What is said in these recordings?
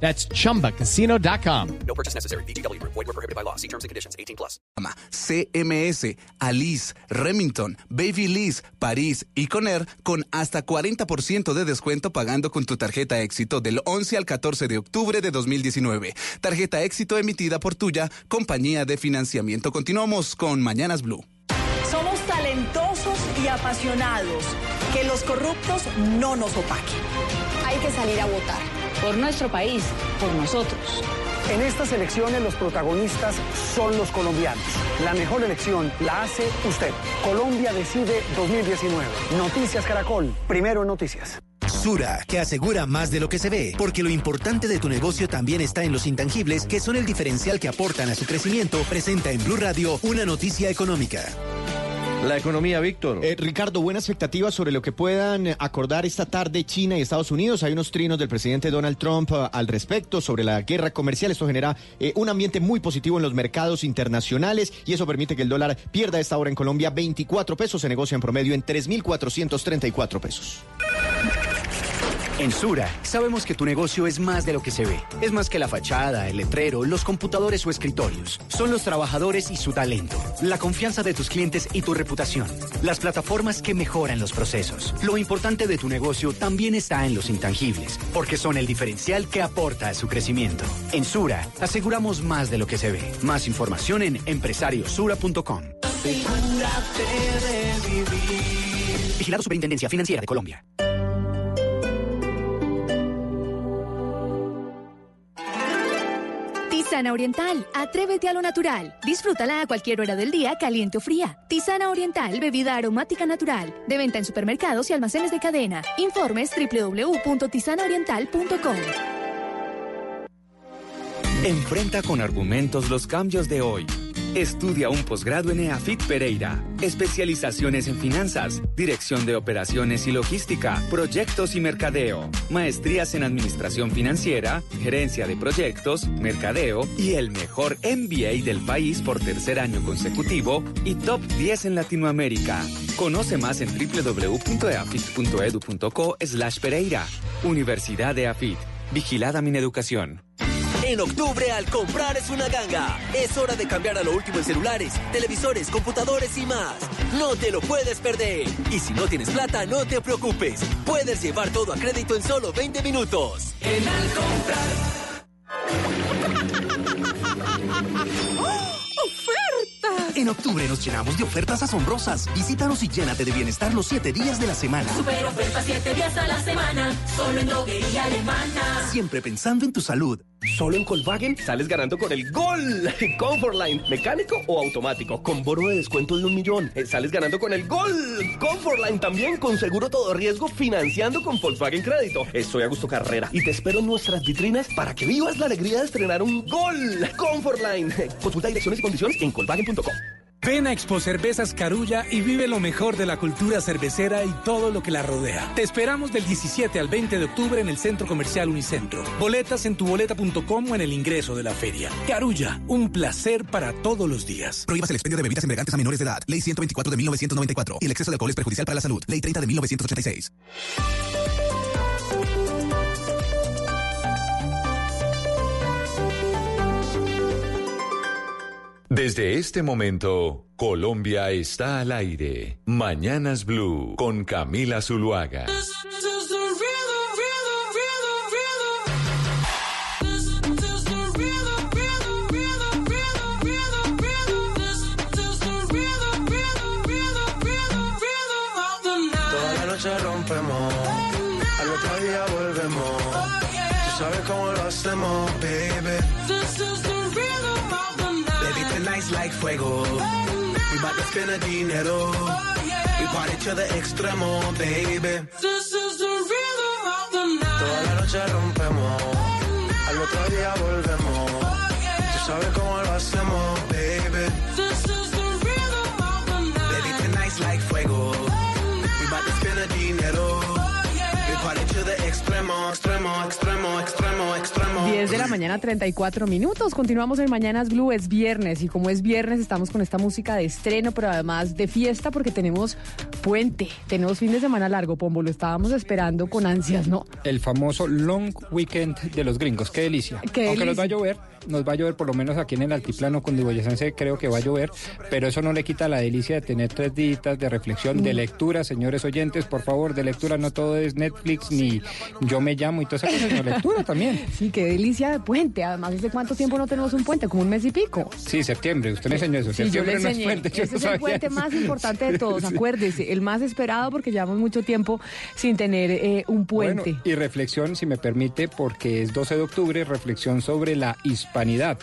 That's chumbacasino.com. No purchase necessary. BGW. Void were prohibited by law. See terms and conditions. 18 plus. CMS, Alice, Remington, Babyliss, París y Conair con hasta 40% de descuento pagando con tu tarjeta éxito del 11 al 14 de octubre de 2019. Tarjeta éxito emitida por tuya, compañía de financiamiento. Continuamos con Mañanas Blue. Somos talentosos y apasionados. Que los corruptos no nos opaquen. Hay que salir a votar. Por nuestro país, por nosotros. En estas elecciones los protagonistas son los colombianos. La mejor elección la hace usted. Colombia decide 2019. Noticias Caracol. Primero en noticias. Sura, que asegura más de lo que se ve, porque lo importante de tu negocio también está en los intangibles, que son el diferencial que aportan a su crecimiento, presenta en Blue Radio una noticia económica. La economía, Víctor. Eh, Ricardo, buena expectativa sobre lo que puedan acordar esta tarde China y Estados Unidos. Hay unos trinos del presidente Donald Trump uh, al respecto sobre la guerra comercial. Esto genera eh, un ambiente muy positivo en los mercados internacionales y eso permite que el dólar pierda esta hora en Colombia 24 pesos. Se negocia en promedio en 3.434 pesos. En Sura, sabemos que tu negocio es más de lo que se ve. Es más que la fachada, el letrero, los computadores o escritorios. Son los trabajadores y su talento, la confianza de tus clientes y tu reputación, las plataformas que mejoran los procesos. Lo importante de tu negocio también está en los intangibles, porque son el diferencial que aporta a su crecimiento. En Sura, aseguramos más de lo que se ve. Más información en empresariosura.com. Vigilado Superintendencia Financiera de Colombia. Tisana Oriental, atrévete a lo natural. Disfrútala a cualquier hora del día, caliente o fría. Tisana Oriental, bebida aromática natural. De venta en supermercados y almacenes de cadena. Informes www.tisanaoriental.com. Enfrenta con argumentos los cambios de hoy. Estudia un posgrado en EAFIT Pereira. Especializaciones en finanzas, dirección de operaciones y logística, proyectos y mercadeo. Maestrías en administración financiera, gerencia de proyectos, mercadeo y el mejor MBA del país por tercer año consecutivo y top 10 en Latinoamérica. Conoce más en www.eafit.edu.co slash Pereira. Universidad de AFIT. Vigilada mi educación. En octubre al comprar es una ganga. Es hora de cambiar a lo último en celulares, televisores, computadores y más. No te lo puedes perder. Y si no tienes plata, no te preocupes. Puedes llevar todo a crédito en solo 20 minutos. En al comprar. En octubre nos llenamos de ofertas asombrosas. Visítanos y llénate de bienestar los siete días de la semana. Super ofertas siete días a la semana. Solo en droguería alemana. Siempre pensando en tu salud. Solo en Volkswagen sales ganando con el gol. Comfortline, mecánico o automático, con bono de descuento de un millón. Eh, sales ganando con el gol. Comfortline también con seguro todo riesgo financiando con Volkswagen Crédito. Estoy a gusto carrera y te espero en nuestras vitrinas para que vivas la alegría de estrenar un gol. Comfortline. Consulta direcciones y condiciones en colvagen.com. Ven a Expo Cervezas Carulla y vive lo mejor de la cultura cervecera y todo lo que la rodea. Te esperamos del 17 al 20 de octubre en el Centro Comercial Unicentro. Boletas en tuboleta.com o en el ingreso de la feria. Carulla, un placer para todos los días. Prohíbas el expendio de bebidas embriagantes a menores de edad. Ley 124 de 1994. Y el exceso de alcohol es perjudicial para la salud. Ley 30 de 1986. Desde este momento, Colombia está al aire. Mañanas Blue con Camila Zuluaga. Rompemos, al otro día volvemos. Tú sabes cómo lo hacemos, baby. Tonight's like fuego. We bout to spend the dinero. We party to the extremo, baby. Toda la noche rompemos, al otro día volvemos. Tú sabes cómo lo hacemos, baby. This is the rhythm of the night. Baby, tonight's like fuego. We bout to spend the dinero. We party to the extremo, extremo, extremo. 10 de la mañana, 34 minutos. Continuamos en Mañanas Blue. Es viernes y como es viernes, estamos con esta música de estreno, pero además de fiesta porque tenemos puente. Tenemos fin de semana largo, Pombo. Lo estábamos esperando con ansias, ¿no? El famoso long weekend de los gringos. Qué delicia. Qué Aunque nos va a delicia. llover, nos va a llover por lo menos aquí en el altiplano cundiboyacense creo que va a llover, pero eso no le quita la delicia de tener tres días de reflexión, de lectura, señores oyentes, por favor, de lectura, no todo es Netflix ni yo me llamo y todas esas cosas, sino lectura también. Sí, qué delicia de puente. Además, ¿hace cuánto tiempo no tenemos un puente? Como un mes y pico. Sí, septiembre, usted me enseñó eso, Sí, yo le septiembre no es puente, yo Ese no es el puente eso. más importante de todos, Sí. acuérdese. El más esperado porque llevamos mucho tiempo sin tener eh, un puente. Bueno, y reflexión, si me permite, porque es 12 de octubre, reflexión sobre la hispanidad.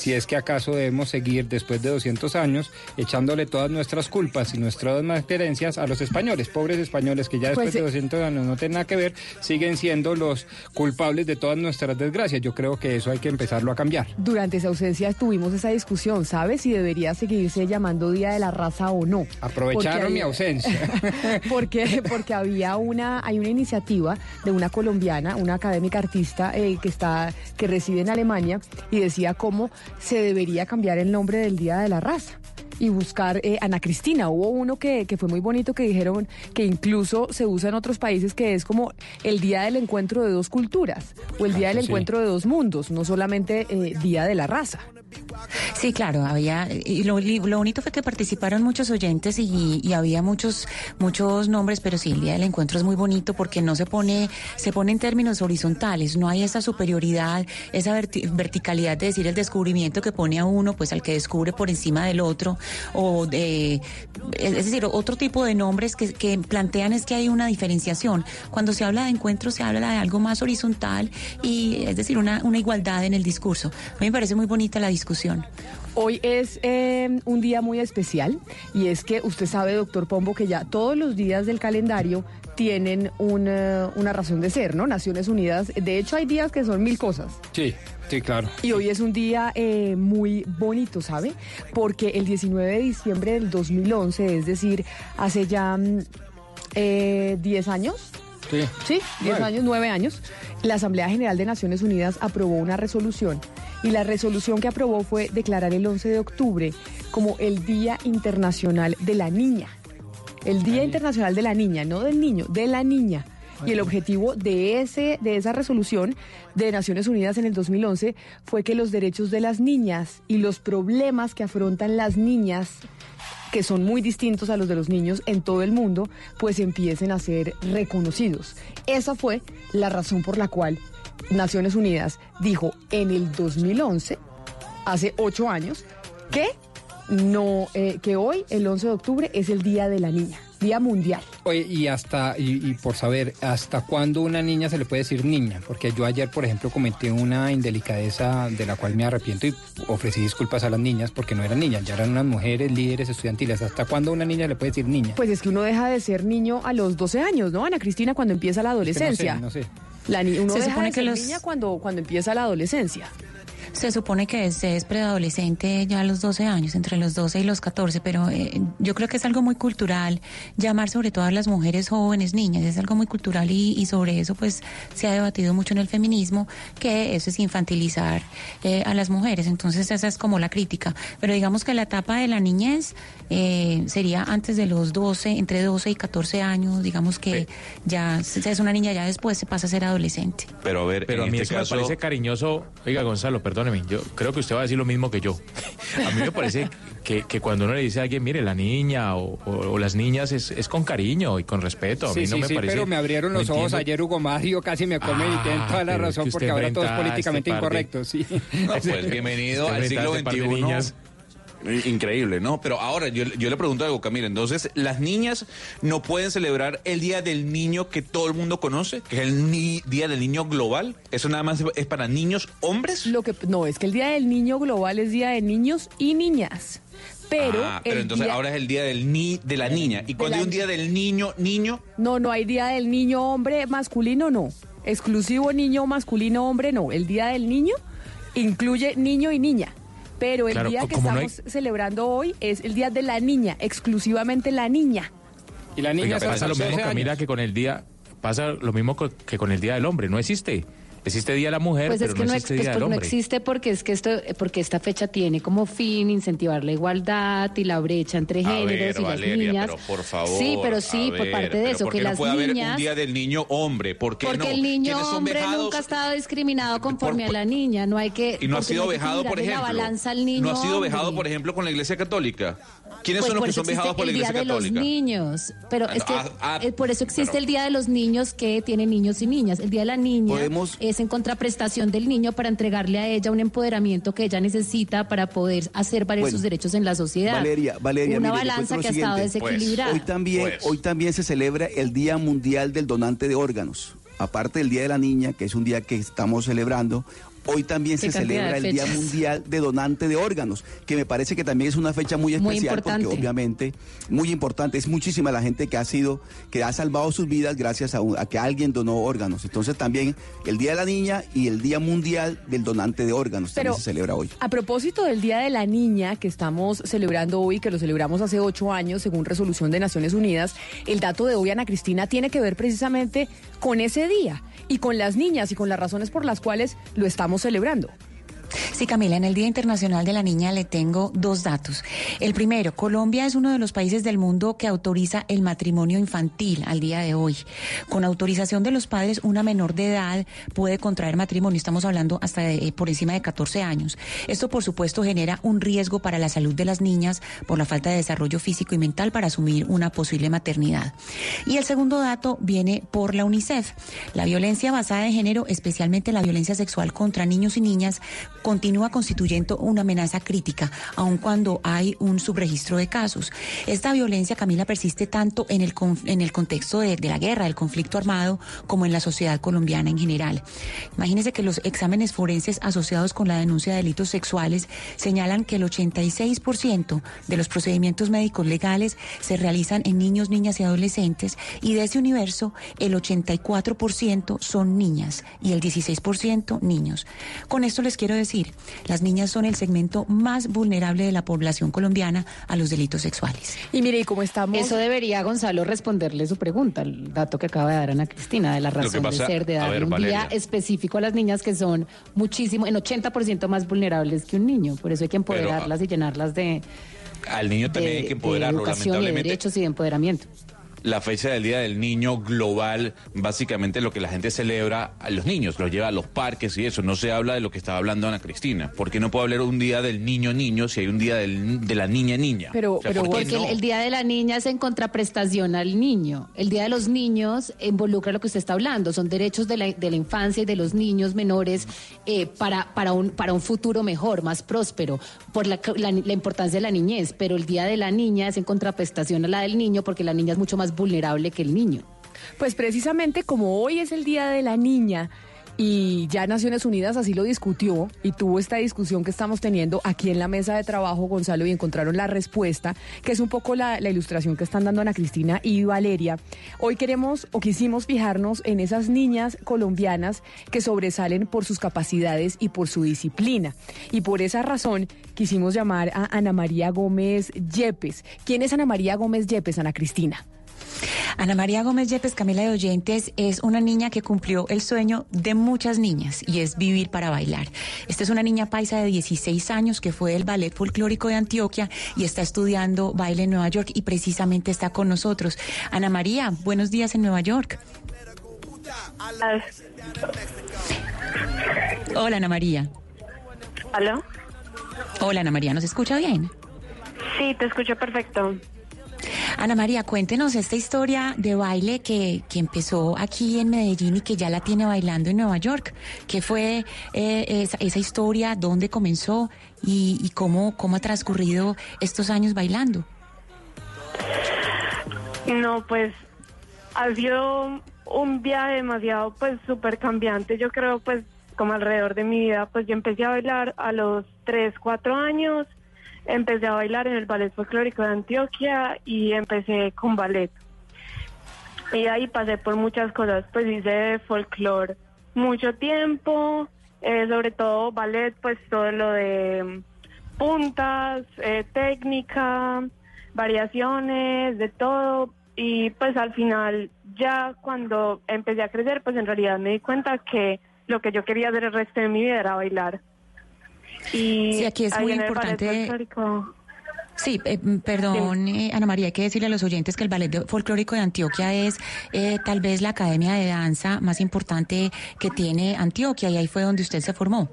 Si es que acaso debemos seguir, después de 200 años, echándole todas nuestras culpas y nuestras más creencias a los españoles, pobres españoles que ya después Pues, de eh, 200 años no tienen nada que ver, siguen siendo los culpables de todas nuestras desgracias. Yo creo que eso hay que empezarlo a cambiar. Durante esa ausencia tuvimos esa discusión, ¿sabes? Si debería seguirse llamando Día de la Raza o no. Aprovecharon mi ausencia. porque, porque había una, hay una iniciativa de una colombiana, una académica artista eh, que está, que reside en Alemania, y decía cómo se debería cambiar el nombre del Día de la Raza. Y buscar eh, Ana Cristina. Hubo uno que, que fue muy bonito que dijeron que incluso se usa en otros países que es como el día del encuentro de dos culturas o el día del sí. encuentro de dos mundos, no solamente eh, Día de la Raza. Sí, claro, había y lo, lo bonito fue que participaron muchos oyentes y, y había muchos muchos nombres, pero sí, el día del encuentro es muy bonito porque no se pone se pone en términos horizontales, no hay esa superioridad, esa verti- verticalidad de decir el descubrimiento que pone a uno, pues al que descubre por encima del otro o de es decir, otro tipo de nombres que, que plantean es que hay una diferenciación. Cuando se habla de encuentro se habla de algo más horizontal y es decir, una, una igualdad en el discurso. A mí me parece muy bonita la. Hoy es eh, un día muy especial y es que usted sabe, doctor Pombo, que ya todos los días del calendario tienen una, una razón de ser, ¿no? Naciones Unidas, de hecho hay días que son mil cosas. Sí, sí, claro. Y hoy es un día eh, muy bonito, ¿sabe? Porque el 19 de diciembre del 2011, es decir, hace ya mm, eh, 10 años, Sí. Sí, 10 Nueve. años, 9 años. La Asamblea General de Naciones Unidas aprobó una resolución y la resolución que aprobó fue declarar el 11 de octubre como el Día Internacional de la Niña. El Día Internacional de la Niña, no del niño, de la niña. Y el objetivo de, ese, de esa resolución de Naciones Unidas en el 2011 fue que los derechos de las niñas y los problemas que afrontan las niñas que son muy distintos a los de los niños en todo el mundo, pues empiecen a ser reconocidos. Esa fue la razón por la cual Naciones Unidas dijo en el 2011, hace ocho años, que no, eh, que hoy, el 11 de octubre, es el Día de la Niña, Día Mundial. Oye, y hasta, y, y por saber, ¿hasta cuándo una niña se le puede decir niña? Porque yo ayer, por ejemplo, cometí una indelicadeza de la cual me arrepiento y ofrecí disculpas a las niñas porque no eran niñas, ya eran unas mujeres líderes estudiantiles. ¿Hasta cuándo una niña le puede decir niña? Pues es que uno deja de ser niño a los 12 años, ¿no, Ana Cristina, cuando empieza la Es que adolescencia? No sé, no sé. La ni- uno Se deja supone de que ser los- niña cuando, cuando empieza la adolescencia. Se supone que es, es preadolescente ya a los 12 años, entre los 12 y los 14, pero eh, yo creo que es algo muy cultural llamar sobre todo a las mujeres jóvenes niñas, es algo muy cultural y, y sobre eso pues se ha debatido mucho en el feminismo, que eso es infantilizar eh, a las mujeres, entonces esa es como la crítica, pero digamos que la etapa de la niñez eh, sería antes de los 12, entre 12 y 14 años, digamos que ya se- es una niña, ya después se pasa a ser adolescente. Pero a ver, Pero a en mí este eso caso, me parece cariñoso. Oiga, Gonzalo, perdóneme, yo creo que usted va a decir lo mismo que yo. A mí me parece que, que cuando uno le dice a alguien, mire, la niña o, o- o las niñas es, es con cariño y con respeto. A mí Sí, no sí, me sí, parece. pero me abrieron los ojos entiendo- ayer Hugo Mario, casi me come y tienen toda la es razón porque ahora todo es políticamente este incorrecto, sí. No, pues bienvenido al siglo a este par de XXI. niñas. Increíble, ¿no? Pero ahora yo, yo le pregunto algo, Camila. Entonces, ¿las niñas no pueden celebrar el Día del Niño que todo el mundo conoce? Que es el ni- Día del Niño Global. ¿Eso nada más es para niños hombres? Lo que no es que el Día del Niño Global es Día de niños y niñas. Pero, ah, pero entonces día- ahora es el Día del ni de la niña. Y cuando la hay un Día del Niño, niño, No, no hay Día del Niño Hombre masculino, no. Exclusivo niño masculino hombre, no. El Día del Niño incluye niño y niña. Pero el Claro, día que como no hay- estamos celebrando hoy es el Día de la Niña, exclusivamente la niña. Y la Oiga, pasa lo mismo, Camila, que con el día, pasa lo mismo que con el Día del Hombre, no existe. Existe Día de la Mujer, Pues pero es que no no, existe Día pues del no Hombre. existe porque es que esto, porque esta fecha tiene como fin incentivar la igualdad y la brecha entre A géneros ver, y las niñas. pero por favor. Sí, pero sí, por parte de eso, ¿por que no las puede haber niñas. un día del niño hombre? ¿Por qué Porque no? el niño ¿Quiénes son hombre vejados? nunca ha estado discriminado conforme a la niña, no hay que Y no ha sido vejado, por ejemplo. la balanza al niño no ha sido vejado, hombre. por ejemplo, con la Iglesia Católica. ¿Quiénes Pues son los que son vejados por la el Iglesia Día de los Católica? niños, pero Ah, es que ah, ah, eh, por eso existe pero- el Día de los Niños que tiene niños y niñas. El Día de la Niña Podemos- es en contraprestación del niño para entregarle a ella un empoderamiento que ella necesita para poder hacer valer Bueno, sus derechos en la sociedad. Valeria, Valeria, una mire, balanza que ha estado desequilibrada. Hoy también, Pues. hoy también se celebra el Día Mundial del Donante de Órganos. Aparte del Día de la Niña, que es un día que estamos celebrando, hoy también se celebra el Día. Mundial de Donante de Órganos, que me parece que también es una fecha muy especial porque obviamente muy importante, es muchísima la gente que ha sido que ha salvado sus vidas gracias a, un- a que alguien donó órganos. Entonces también el Día de la Niña y el Día Mundial del Donante de Órganos Pero- también se celebra hoy. A propósito del Día de la Niña que estamos celebrando hoy, que lo celebramos hace ocho años según resolución de Naciones Unidas, el dato de hoy, Ana Cristina, tiene que ver precisamente con ese día y con las niñas y con las razones por las cuales lo estamos celebrando. Sí, Camila, en el Día Internacional de la Niña le tengo dos datos. El primero, Colombia es uno de los países del mundo que autoriza el matrimonio infantil al día de hoy. Con autorización de los padres, una menor de edad puede contraer matrimonio. Estamos hablando hasta de, eh, por encima de 14 años. Esto, por supuesto, genera un riesgo para la salud de las niñas por la falta de desarrollo físico y mental para asumir una posible maternidad. Y el segundo dato viene por la UNICEF. La violencia basada en género, especialmente la violencia sexual contra niños y niñas, continúa constituyendo una amenaza crítica, aun cuando hay un subregistro de casos. Esta violencia, Camila, persiste tanto en el, en el contexto de, de la guerra, del conflicto armado, como en la sociedad colombiana en general. Imagínense que los exámenes forenses asociados con la denuncia de delitos sexuales señalan que el 86% de los procedimientos médicos legales se realizan en niños, niñas y adolescentes y de ese universo el 84% son niñas y el 16% niños. Con esto les quiero decir, las niñas son el segmento más vulnerable de la población colombiana a los delitos sexuales. Y mire, y como estamos... Eso debería Gonzalo responderle su pregunta, el dato que acaba de dar Ana Cristina, de la razón pasa- de ser, de a darle ver, un Valeria. día específico a las niñas que son muchísimo, en 80% más vulnerables que un niño. Por eso hay que empoderarlas y llenarlas de, Al niño también de- hay que de empoderarlo, educación y de derechos y de empoderamiento. La fecha del Día del Niño global, básicamente lo que la gente celebra a los niños, los lleva a los parques y eso. No se habla de lo que estaba hablando Ana Cristina. ¿Por qué no puede hablar un día del niño niño si hay un día del- de la niña niña? Pero- O sea, pero ¿por qué Porque el, Día de la Niña es en contraprestación al niño. El Día de los Niños involucra lo que usted está hablando. Son derechos de la, de la infancia y de los niños menores eh, para, para, un, para un futuro mejor, más próspero, por la, la- la importancia de la niñez. Pero el Día de la Niña es en contraprestación a la del niño porque la niña es mucho más vulnerable que el niño. Pues precisamente como hoy es el Día de la Niña y ya Naciones Unidas así lo discutió y tuvo esta discusión que estamos teniendo aquí en la mesa de trabajo, Gonzalo, y encontraron la respuesta, que es un poco la, ilustración que están dando Ana Cristina y Valeria. Hoy queremos o quisimos fijarnos en esas niñas colombianas que sobresalen por sus capacidades y por su disciplina. Y por esa razón quisimos llamar a Ana María Gómez Yepes. ¿Quién es Ana María Gómez Yepes, Ana Cristina? Ana María Gómez Yepes, Camila de Oyentes, es una niña que cumplió el sueño de muchas niñas y es vivir para bailar. Esta es una niña paisa de 16 años que fue del Ballet Folclórico de Antioquia y está estudiando baile en Nueva York y precisamente está con nosotros. Ana María, buenos días en Nueva York. Hola Ana María. ¿Aló? Hola Ana María, ¿nos escucha bien? Sí, te escucho perfecto. Ana María, cuéntenos esta historia de baile que, que empezó aquí en Medellín y que ya la tiene bailando en Nueva York. ¿Qué fue eh, esa, historia? ¿Dónde comenzó? ¿Y, y cómo, cómo ha transcurrido estos años bailando? No, pues ha sido un viaje demasiado, pues, súper cambiante. Yo creo, pues, como alrededor de mi vida, pues yo empecé a bailar a los 3, 4 años. Empecé a bailar en el Ballet Folclórico de Antioquia y empecé con ballet. Y ahí pasé por muchas cosas, pues hice folclore mucho tiempo, eh, sobre todo ballet, pues todo lo de puntas, eh, técnica, variaciones, de todo. Y pues al final, ya cuando empecé a crecer, pues en realidad me di cuenta que lo que yo quería hacer el resto de mi vida era bailar. Y Sí, aquí es muy importante- Sí, eh, mm, perdón, eh, Ana María, hay que decirle a los oyentes que el Ballet de- Folclórico de Antioquia es eh, tal vez la academia de danza más importante que tiene Antioquia y ahí fue donde usted se formó.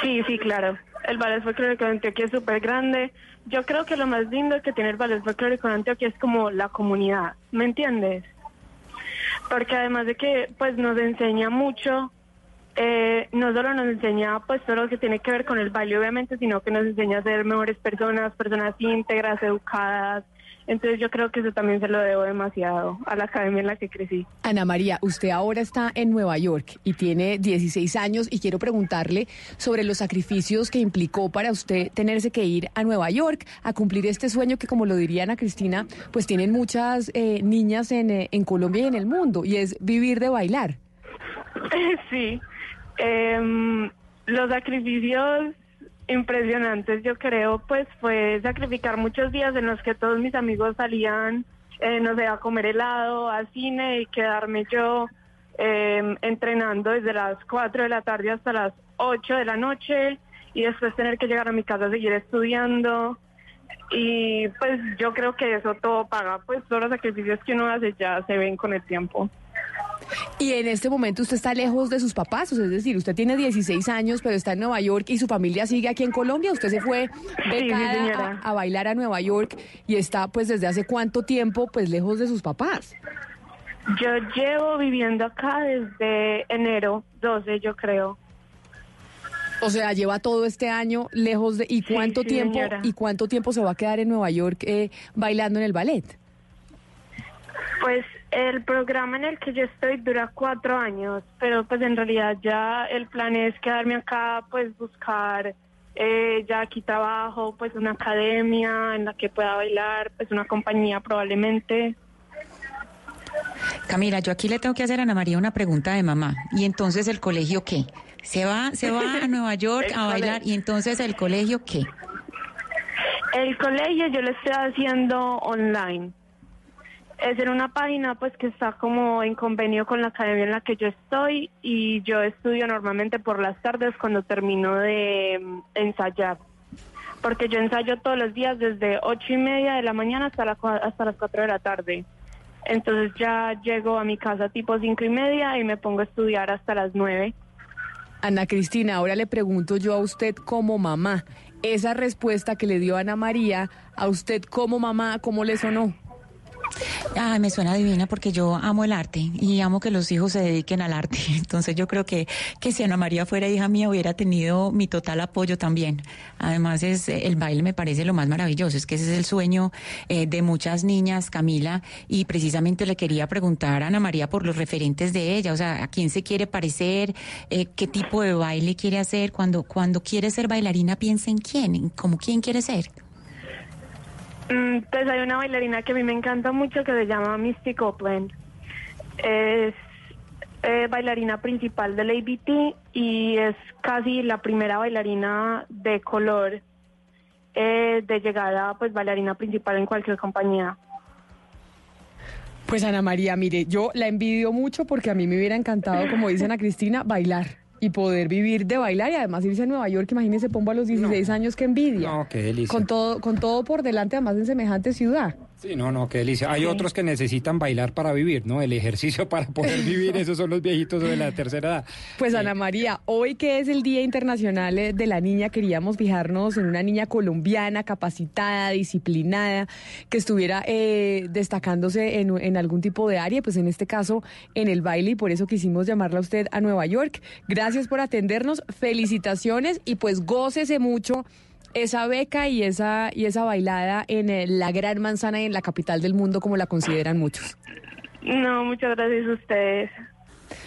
Sí, sí, claro. El ballet folclórico de Antioquia es súper grande. Yo creo que lo más lindo que tiene el ballet folclórico de Antioquia es como la comunidad, ¿me entiendes? Porque además de que pues nos enseña mucho, eh, no solo nos enseña pues todo lo que tiene que ver con el baile obviamente, sino que nos enseña a ser mejores personas, personas íntegras, educadas. Entonces yo creo que eso también se lo debo demasiado a la academia en la que crecí. Ana María, usted ahora está en Nueva York y tiene 16 años y quiero preguntarle sobre los sacrificios que implicó para usted tenerse que ir a Nueva York a cumplir este sueño que, como lo diría Ana Cristina, pues tienen muchas eh, niñas en, eh, en Colombia y en el mundo y es vivir de bailar. Sí, Em, los sacrificios impresionantes, yo creo, pues fue sacrificar muchos días en los que todos mis amigos salían, eh, no sé, a comer helado, al cine y quedarme yo em, entrenando desde las 4 de la tarde hasta las 8 de la noche y después tener que llegar a mi casa a seguir estudiando. Y pues yo creo que eso todo paga, pues todos los sacrificios que uno hace ya se ven con el tiempo. Y en este momento usted está lejos de sus papás, o sea, es decir, usted tiene 16 años, pero está en Nueva York y su familia sigue aquí en Colombia. Usted se fue sí, becada señora. a, a bailar a Nueva York y está pues desde hace cuánto tiempo pues lejos de sus papás. Yo llevo viviendo acá desde enero 12, yo creo. O sea, lleva todo este año lejos de ¿y cuánto sí, tiempo señora. y cuánto tiempo se va a quedar en Nueva York eh, bailando en el ballet? Pues el programa en el que yo estoy dura cuatro años, pero pues en realidad ya el plan es quedarme acá, pues buscar eh, ya aquí trabajo, pues una academia en la que pueda bailar, pues una compañía probablemente. Camila, yo aquí le tengo que hacer a Ana María una pregunta de mamá. ¿Y entonces el colegio qué? ¿Se va, se va a Nueva York a bailar y entonces el colegio qué? El colegio yo lo estoy haciendo online. Es en una página pues que está como en convenio con la academia en la que yo estoy y yo estudio normalmente por las tardes cuando termino de mm, ensayar. Porque yo ensayo todos los días desde ocho y media de la mañana hasta, la, hasta las cuatro de la tarde. Entonces ya llego a mi casa tipo cinco y media y me pongo a estudiar hasta las nueve. Ana Cristina, ahora le pregunto yo a usted como mamá, esa respuesta que le dio Ana María, a usted como mamá, ¿cómo le sonó? Ay, me suena divina porque yo amo el arte y amo que los hijos se dediquen al arte. Entonces yo creo que, que si Ana María fuera hija mía hubiera tenido mi total apoyo también. Además es el baile me parece lo más maravilloso, es que ese es el sueño eh, de muchas niñas, Camila, y precisamente le quería preguntar a Ana María por los referentes de ella, o sea, a quién se quiere parecer, eh, qué tipo de baile quiere hacer, cuando, cuando quiere ser bailarina piensa en quién, en cómo quién quiere ser. Mm, Pues hay una bailarina que a mí me encanta mucho que se llama Misty Copeland. Es eh, bailarina principal del ABT y es casi la primera bailarina de color eh, de llegada, pues bailarina principal en cualquier compañía. Pues Ana María, mire, yo la envidio mucho porque a mí me hubiera encantado, como dicen a Cristina, bailar y poder vivir de bailar y además irse a Nueva York, imagínese, pongo a los 16 años, qué envidia. No, qué delicia. Con todo, con todo por delante, además en semejante ciudad. Sí, no, no, qué delicia. Hay otros que necesitan bailar para vivir, ¿no? El ejercicio para poder vivir, esos son los viejitos de la tercera edad. Pues Ana María, hoy que es el Día Internacional eh, de la Niña, queríamos fijarnos en una niña colombiana, capacitada, disciplinada, que estuviera eh, destacándose en, en algún tipo de área, pues en este caso en el baile, y por eso quisimos llamarla a usted a Nueva York. Gracias por atendernos, felicitaciones y pues gócese mucho esa beca y esa, y esa bailada en eh, la gran manzana y en la capital del mundo, como la consideran muchos. No, muchas gracias a ustedes.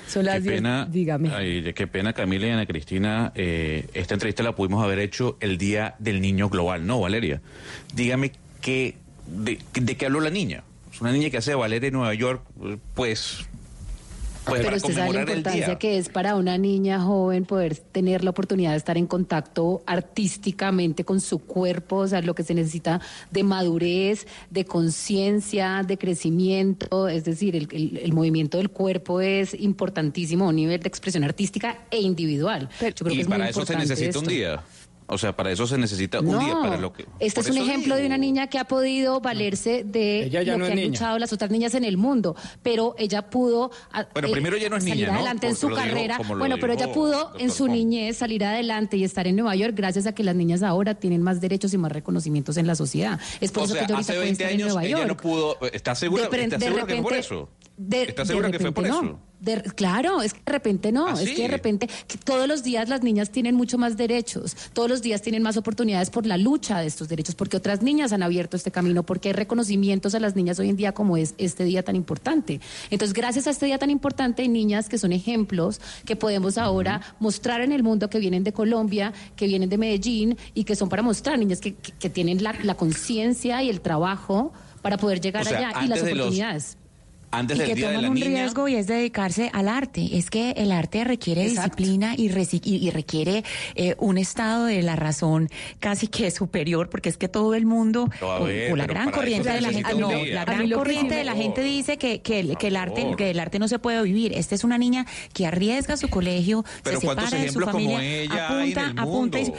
Son las Qué 10. pena, Dígame. ay, qué pena, Camila y Ana Cristina. eh, esta entrevista la pudimos haber hecho el día del niño global, ¿no, Valeria? Dígame qué, de, de qué habló la niña. Es una niña que hace ballet en Nueva York, pues Pues Pero usted sabe la importancia que es para una niña joven poder tener la oportunidad de estar en contacto artísticamente con su cuerpo, o sea, lo que se necesita de madurez, de conciencia, de crecimiento, es decir, el, el- el movimiento del cuerpo es importantísimo a un nivel de expresión artística e individual. Yo creo que Y es muy para eso se necesita un día. O sea, para eso se necesita un día para lo que. Este es un ejemplo de una niña que ha podido valerse de Ella ya lo no que es han niña. luchado las otras niñas en el mundo, pero ella pudo a- Bueno, eh, primero ella no es salir niña, ¿no? adelante en su dijo- carrera. Bueno, pero ella dijo pudo en su niñez salir adelante y estar en Nueva York gracias a que las niñas ahora tienen más derechos y más reconocimientos en la sociedad. Es por O eso sea, que ella ahorita hace puede 20 estar en años Nueva ella York. no pudo. ¿Estás segura, De pre- ¿estás de segura que fue por repente- eso? De- ¿Estás de segura que fue por eso? no. De- claro, es que de repente no, ¿Ah, es que de repente que todos los días las niñas tienen mucho más derechos, todos los días tienen más oportunidades por la lucha de estos derechos, porque otras niñas han abierto este camino, porque hay reconocimientos a las niñas hoy en día como es este día tan importante. Entonces, gracias a este día tan importante, hay niñas que son ejemplos que podemos ahora mostrar en el mundo que vienen de Colombia, que vienen de Medellín y que son para mostrar, niñas que, que- que tienen la, la conciencia y el trabajo para poder llegar O sea, allá y las los- oportunidades. Antes y del que día de toman la un niña. riesgo y es dedicarse al arte. Es que el arte requiere Exacto. disciplina y, y, y requiere eh, un estado de la razón casi que superior, porque es que todo el mundo, o- ver, o la gran corriente de la gente, no, la gran corriente de la gente dice que, que, el, que el arte, que el arte no se puede vivir. Esta es una niña que arriesga su colegio, Pero se ¿cuántos separa de su familia, ella hay en apunta, apunta y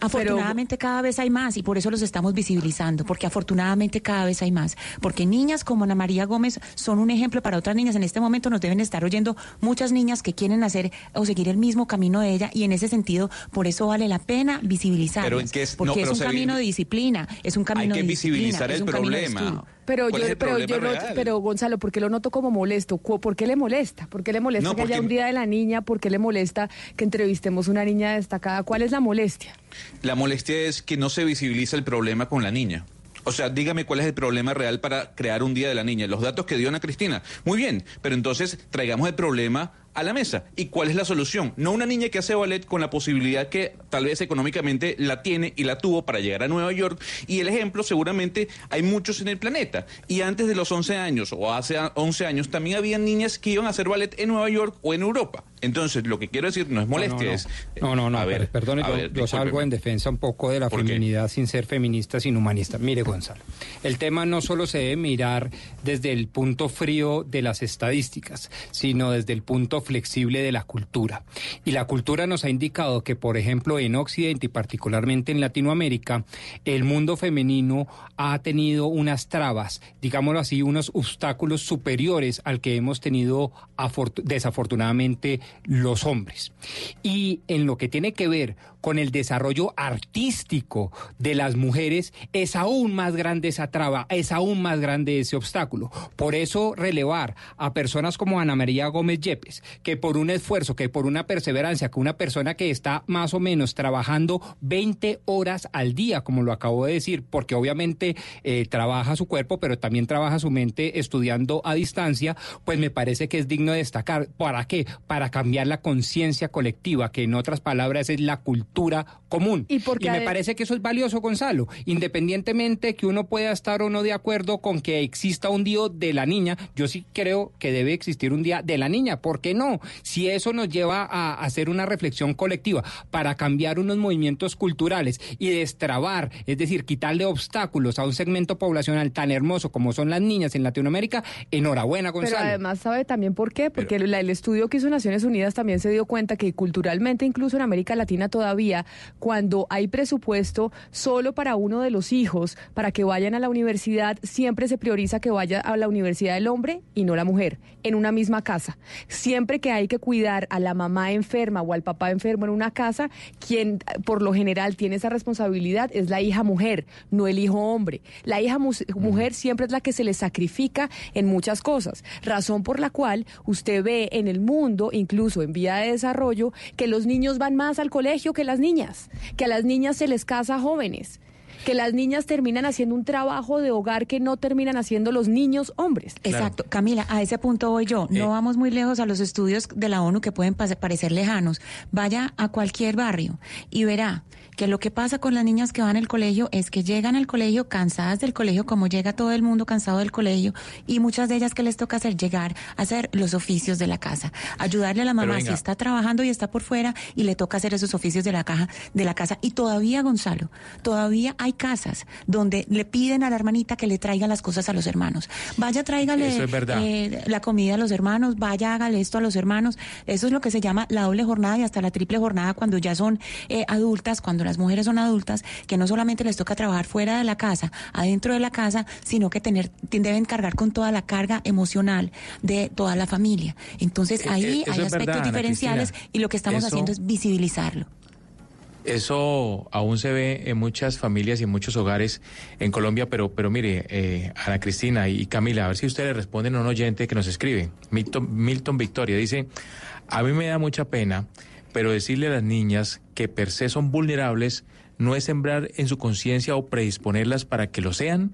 Afortunadamente cada vez hay más y por eso los estamos visibilizando, porque afortunadamente cada vez hay más, porque niñas como Ana María Gómez son un ejemplo para otras niñas. En este momento nos deben estar oyendo muchas niñas que quieren hacer o seguir el mismo camino de ella y en ese sentido por eso vale la pena visibilizarlas, Pero ¿en qué es- no, porque pero es un camino vi- de disciplina, es un camino que de disciplina, visibilizar es el problema. Pero ¿Cuál yo, pero yo no- pero Gonzalo, ¿por qué lo noto como molesto? ¿Por qué le molesta? ¿Por qué le molesta No, que haya porque- un día de la niña? ¿Por qué le molesta que entrevistemos una niña destacada? ¿Cuál es la molestia? La molestia es que no se visibiliza el problema con la niña. O sea, dígame cuál es el problema real para crear un día de la niña. Los datos que dio Ana Cristina. Muy bien, pero entonces traigamos el problema a la mesa. ¿Y cuál es la solución? No una niña que hace ballet con la posibilidad que tal vez económicamente la tiene y la tuvo para llegar a Nueva York. Y el ejemplo seguramente hay muchos en el planeta. Y antes de los 11 años o hace a- 11 años también había niñas que iban a hacer ballet en Nueva York o en Europa. Entonces, lo que quiero decir no es molestia, no, no. es... No, no, no, a ver, per- perdone, a yo, ver, yo salgo en defensa un poco de la feminidad sin ser feminista, sin humanista. Mire, Gonzalo, el tema no solo se debe mirar desde el punto frío de las estadísticas, sino desde el punto flexible de la cultura. Y la cultura nos ha indicado que, por ejemplo, en Occidente y particularmente en Latinoamérica, el mundo femenino ha tenido unas trabas, digámoslo así, unos obstáculos superiores al que hemos tenido afortu- desafortunadamente los hombres. Y en lo que tiene que ver con el desarrollo artístico de las mujeres, es aún más grande esa traba, es aún más grande ese obstáculo. Por eso relevar a personas como Ana María Gómez Yepes, que por un esfuerzo, que por una perseverancia, que una persona que está más o menos trabajando 20 horas al día, como lo acabo de decir, porque obviamente eh, trabaja su cuerpo, pero también trabaja su mente estudiando a distancia, pues me parece que es digno de destacar. ¿Para qué? Para cambiar la conciencia colectiva, que en otras palabras es la cultura común. Y porque me parece que eso es valioso, Gonzalo, independientemente que uno pueda estar o no de acuerdo con que exista un día de la niña, yo sí creo que debe existir un día de la niña, ¿por qué no? Si eso nos lleva a hacer una reflexión colectiva para cambiar unos movimientos culturales y destrabar, es decir, quitarle obstáculos a un segmento poblacional tan hermoso como son las niñas en Latinoamérica, enhorabuena, Gonzalo. Pero además, ¿sabe también por qué? Porque la- el estudio que hizo Naciones Unidas también se dio cuenta que culturalmente, incluso en América Latina todavía, cuando hay presupuesto solo para uno de los hijos, para que vayan a la universidad, siempre se prioriza que vaya a la universidad el hombre y no la mujer, en una misma casa. Siempre que hay que cuidar a la mamá enferma o al papá enfermo en una casa, quien por lo general tiene esa responsabilidad es la hija mujer, no el hijo hombre. La hija mujer siempre es la que se le sacrifica en muchas cosas, razón por la cual usted ve en el mundo, incluso en vía de desarrollo, que los niños van más al colegio que las niñas, que a las niñas se les casa jóvenes que las niñas terminan haciendo un trabajo de hogar que no terminan haciendo los niños hombres. Exacto. Camila, a ese punto voy yo. No vamos muy lejos a los estudios de la ONU que pueden parecer lejanos. Vaya a cualquier barrio y verá que lo que pasa con las niñas que van al colegio es que llegan al colegio cansadas del colegio, como llega todo el mundo cansado del colegio, y muchas de ellas que les toca hacer llegar a hacer los oficios de la casa, ayudarle a la mamá si está trabajando y está por fuera y le toca hacer esos oficios de la caja de la casa. Y todavía, Gonzalo, todavía hay casas donde le piden a la hermanita que le traiga las cosas a los hermanos. Vaya, tráigale es eh, la comida a los hermanos, vaya, hágale esto a los hermanos. Eso es lo que se llama la doble jornada y hasta la triple jornada cuando ya son eh, adultas, cuando las mujeres son adultas, que no solamente les toca trabajar fuera de la casa, adentro de la casa, sino que tener deben cargar con toda la carga emocional de toda la familia. Entonces Eh, ahí eso hay aspectos verdad, diferenciales Cristina. y lo que estamos Eso- haciendo es visibilizarlo. Eso aún se ve en muchas familias y en muchos hogares en Colombia, pero, pero mire, eh, Ana Cristina y Camila, a ver si ustedes responden a un oyente que nos escribe. Milton, Milton Victoria dice, a mí me da mucha pena, pero decirle a las niñas que per se son vulnerables no es sembrar en su conciencia o predisponerlas para que lo sean.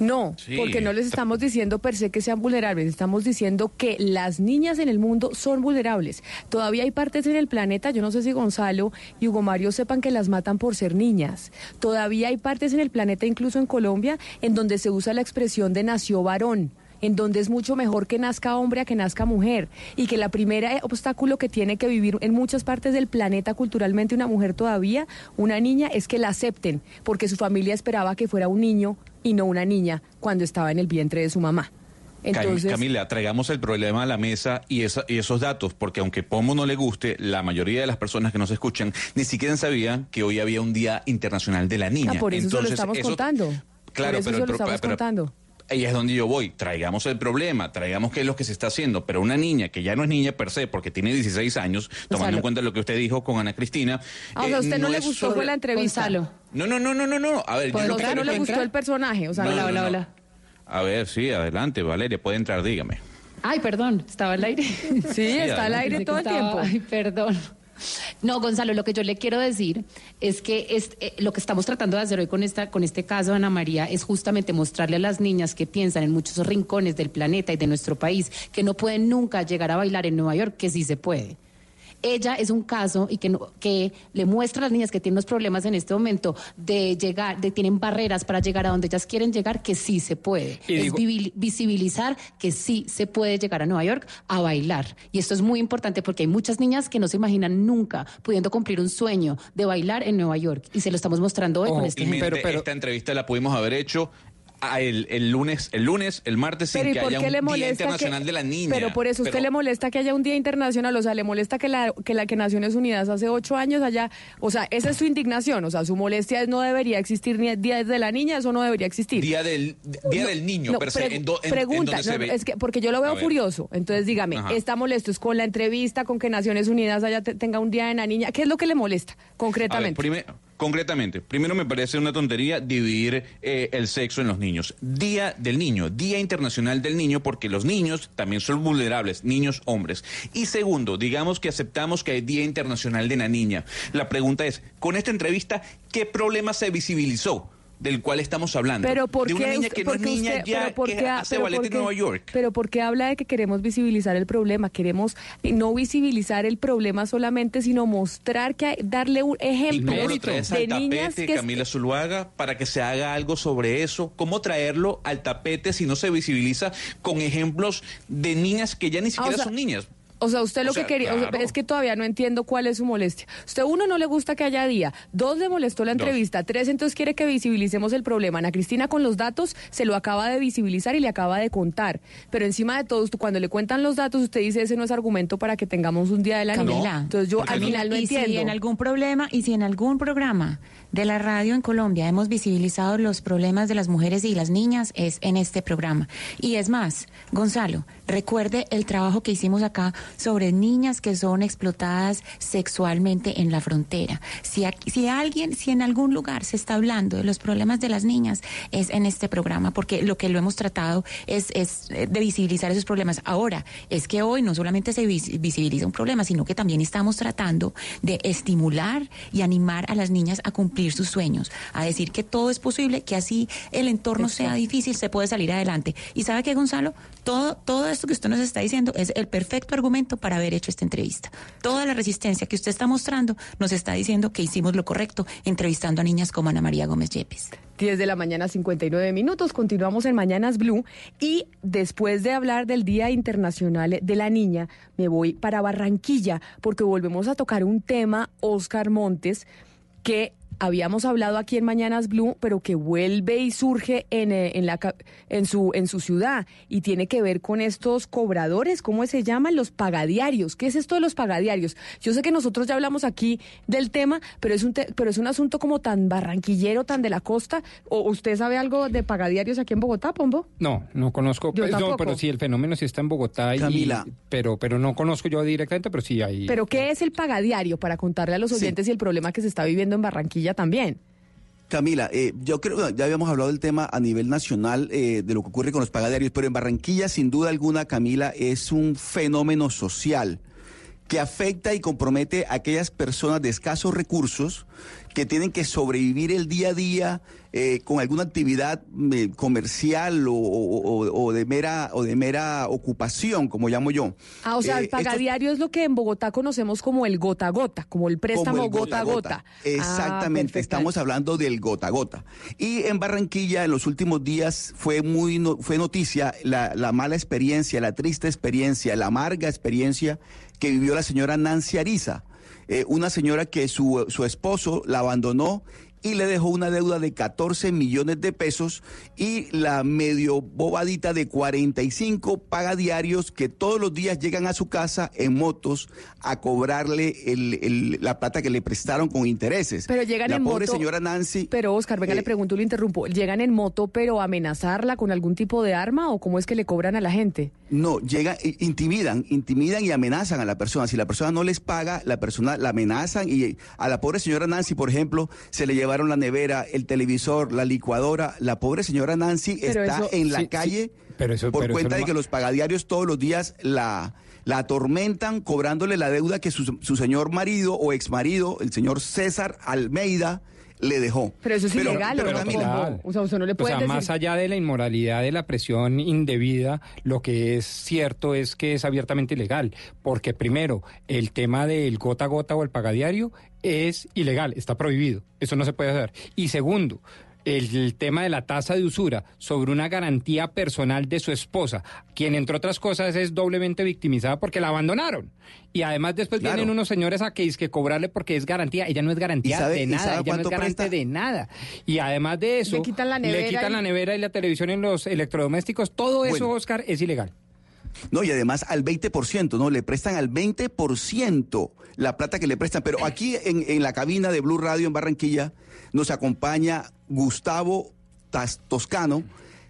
No, Sí. porque no les estamos diciendo per se que sean vulnerables, estamos diciendo que las niñas en el mundo son vulnerables. Todavía hay partes en el planeta, yo no sé si Gonzalo y Hugo Mario sepan que las matan por ser niñas. Todavía hay partes en el planeta, incluso en Colombia, en donde se usa la expresión de nació varón en donde es mucho mejor que nazca hombre a que nazca mujer y que la primera obstáculo que tiene que vivir en muchas partes del planeta culturalmente una mujer todavía, una niña, es que la acepten, porque su familia esperaba que fuera un niño y no una niña cuando estaba en el vientre de su mamá. Entonces, Camila, traigamos el problema a la mesa y, esa- y esos datos, porque aunque Pomo no le guste, la mayoría de las personas que nos escuchan ni siquiera sabían que hoy había un Día Internacional de la Niña. ah, por eso se lo estamos eso- contando. Claro, por eso pero se lo estamos pero- contando. Ahí es donde yo voy. Traigamos el problema, traigamos qué es lo que se está haciendo. Pero una niña que ya no es niña per se, porque tiene 16 años, tomando Gonzalo. en cuenta lo que usted dijo con Ana Cristina. Ah, o sea, a eh, usted no, le gustó sobre- fue la entrevista. No, no, no, no, no, no. A ver, yo Pues lo a que usted no le gustó el personaje. O sea, No, no, no, no. A ver, sí, adelante, Valeria, puede entrar, dígame. Ay, perdón, estaba al aire. Sí, está al aire todo el tiempo. Ay, perdón. No, Gonzalo, lo que yo le quiero decir es que es, eh, lo que estamos tratando de hacer hoy con, esta, con este caso, Ana María, es justamente mostrarle a las niñas que piensan en muchos rincones del planeta y de nuestro país que no pueden nunca llegar a bailar en Nueva York, que sí se puede. Ella es un caso y que, no- que le muestra a las niñas que tienen unos problemas en este momento de llegar, de tienen barreras para llegar a donde ellas quieren llegar, que sí se puede. Y es digo- visibilizar que sí se puede llegar a Nueva York a bailar. Y esto es muy importante porque hay muchas niñas que no se imaginan nunca pudiendo cumplir un sueño de bailar en Nueva York. Y se lo estamos mostrando hoy con este ejemplo. Felizmente, esta entrevista la pudimos haber hecho el, el lunes, el lunes, el martes, sin Pero ¿y que haya un Día Internacional que, de la Niña. Pero por eso, ¿usted Pero- le molesta que haya un Día Internacional? O sea, ¿le molesta que la que, la que Naciones Unidas hace ocho años haya... O sea, esa es su indignación. O sea, su molestia es no debería existir ni Día de la Niña, eso no debería existir. Día del, día No, del Niño, no, per se, pregu- en, do- en- pregunta, no, ve. es que porque yo lo veo furioso. Entonces, dígame, Ajá. ¿está molesto? ¿Es con la entrevista, con que Naciones Unidas haya te- tenga un Día de la Niña? ¿Qué es lo que le molesta A ver, concretamente? Concretamente, primero me parece una tontería dividir eh, el sexo en los niños. Día del Niño, Día Internacional del Niño, porque los niños también son vulnerables, niños hombres. Y segundo, digamos que aceptamos que hay Día Internacional de la Niña. La pregunta es, con esta entrevista, ¿qué problema se visibilizó? Del cual estamos hablando. Pero ¿por de qué una niña usted- que no es porque niña usted- ya pero por que hace ballet por en Nueva York. Pero ¿por qué habla de que queremos visibilizar el problema? Queremos no visibilizar el problema solamente, sino mostrar que hay, darle un ¿Y ejemplo traes de al niñas tapete, que Camila Zuluaga, para que se haga algo sobre eso? ¿Cómo traerlo al tapete si no se visibiliza con ejemplos de niñas que ya ni siquiera Ah, sea, son niñas? O sea, usted lo O sea, que quería, o sea, es que todavía no entiendo cuál es su molestia. Usted, uno, no le gusta que haya día. Dos, le molestó la Dos. entrevista. Tres, entonces quiere que visibilicemos el problema. Ana Cristina con los datos se lo acaba de visibilizar y le acaba de contar. Pero encima de todo, usted, cuando le cuentan los datos, usted dice ese no es argumento para que tengamos un día de la niña. Camila, Entonces yo al final no y entiendo. si en algún problema y si en algún programa de la radio en Colombia hemos visibilizado los problemas de las mujeres y las niñas es en este programa. Y es más, Gonzalo, recuerde el trabajo que hicimos acá sobre niñas que son explotadas sexualmente en la frontera. Si, aquí- si alguien, si en algún lugar se está hablando de los problemas de las niñas, es en este programa, porque lo que lo hemos tratado es, es eh, de visibilizar esos problemas. Ahora, es que hoy no solamente se vis- visibiliza un problema, sino que también estamos tratando de estimular y animar a las niñas a cumplir cumplir sus sueños, a decir que todo es posible, que así el entorno sea difícil, se puede salir adelante. Y sabe que Gonzalo, todo, todo esto que usted nos está diciendo es el perfecto argumento para haber hecho esta entrevista. Toda la resistencia que usted está mostrando nos está diciendo que hicimos lo correcto entrevistando a niñas como Ana María Gómez Yepes. 10 de la mañana, 59 minutos. Continuamos en Mañanas Blue. Y después de hablar del Día Internacional de la Niña, me voy para Barranquilla, porque volvemos a tocar un tema, Oscar Montes, que habíamos hablado aquí en Mañanas Blue, pero que vuelve y surge en, eh, en, la, ca- en, su, en su ciudad y tiene que ver con estos cobradores, ¿cómo se llaman? Los pagadiarios. ¿Qué es esto de los pagadiarios? Yo sé que nosotros ya hablamos aquí del tema, pero es un, te- pero es un asunto como tan barranquillero, tan de la costa. ¿O usted sabe algo de pagadiarios aquí en Bogotá, Pombo? No, no conozco. Yo pues, no, pero sí, el fenómeno sí está en Bogotá. y- Camila. pero, pero no conozco yo directamente, pero sí hay. ¿Pero qué es el pagadiario para contarle a los oyentes y el problema que se está viviendo en Barranquilla también? Camila, eh, yo creo que ya habíamos hablado del tema a nivel nacional eh, de lo que ocurre con los pagadiarios, pero en Barranquilla, sin duda alguna, Camila, es un fenómeno social que afecta y compromete a aquellas personas de escasos recursos que tienen que sobrevivir el día a día eh, con alguna actividad eh, comercial o, o- o- o de mera o de mera ocupación, como llamo yo. Ah, o sea, Eh, el pagadiario es lo que en Bogotá conocemos como el gota a gota, como el préstamo como el gota a gota. Exactamente, Ah, estamos hablando del gota a gota. Y en Barranquilla en los últimos días fue muy no- fue noticia la, la mala experiencia, la triste experiencia, la amarga experiencia que vivió la señora Nancy Ariza, eh, una señora que su, su esposo la abandonó y le dejó una deuda de 14 millones de pesos y la medio bobadita de 45 pagadiarios que todos los días llegan a su casa en motos a cobrarle el- el- la plata que le prestaron con intereses. Pero llegan la en pobre moto. señora Nancy. Pero Oscar, venga, eh, le pregunto, le interrumpo. ¿Llegan en moto, pero amenazarla con algún tipo de arma o cómo es que le cobran a la gente? No, llegan, intimidan, intimidan y amenazan a la persona. Si la persona no les paga, la persona la amenazan y a la pobre señora Nancy, por ejemplo, se le llevaron la nevera, el televisor, la licuadora. La pobre señora Nancy Pero está eso- en la sí, sí, calle pero eso- por pero cuenta de que los pagadiarios todos los días la, la atormentan cobrándole la deuda que su, su señor marido o exmarido, el señor César Almeida, le dejó. Pero eso es ilegal, ¿o no? Camila, Pombo? O sea, usted no le O puede sea, decir... más allá de la inmoralidad, de la presión indebida, lo que es cierto es que es abiertamente ilegal. Porque primero, el tema del gota a gota o el pagadiario es ilegal, está prohibido. Eso no se puede hacer. Y segundo, el, el tema de la tasa de usura sobre una garantía personal de su esposa, quien entre otras cosas es doblemente victimizada porque la abandonaron. Y además después Claro. vienen unos señores a que, que cobrarle porque es garantía. Ella no es garantía ¿Y sabe- de nada, ella no es garante presta? de nada. Y además de eso, Le quitan la le nevera quitan y- la nevera y la televisión en los electrodomésticos. Todo eso, Bueno. Oscar, es ilegal. No, y además al 20%, ¿no? Le prestan al 20% la plata que le prestan. Pero aquí en, en la cabina de Blue Radio en Barranquilla nos acompaña Gustavo Toscano.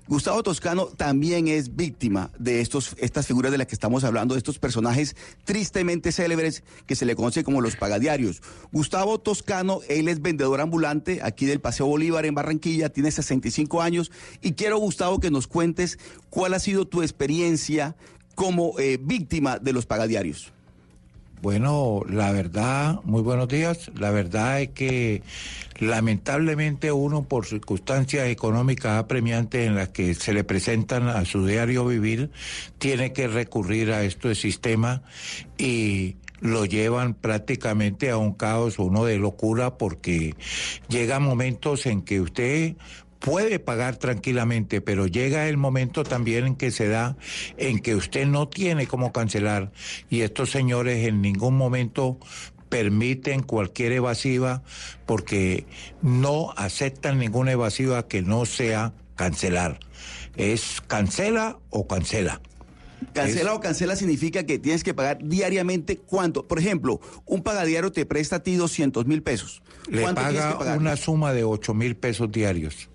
Gustavo Toscano también es víctima de estos, estas figuras de las que estamos hablando, de estos personajes tristemente célebres que se le conoce como los pagadiarios. Gustavo Toscano, él es vendedor ambulante aquí del Paseo Bolívar en Barranquilla, tiene 65 años y quiero, Gustavo, que nos cuentes cuál ha sido tu experiencia como eh, víctima de los pagadiarios. Bueno, la verdad, muy buenos días. La verdad es que lamentablemente uno por circunstancias económicas apremiantes en las que se le presentan a su diario vivir, tiene que recurrir a este sistema y lo llevan prácticamente a un caos, uno de locura, porque llegan momentos en que usted puede pagar tranquilamente, pero llega el momento también en que se da en que usted no tiene cómo cancelar y estos señores en ningún momento permiten cualquier evasiva porque no aceptan ninguna evasiva que no sea cancelar. Es cancela o cancela. Cancela Es- o cancela significa que tienes que pagar diariamente cuánto. Por ejemplo, un pagadiario te presta a ti 200 mil pesos. Le ¿Cuánto tienes que paga pagar? una suma de 8 mil pesos diarios.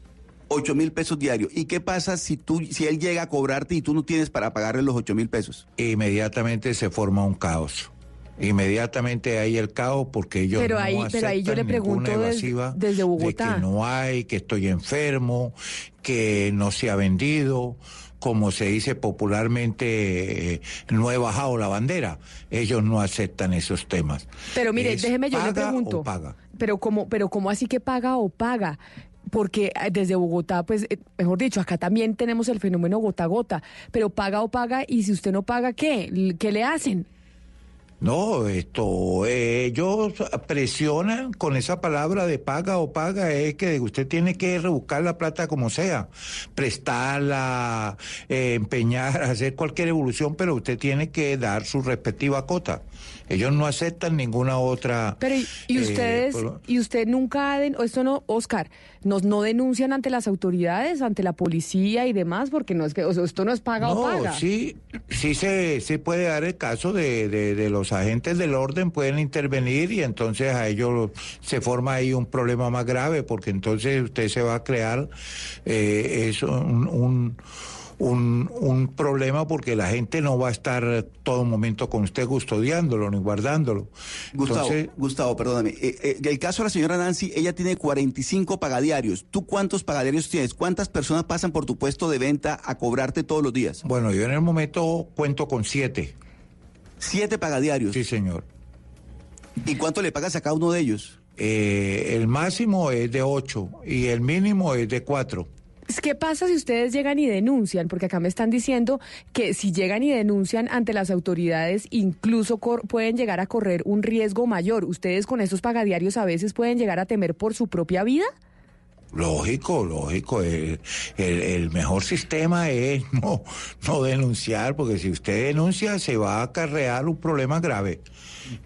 8 mil pesos diarios. ¿Y qué pasa si tú, si él llega a cobrarte y tú no tienes para pagarle los 8 mil pesos? Inmediatamente se forma un caos. Inmediatamente hay el caos porque ellos Pero no ahí- pero ahí yo le aceptan ninguna pregunto desde Bogotá. de que no hay, que estoy enfermo, que no se ha vendido, como se dice popularmente, eh, no he bajado la bandera. Ellos no aceptan esos temas. Pero mire, Es déjeme yo le paga pregunto. o paga. pero como, pero como así que paga o paga. Porque eh, desde Bogotá, pues, eh, mejor dicho, acá también tenemos el fenómeno gota a gota, pero paga o paga, y si usted no paga, ¿qué? ¿Qué le hacen? No, esto, eh, ellos presionan con esa palabra de paga o paga, es que usted tiene que rebuscar la plata como sea, prestarla, eh, empeñar, hacer cualquier evolución, pero usted tiene que dar su respectiva cota. Ellos no aceptan ninguna otra. Pero, ¿y, y eh, ustedes, por- y usted nunca, o esto no, Oscar, nos no denuncian ante las autoridades, ante la policía y demás, porque no es que, o sea, esto no es paga o No, paga. sí, sí se, se puede dar el caso de, de, de los agentes del orden pueden intervenir y entonces a ellos se forma ahí un problema más grave porque entonces usted se va a crear eh, eso, un, un, un, un problema porque la gente no va a estar todo momento con usted custodiándolo ni guardándolo. Gustavo, Entonces, Gustavo, perdóname. Eh, eh, el caso de la señora Nancy, ella tiene 45 pagadiarios. ¿Tú cuántos pagadiarios tienes? ¿Cuántas personas pasan por tu puesto de venta a cobrarte todos los días? Bueno, yo en el momento cuento con siete. ¿Siete pagadiarios? Sí, señor. ¿Y cuánto le pagas a cada uno de ellos? Eh, el máximo es de ocho y el mínimo es de cuatro. ¿Qué pasa si ustedes llegan y denuncian? Porque acá me están diciendo que si llegan y denuncian ante las autoridades, incluso pueden llegar a correr un riesgo mayor. ¿Ustedes con estos pagadiarios a veces pueden llegar a temer por su propia vida? Lógico, lógico. El, el- el mejor sistema es no, no denunciar, porque si usted denuncia se va a acarrear un problema grave.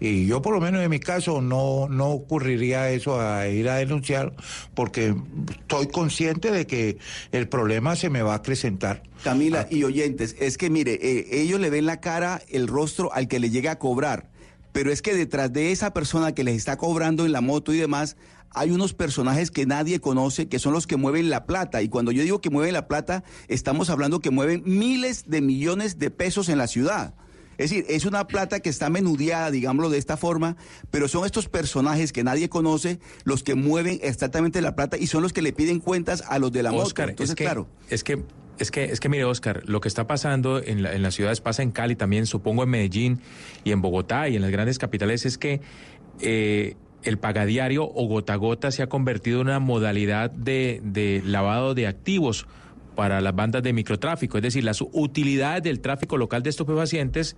Y yo por lo menos en mi caso no, no ocurriría eso a ir a denunciar, porque estoy consciente de que el problema se me va a acrecentar. Camila y oyentes, es que mire, eh, ellos le ven la cara, el rostro al que le llega a cobrar, pero es que detrás de esa persona que les está cobrando en la moto y demás, hay unos personajes que nadie conoce, que son los que mueven la plata. Y cuando yo digo que mueven la plata, estamos hablando que mueven miles de millones de pesos en la ciudad. Es decir, es una plata que está menudeada, digámoslo de esta forma, pero son estos personajes que nadie conoce los que mueven exactamente la plata y son los que le piden cuentas a los de la Oscar, moto. Entonces, es que, claro. Es que, es que, es que mire, Oscar, lo que está pasando en, la- en las ciudades pasa en Cali también, supongo en Medellín y en Bogotá y en las grandes capitales, es que eh, el pagadiario o gota a gota se ha convertido en una modalidad de, de lavado de activos para las bandas de microtráfico, es decir, las utilidades del tráfico local de estupefacientes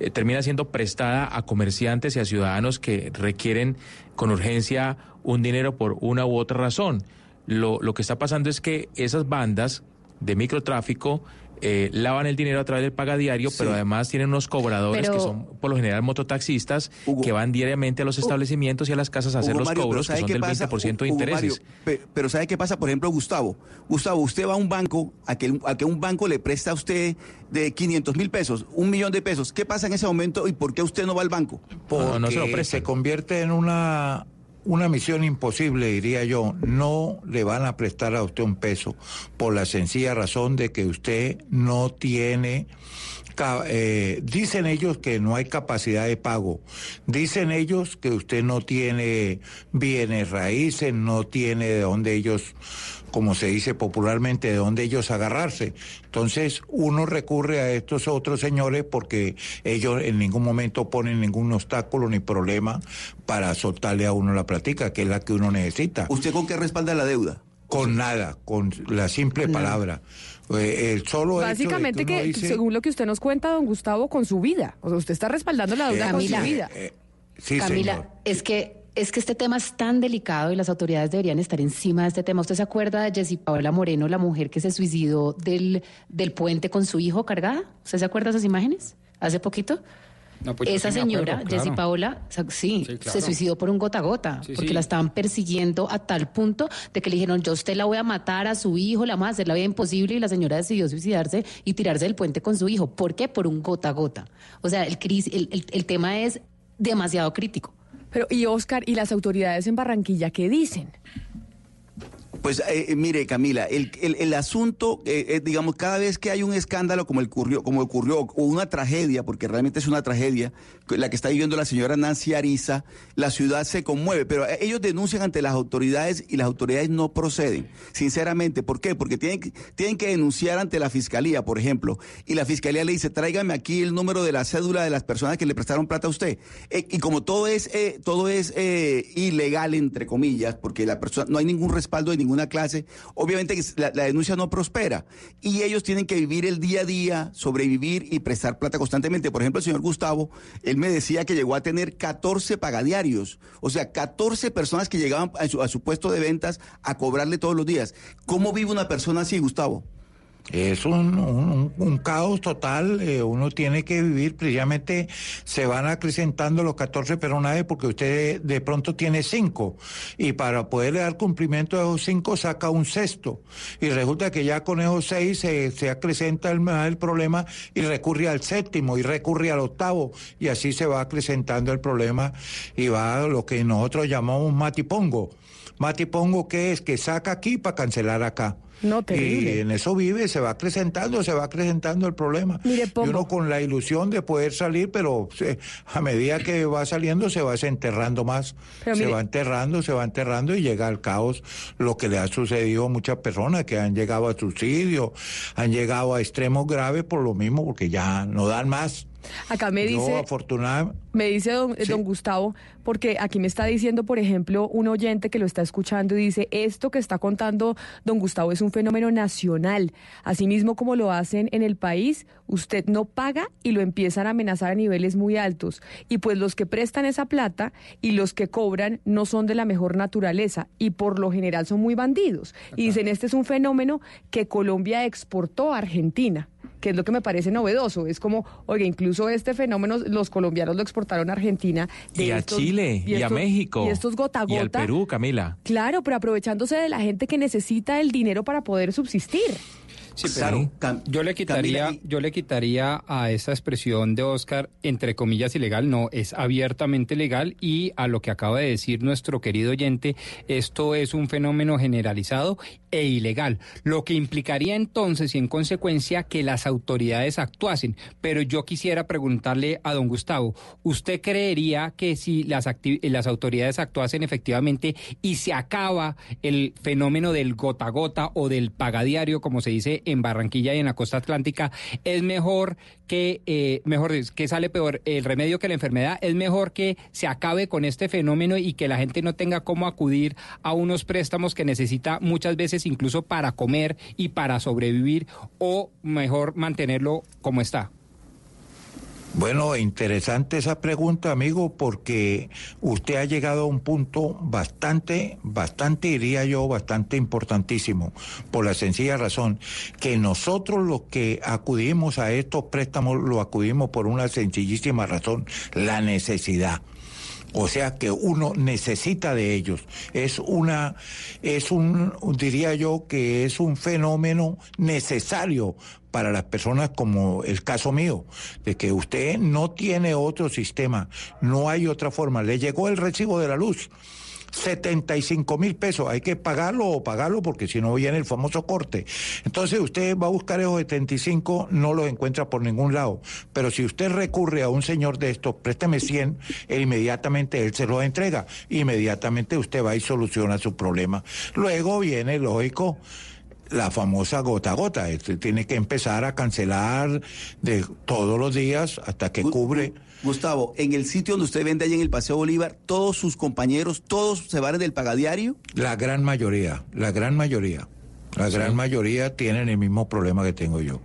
eh, termina siendo prestada a comerciantes y a ciudadanos que requieren con urgencia un dinero por una u otra razón. Lo, lo que está pasando es que esas bandas de microtráfico eh, lavan el dinero a través del pagadiario, pero además tienen unos cobradores Pero- que son por lo general mototaxistas que van diariamente a los establecimientos y a las casas a hacer Hugo los Mario, cobros que ¿sabe son del pasa? 20% de Hugo intereses. Mario, pero ¿sabe qué pasa? Por ejemplo, Gustavo. Gustavo, usted va a un banco, a que, a que un banco le presta a usted de 500 mil pesos, un millón de pesos. ¿Qué pasa en ese momento y por qué usted no va al banco? porque se, convierte en una, una misión imposible, diría yo. No le van a prestar a usted un peso por la sencilla razón de que usted no tiene... eh, dicen ellos que no hay capacidad de pago. Dicen ellos que usted no tiene bienes raíces, no tiene de dónde ellos, como se dice popularmente, de dónde ellos agarrarse. Entonces uno recurre a estos otros señores porque ellos en ningún momento ponen ningún obstáculo ni problema para soltarle a uno la platica, que es la que uno necesita. ¿Usted con qué respalda la deuda? Con nada, con la simple palabra. Eh, el solo hecho de Básicamente que, uno que, dice- según lo que usted nos cuenta, don Gustavo, con su vida. O sea, usted está respaldando la deuda Eh, con su vida. Sí, Camila, señor. es que es que este tema es tan delicado y las autoridades deberían estar encima de este tema. ¿Usted se acuerda de Jessy Paola Moreno, la mujer que se suicidó del, del puente con su hijo cargada? ¿Usted se acuerda de esas imágenes? Hace poquito. No, pues Esa sí señora, acuerdo, Jessy. Paola, sí, Sí, claro. se suicidó por un gota a gota, Sí, porque la estaban persiguiendo a tal punto de que le dijeron, yo a usted la voy a matar a su hijo, la vamos a hacer la vida imposible, y la señora decidió suicidarse y tirarse del puente con su hijo. ¿Por qué? Por un gota a gota. O sea, el, el, el- el tema es demasiado crítico. Pero, y Oscar, ¿y las autoridades en Barranquilla qué dicen? Pues eh, eh, mire, Camila, el, el, el asunto, eh, eh, digamos, cada vez que hay un escándalo como, el ocurrió, como ocurrió, o una tragedia, porque realmente es una tragedia, la que está viviendo la señora Nancy Ariza, la ciudad se conmueve, pero eh, ellos denuncian ante las autoridades y las autoridades no proceden, sinceramente. ¿Por qué? Porque tienen, tienen que denunciar ante la fiscalía, por ejemplo, y la fiscalía le dice, tráigame aquí el número de la cédula de las personas que le prestaron plata a usted. Y como todo es, todo es ilegal, entre comillas, porque la persona, no hay ningún respaldo de ninguna clase, obviamente la, la denuncia no prospera. Y ellos tienen que vivir el día a día, sobrevivir y prestar plata constantemente. Por ejemplo, el señor Gustavo, él me decía que llegó a tener 14 pagadiarios, o sea, 14 personas que llegaban a su, a su puesto de ventas a cobrarle todos los días. ¿Cómo vive una persona así, Gustavo? Es un, un- un caos total, eh, uno tiene que vivir, precisamente se van acrecentando los 14 personajes porque usted de pronto tiene cinco y para poderle dar cumplimiento a esos cinco saca un sexto y resulta que ya con esos seis se, se acrecenta el, el problema y recurre al séptimo y recurre al octavo y así se va acrecentando el problema y va a lo que nosotros llamamos matipongo. Matipongo que es que saca aquí para cancelar acá. No, terrible. Y en eso vive, se va acrecentando, se va acrecentando el problema. Mire, y uno con la ilusión de poder salir, pero se- a medida que va saliendo se va desenterrando más. Pero se mire- va enterrando, se va enterrando y llega al caos lo que le ha sucedido a muchas personas que han llegado a suicidio, han llegado a extremos graves por lo mismo, porque ya no dan más. Acá me dice... afortunadamente, Me dice don, don Gustavo, porque aquí me está diciendo, por ejemplo, un oyente que lo está escuchando y dice, esto que está contando don Gustavo es un fenómeno nacional. Asimismo como lo hacen en el país, usted no paga y lo empiezan a amenazar a niveles muy altos. Y pues los que prestan esa plata y los que cobran no son de la mejor naturaleza y por lo general son muy bandidos. Y dicen, este es un fenómeno que Colombia exportó a Argentina que es lo que me parece novedoso. Es como, oye, incluso este fenómeno los colombianos lo exportaron a Argentina. de Y a estos- Chile, y, a estos- México. Y estos gota a Y al. Perú, Camila. Claro, pero aprovechándose de la gente que necesita el dinero para poder subsistir. Sí, pero yo le quitaría, yo le quitaría a esa expresión de Oscar, entre comillas, ilegal, no, es abiertamente legal y a lo que acaba de decir nuestro querido oyente, esto es un fenómeno generalizado e ilegal, lo que implicaría entonces y en consecuencia que las autoridades actuasen. Pero yo quisiera preguntarle a don Gustavo, ¿usted creería que si las, las autoridades actuasen efectivamente y se acaba el fenómeno del gota a gota o del pagadiario, como se dice en Barranquilla y en la costa atlántica, es mejor que, eh, mejor que sale peor el remedio que la enfermedad? ¿Es mejor que se acabe con este fenómeno y que la gente no tenga cómo acudir a unos préstamos que necesita muchas veces incluso para comer y para sobrevivir o mejor mantenerlo como está? Bueno, interesante esa pregunta, amigo, porque usted ha llegado a un punto bastante, bastante, diría yo, bastante importantísimo, por la sencilla razón que nosotros los que acudimos a estos préstamos lo acudimos por una sencillísima razón, la necesidad. O sea que uno necesita de ellos. Es una, es un, diría yo que es un fenómeno necesario para las personas como el caso mío, de que usted no tiene otro sistema, no hay otra forma. Le llegó el recibo de la luz. 75 mil pesos, hay que pagarlo o pagarlo porque si no viene el famoso corte. Entonces usted va a buscar esos 75, no los encuentra por ningún lado. Pero si usted recurre a un señor de estos, présteme 100, e inmediatamente él se los entrega. Inmediatamente usted va y soluciona su problema. Luego viene, lógico, la famosa gota a gota. Este tiene que empezar a cancelar de todos los días hasta que cubre. Gustavo, en el sitio donde usted vende allá en el Paseo Bolívar, todos sus compañeros, todos se van del pagadiario. La gran mayoría, la gran mayoría, la gran mayoría tienen el mismo problema que tengo yo.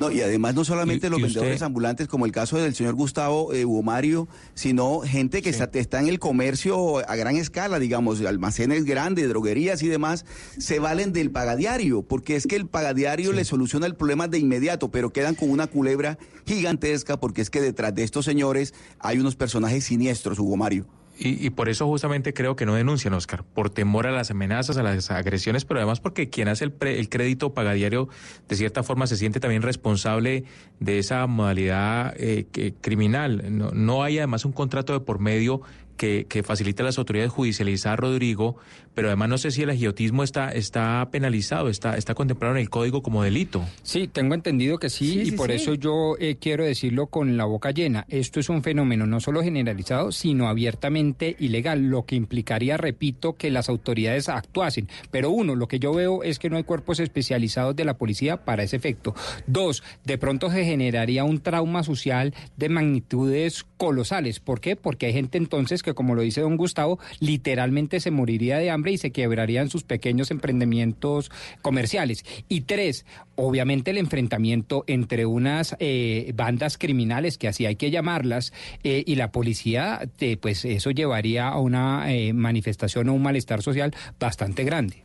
No, y además no solamente ¿Y- los y usted? vendedores ambulantes, como el caso del señor Gustavo eh, Hugo Mario, sino gente que está, está en el comercio a gran escala, digamos, almacenes grandes, droguerías y demás, se valen del pagadiario, porque es que el pagadiario le soluciona el problema de inmediato, pero quedan con una culebra gigantesca, porque es que detrás de estos señores hay unos personajes siniestros, Hugo Mario. Y, y por eso justamente creo que no denuncian, Oscar, por temor a las amenazas, a las agresiones, pero además porque quien hace el, pre- el crédito pagadiario de cierta forma se siente también responsable de esa modalidad eh, criminal. No, no hay además un contrato de por medio que, que facilita a las autoridades judicializar a Rodrigo, pero además no sé si el agiotismo está, está penalizado, está, está contemplado en el código como delito. Sí, tengo entendido que sí, y por eso yo eh, quiero decirlo con la boca llena. Esto es un fenómeno no solo generalizado, sino abiertamente ilegal, lo que implicaría, repito, que las autoridades actuasen. Pero uno, lo que yo veo es que no hay cuerpos especializados de la policía para ese efecto. Dos, de pronto se generaría un trauma social de magnitudes colosales. ¿Por qué? Porque hay gente entonces que, como lo dice don Gustavo, literalmente se moriría de hambre y se quebrarían sus pequeños emprendimientos comerciales. Y tres, obviamente el enfrentamiento entre unas eh, bandas criminales, que así hay que llamarlas, eh, y la policía, eh, pues eso llevaría a una eh, manifestación o un malestar social bastante grande.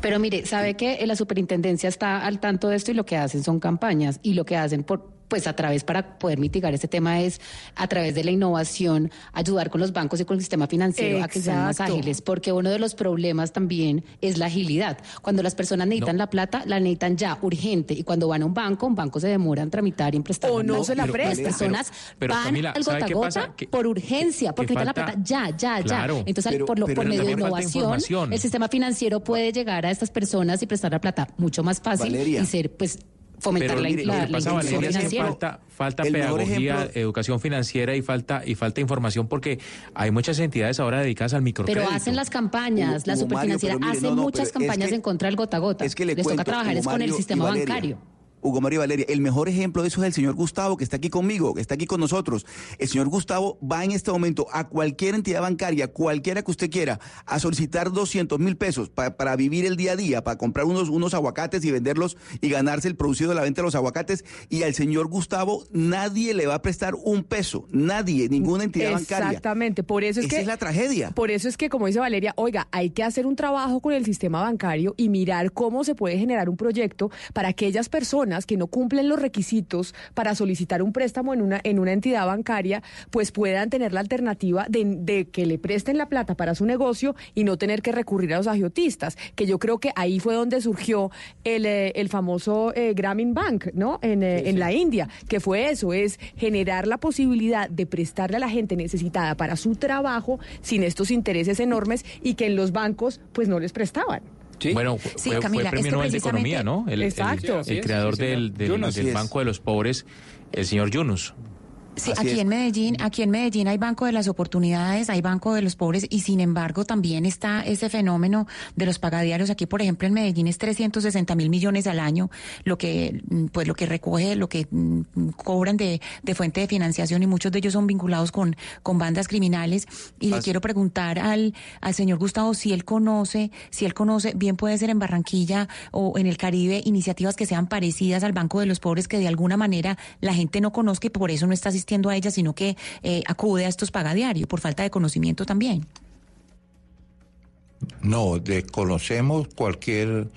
Pero mire, sabe que la superintendencia está al tanto de esto y lo que hacen son campañas y lo que hacen por pues a través para poder mitigar este tema es a través de la innovación ayudar con los bancos y con el sistema financiero a que sean más ágiles, porque uno de los problemas también es la agilidad. Cuando las personas necesitan la plata, la necesitan ya urgente y cuando van a un banco, un banco se demora en tramitar y en prestar. O no se la Las presta. personas Pero- pero, van Camila, al ¿sabe gota a gota? Que- por urgencia, porque que necesitan la plata ya, ya, Claro. ya. Entonces, Pero- por, lo, por medio de innovación, el sistema financiero puede llegar a estas personas y prestar la plata mucho más fácil Valeria. y ser, pues, fomentar Pero la, mire, la, la pasa, inclusión Valeria, es que financiera. falta, falta El pedagogía, ejemplo- educación financiera y falta, y falta información porque hay muchas entidades ahora dedicadas al microcrédito. Pero hacen las campañas, la superfinanciera hace no, no, muchas pero es campañas que- en contra del gota a gota. Es que le Les cuento, toca trabajar es con el Mario y sistema Valeria. bancario. Hugo Mario y Valeria, el mejor ejemplo de eso es el señor Gustavo, que está aquí conmigo, que está aquí con nosotros. El señor Gustavo va en este momento a cualquier entidad bancaria, cualquiera que usted quiera, a solicitar 200 mil pesos pa- para vivir el día a día, para comprar unos, unos aguacates y venderlos y ganarse el producido de la venta de los aguacates. Y al señor Gustavo nadie le va a prestar un peso, nadie, ninguna entidad bancaria. Exactamente, por eso es Esa que es la tragedia. Por eso es que, como dice Valeria, oiga, hay que hacer un trabajo con el sistema bancario y mirar cómo se puede generar un proyecto para aquellas personas que no cumplen los requisitos para solicitar un préstamo en una, en una entidad bancaria, pues puedan tener la alternativa de, de que le presten la plata para su negocio y no tener que recurrir a los agiotistas, que yo creo que ahí fue donde surgió el, eh, el famoso eh, Grameen Bank, ¿no? En, eh, en la India, que fue eso, es generar la posibilidad de prestarle a la gente necesitada para su trabajo sin estos intereses enormes y que en los bancos pues no les prestaban. Bueno, fue, Sí, fue Camila, premio es que Nobel de Economía, ¿no? El, el- Exacto. el, Sí, sí, creador sí, del, del- Yunus. del. Banco de los Pobres, el señor Yunus. Sí, Así aquí es. en Medellín, aquí en Medellín hay Banco de las Oportunidades, hay Banco de los Pobres y sin embargo también está ese fenómeno de los pagadiarios. Aquí, por ejemplo, en Medellín es 360 mil millones al año, lo que mm, pues lo que recoge, lo que mm, cobran de, de fuente de financiación y muchos de ellos son vinculados con, con bandas criminales. Y le quiero preguntar al, al señor Gustavo si él conoce, si él conoce, bien puede ser en Barranquilla o en el Caribe, iniciativas que sean parecidas al Banco de los Pobres que de alguna manera la gente no conozca y por eso no está asistiendo a ella, sino que eh, acude a estos por falta de conocimiento también. No, desconocemos cualquier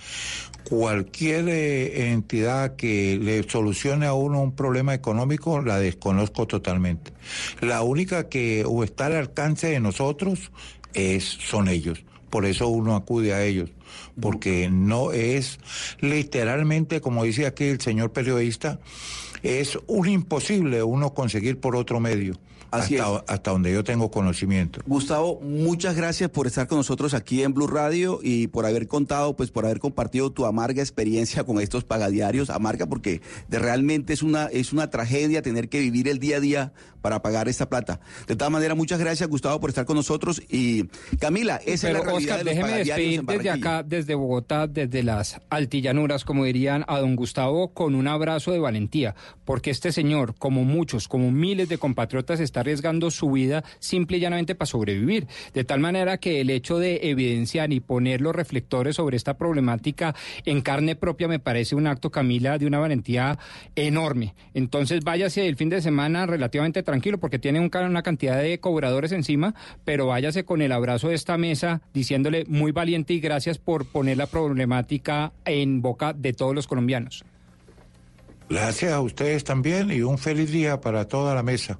cualquier eh, entidad que le solucione a uno un problema económico, la desconozco totalmente. La única que o está al alcance de nosotros es son ellos. Por eso uno acude a ellos, porque no es literalmente, como dice aquí el señor periodista, es un imposible uno conseguir por otro medio, Así hasta, es. hasta donde yo tengo conocimiento. Gustavo, muchas gracias por estar con nosotros aquí en Blue Radio y por haber contado, pues por haber compartido tu amarga experiencia con estos pagadiarios, amarga porque de- realmente es una es una tragedia tener que vivir el día a día para pagar esta plata. De todas maneras, muchas gracias Gustavo por estar con nosotros y Camila, esa es la realidad Oscar, de los déjeme pagadiarios despedir en desde acá, desde Bogotá, desde las altillanuras, como dirían a don Gustavo, con un abrazo de valentía, porque este señor, como muchos, como miles de compatriotas, está arriesgando su vida simple y llanamente para sobrevivir. De tal manera que el hecho de evidenciar y poner los reflectores sobre esta problemática en carne propia me parece un acto, Camila, de una valentía enorme. Entonces váyase el fin de semana relativamente tranquilo, porque tiene un una cantidad de cobradores encima, pero váyase con el abrazo de esta mesa diciéndole muy valiente y gracias por poner la problemática en boca de todos los colombianos. Gracias a ustedes también y un feliz día para toda la mesa.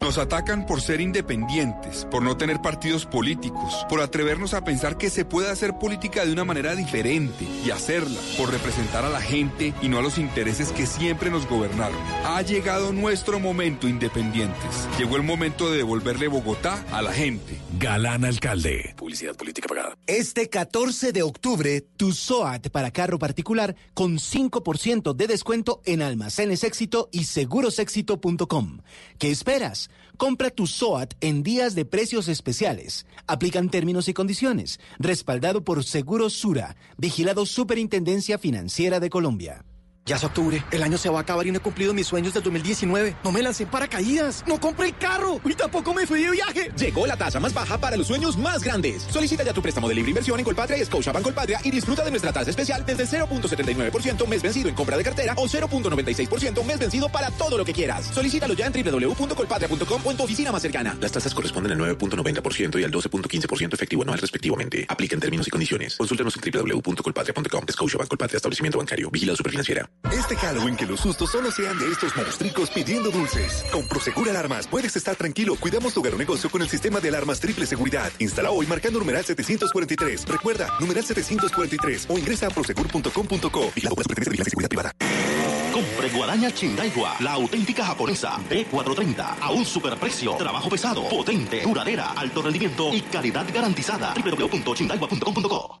Nos atacan por ser independientes, por no tener partidos políticos, por atrevernos a pensar que se puede hacer política de una manera diferente y hacerla, por representar a la gente y no a los intereses que siempre nos gobernaron. Ha llegado nuestro momento, independientes. Llegó el momento de devolverle Bogotá a la gente. Galán Alcalde. Publicidad política pagada. Este 14 de octubre, tu SOAT para carro particular con 5% de descuento en almacenes éxito y segurosexito.com. ¿Qué esperas? Compra tu SOAT en días de precios especiales. Aplican términos y condiciones. Respaldado por Seguros Sura, vigilado Superintendencia Financiera de Colombia. Ya es octubre, el año se va a acabar y no he cumplido mis sueños del 2019. No me lancé en paracaídas, no compré el carro y tampoco me fui de viaje. Llegó la tasa más baja para los sueños más grandes. Solicita ya tu préstamo de libre inversión en Colpatria y Scotiabank Colpatria y disfruta de nuestra tasa especial desde 0.79% mes vencido en compra de cartera o 0.96% mes vencido para todo lo que quieras. Solicítalo ya en www.colpatria.com o en tu oficina más cercana. Las tasas corresponden al 9.90% y al 12.15% efectivo anual respectivamente. Aplica en términos y condiciones. Consultanos en www.colpatria.com. Scotiabank Colpatria Establecimiento Bancario. Vigila Superfinanciera. Este Halloween que los sustos solo sean de estos monstruos pidiendo dulces. Con Prosegur Alarmas puedes estar tranquilo. Cuidamos tu hogar o negocio con el sistema de alarmas triple seguridad. Instala hoy marcando numeral 743. Recuerda, numeral 743 o ingresa a prosegur.com.co. Por la de y Seguridad Privada. Compre guadaña Chindaigua, la auténtica japonesa B430 a un superprecio, trabajo pesado, potente, duradera, alto rendimiento y calidad garantizada. www.chindaigua.com.co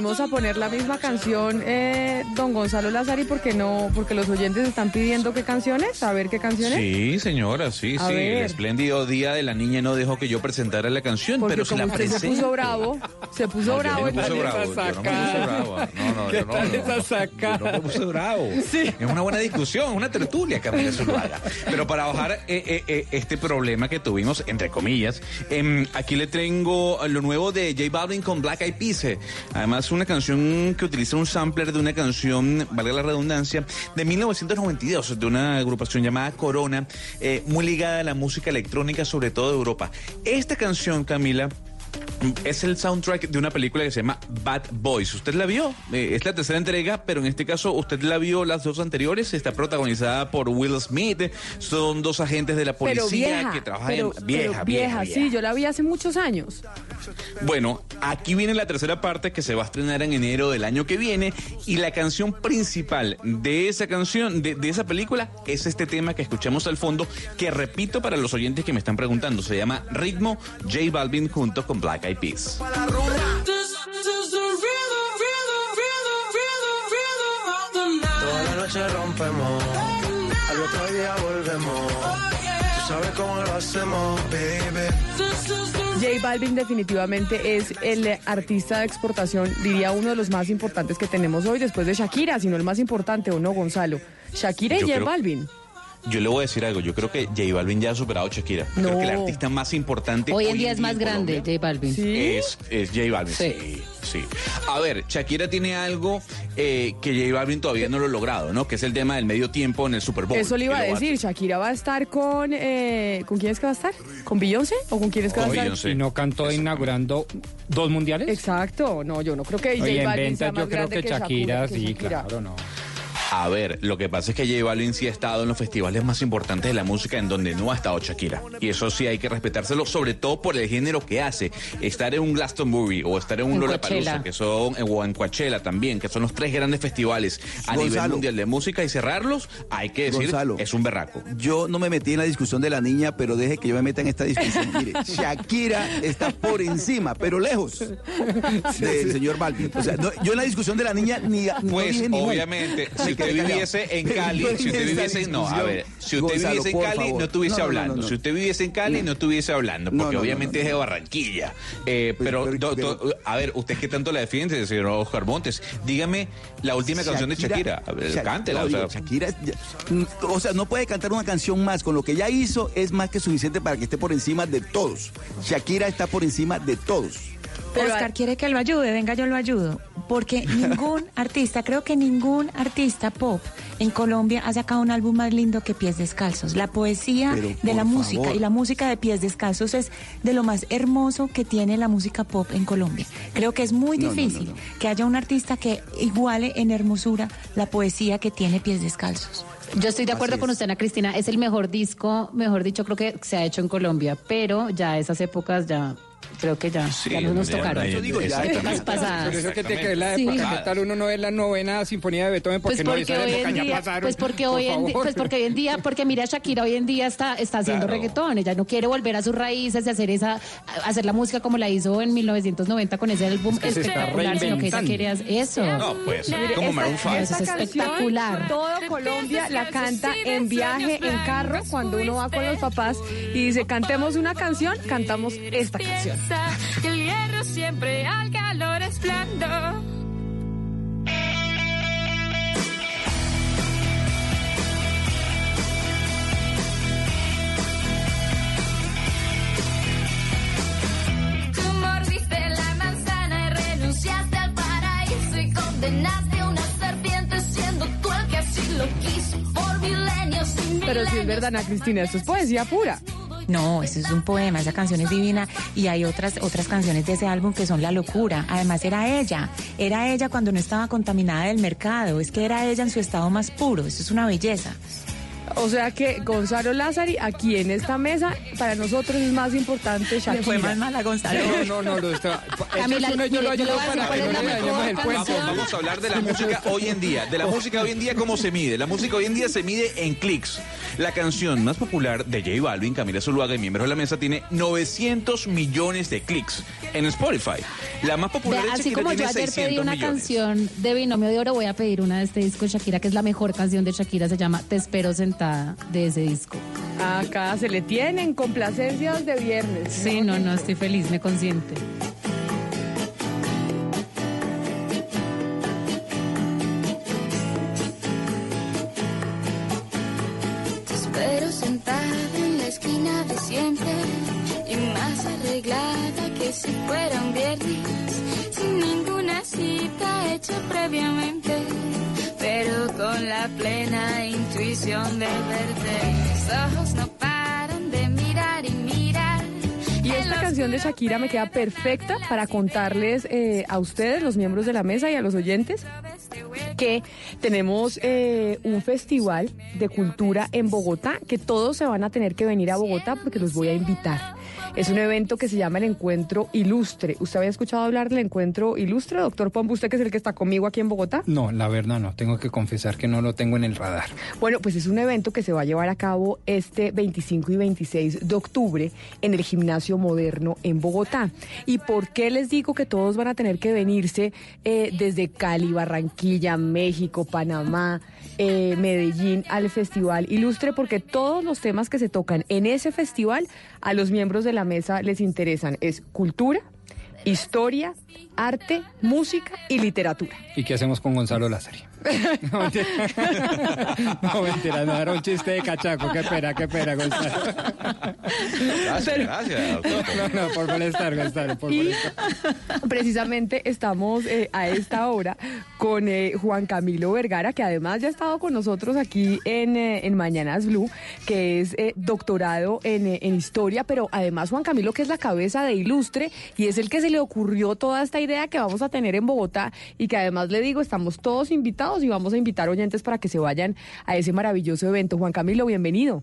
Volvimos a poner la misma canción, eh, don Gonzalo Lazari, porque no, porque los oyentes están pidiendo qué canciones, a ver qué canciones. Sí, señora, sí, A sí. ver. El espléndido día de la niña no dejó que yo presentara la canción, Porque pero se la usted se puso bravo, se puso No, yo bravo. no me puse entonces- bravo, yo no me puse bravo. No, no, yo no, no, no, yo no me puse bravo. Es una buena discusión, una tertulia, Camila Zuluaga. Pero para bajar eh, eh, eh, este problema que tuvimos, entre comillas, em, aquí le tengo lo nuevo de J Balvin con Black Eyed Peas. eh. Además, una canción que utiliza un sampler de una canción, valga la redundancia, de 1992, de una agrupación llamada Corona, eh, muy ligada a la música electrónica, sobre todo de Europa. Esta canción, Camila, es el soundtrack de una película que se llama Bad Boys. ¿Usted la vio? Eh, es la tercera entrega, pero en este caso usted la vio las dos anteriores. Está protagonizada por Will Smith. Son dos agentes de la Pero policía vieja, que trabajan pero, en pero vieja, vieja, vieja, sí, yo la vi hace muchos años. Bueno, aquí viene la tercera parte que se va a estrenar en enero del año que viene y la canción principal de esa canción, de, de esa película, es este tema que escuchamos al fondo, que repito para los oyentes que me están preguntando, se llama Ritmo J Balvin junto con Black Eyed Peas. Toda la noche rompemos, al otro día volvemos. Tú sabes cómo lo hacemos, baby. J Balvin definitivamente es el artista de exportación, diría uno de los más importantes que tenemos hoy, después de Shakira, si no el más importante, ¿o no, Gonzalo? Shakira y Yo J creo- Balvin. Yo le voy a decir algo, yo creo que J Balvin ya ha superado a Shakira. Yo Creo que el No. artista más importante Hoy en día es más grande, Colombia J Balvin. Es, es J Balvin, sí. sí, A ver, Shakira tiene algo eh, que J Balvin todavía no lo ha logrado, ¿no? Que es el tema del medio tiempo en el Super Bowl. Eso le iba a decir, Shakira va a estar con... eh, ¿Con quién es que va a estar? ¿Con Beyoncé? ¿O con quién es que va a estar? Y no cantó inaugurando dos mundiales. Exacto, no, yo no creo que J Oye, en Balvin sea ventas más yo creo grande que Shakira, sí, Shakira. claro, no. A ver, lo que pasa es que J Balvin sí ha estado en los festivales más importantes de la música en donde no ha estado Shakira. Y eso sí hay que respetárselo, sobre todo por el género que hace. Estar en un Glastonbury o estar en un Lollapalooza, que son, eh, o en Coachella también, que son los tres grandes festivales a nivel mundial de música y cerrarlos, hay que decir, Gonzalo. es un berraco. Yo no me metí en la discusión de la niña, pero deje que yo me meta en esta discusión. Mire, Shakira está por encima, pero lejos del señor Balvin. O sea, no- yo en la discusión de la niña ni, no Pues dije ni obviamente, Me si usted viviese en Cali, si usted viviese, no, a ver, si usted viviese en Cali, no estuviese hablando. Si usted viviese en Cali, no, estuviese hablando, porque obviamente es de Barranquilla. Eh, pero, do- do- a ver, ¿usted qué tanto la defiende, señor Oscar Montes? Dígame la última canción de Shakira. A ver, Shak- cántela. o sea. Shakira, mm, o sea, no puede cantar una canción más. Con lo que ya hizo es más que suficiente para que esté por encima de todos. Shakira está por encima de todos. Oscar quiere que lo ayude, venga, yo lo ayudo. Porque ningún artista, creo que ningún artista pop en Colombia ha sacado un álbum más lindo que Pies Descalzos. La poesía Pero, de la música favor. y la música de Pies Descalzos es de lo más hermoso que tiene la música pop en Colombia. Creo que es muy No, no, no, difícil no. que haya un artista que iguale en hermosura la poesía que tiene Pies Descalzos. Yo estoy de acuerdo con usted, Ana Cristina. Es el mejor disco, mejor dicho, creo que se ha hecho en Colombia, pero ya esas épocas ya, creo que ya, Sí, ya no nos tocaron. Yo digo, ya, épocas ya, pasadas. Por eso que tiene que ver la Sí. ¿Qué tal uno no ve la novena sinfonía de Beethoven? Porque Pues no, porque esa hoy en ya día, pasaron. pues porque Por hoy en di- favor. pues porque hoy en día, porque mira Shakira hoy en día está, está haciendo Claro. reggaetón, ella no quiere volver a sus raíces y hacer esa, hacer la música como la hizo en 1990 con ese álbum que espectacular, sino que ella quiere hacer eso. No, pues, como Maroon. Eso es espectacular. Todo Colombia la canta en viaje, en carro, cuando uno va con los papás y dice, cantemos una canción, cantamos esta canción. El hierro siempre al calor es blando. Tú mordiste la manzana renunciaste al paraíso y condenaste a una serpiente siendo tú el que así lo quiso por milenios y Pero si es milenios. verdad, Ana Cristina, esto es poesía pura. No, eso es un poema, esa canción es divina y hay otras otras canciones de ese álbum que son la locura. Además era ella, era ella cuando no estaba contaminada del mercado, es que era ella en su estado más puro, eso es una belleza. O sea que Gonzalo Lázari, aquí en esta mesa, para nosotros es más importante Le fue Shakira. más mal a Gonzalo. No, no, no, lo está. Camila, es uno, yo lo ayudo voy a decir para que no le dañemos el Vamos, cuento. vamos a hablar de la música hoy en día. De la música hoy en día, ¿cómo se mide? La música hoy en día se mide en clics. La canción más popular de J Balvin, Camila Zuluaga y miembros de la mesa, tiene 900 millones de clics en Spotify. La más popular Vea, de así Shakira como yo tiene ayer 600 pedí una millones. canción de Binomio de Oro, voy a pedir una de este disco de Shakira, que es la mejor canción de Shakira, se llama Te espero sentada de ese disco. Acá se le tienen complacencias de viernes. Sí, no, no, estoy feliz, me consiente. Te espero sentada en la esquina de siempre y más arreglada que si fuera un viernes, sin ninguna cita hecha previamente, con la plena intuición de verte. Mis ojos no paran de mirar y mirar. Y esta canción de Shakira me queda perfecta para contarles eh, a ustedes, los miembros de la mesa y a los oyentes, que tenemos eh, un festival de cultura en Bogotá, que todos se van a tener que venir a Bogotá porque los voy a invitar. Es un evento que se llama el Encuentro Ilustre. ¿Usted había escuchado hablar del Encuentro Ilustre, doctor Pombo? Usted que es el que está conmigo aquí en Bogotá. No, la verdad no. Tengo que confesar que no lo tengo en el radar. Bueno, pues es un evento que se va a llevar a cabo este 25 y 26 de octubre en el Gimnasio Moderno en Bogotá. ¿Y por qué les digo que todos van a tener que venirse eh, desde Cali, Barranquilla, México, Panamá, eh, Medellín al Festival Ilustre? Porque todos los temas que se tocan en ese festival a los miembros de la mesa les interesan. Es cultura, historia, arte, música y literatura. ¿Y qué hacemos con Gonzalo Lázari? No, mentira. No, mentira, no, era un chiste de cachaco. Qué pena, qué pena, Gonzalo. Gracias, gracias, doctor. No, no, por molestar, Gonzalo, por Y molestar. precisamente estamos eh, a esta hora con eh, Juan Camilo Vergara, que además ya ha estado con nosotros aquí en, eh, en Mañanas Blue, que es eh, doctorado en, eh, en historia, pero además Juan Camilo que es la cabeza de Ilustre y es el que se le ocurrió toda esta idea que vamos a tener en Bogotá y que además le digo, estamos todos invitados y vamos a invitar oyentes para que se vayan a ese maravilloso evento. Juan Camilo, bienvenido.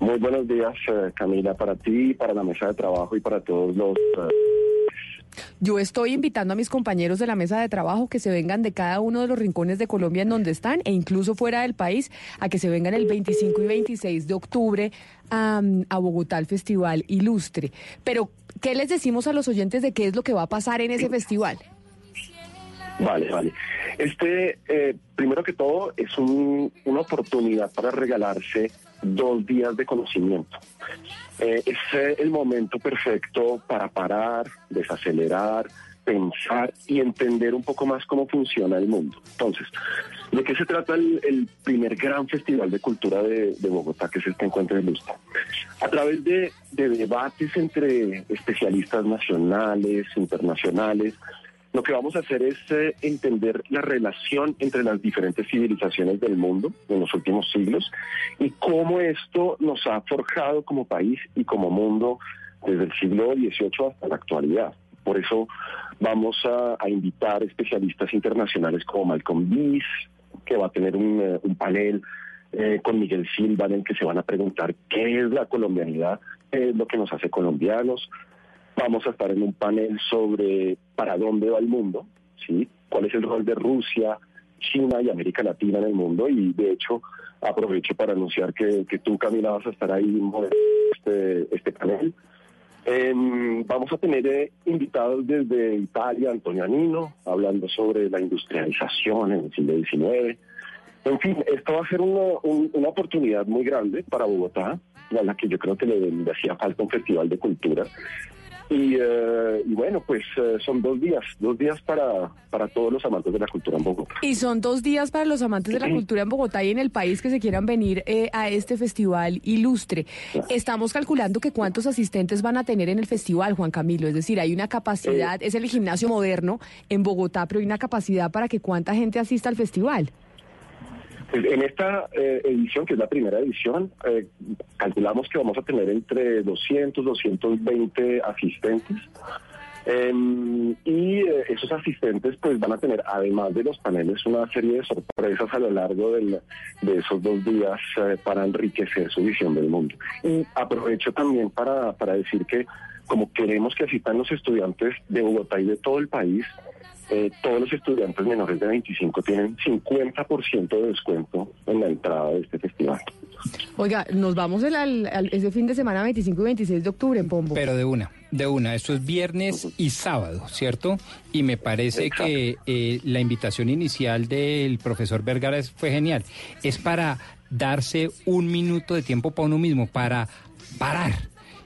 Muy buenos días, eh, Camila, para ti, para la mesa de trabajo y para todos los... eh, Yo estoy invitando a mis compañeros de la mesa de trabajo que se vengan de cada uno de los rincones de Colombia en donde están e incluso fuera del país a que se vengan el 25 y 26 de octubre a, a Bogotá al Festival Ilustre. Pero, ¿qué les decimos a los oyentes de qué es lo que va a pasar en ese festival? Vale, vale. Este, eh, primero que todo, es un- una oportunidad para regalarse dos días de conocimiento. Eh, es eh, el momento perfecto para parar, desacelerar, pensar y entender un poco más cómo funciona el mundo. Entonces, ¿de qué se trata el, primer gran festival de cultura de, Bogotá, que es este encuentro de Lustre? A través de, de debates entre especialistas nacionales, internacionales, lo que vamos a hacer es eh, entender la relación entre las diferentes civilizaciones del mundo en los últimos siglos y cómo esto nos ha forjado como país y como mundo desde el siglo XVIII hasta la actualidad. Por eso vamos a, a invitar especialistas internacionales como Malcolm Biss, que va a tener un, eh, un panel eh, con Miguel Silva en el que se van a preguntar qué es la colombianidad, qué es lo que nos hace colombianos. Vamos a estar en un panel sobre para dónde va el mundo, ¿sí? cuál es el rol de Rusia, China y América Latina en el mundo. Y de hecho, aprovecho para anunciar que, tú, Camila, vas a estar ahí este, este panel. Em, vamos a tener eh, invitados desde Italia, Antonio Anino, hablando sobre la industrialización en el siglo XIX. En fin, esto va a ser una, un- una oportunidad muy grande para Bogotá, a la que yo creo que le hacía falta un festival de cultura. Y, eh, y bueno, pues eh, son dos días, dos días para, para todos los amantes de la cultura en Bogotá. Y son dos días para los amantes de la cultura en Bogotá y en el país que se quieran venir eh, a este festival ilustre. Estamos calculando que cuántos asistentes van a tener en el festival, Juan Camilo. Es decir, hay una capacidad, es el gimnasio moderno en Bogotá, pero hay una capacidad para que cuánta gente asista al festival. En esta eh, edición, que es la primera edición, eh, calculamos que vamos a tener entre 200, 220 asistentes. Em, y eh, esos asistentes pues van a tener, además de los paneles, una serie de sorpresas a lo largo del- de esos dos días eh, para enriquecer su visión del mundo. Y aprovecho también para, para decir que como queremos que asistan los estudiantes de Bogotá y de todo el país, eh, todos los estudiantes menores de 25 tienen 50% de descuento en la entrada de este festival. Oiga, nos vamos el, al, al- ese fin de semana 25 y 26 de octubre en Pombo. Pero de una, de una. Esto es viernes y sábado, ¿cierto? Y me parece que eh, la invitación inicial del profesor Vergara es- fue genial. Es para darse un minuto de tiempo para uno mismo, para parar.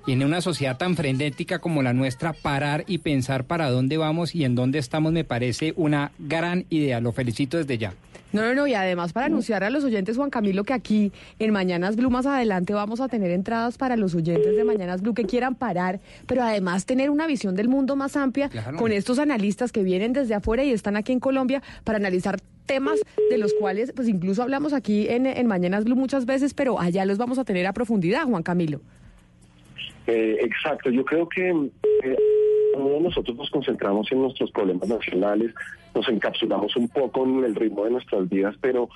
Y en una sociedad tan frenética como la nuestra, parar y pensar para dónde vamos y en dónde estamos me parece una gran idea. Lo felicito desde ya. No, no, no, y además para anunciar a los oyentes, Juan Camilo, que aquí en Mañanas Blue más adelante vamos a tener entradas para los oyentes de Mañanas Blue que quieran parar, pero además tener una visión del mundo más amplia Claro. con estos analistas que vienen desde afuera y están aquí en Colombia para analizar temas de los cuales pues incluso hablamos aquí en, en Mañanas Blue muchas veces, pero allá los vamos a tener a profundidad, Juan Camilo. Eh, exacto, yo creo que eh, nosotros nos concentramos en nuestros problemas nacionales, nos encapsulamos un poco en el ritmo de nuestras vidas, pero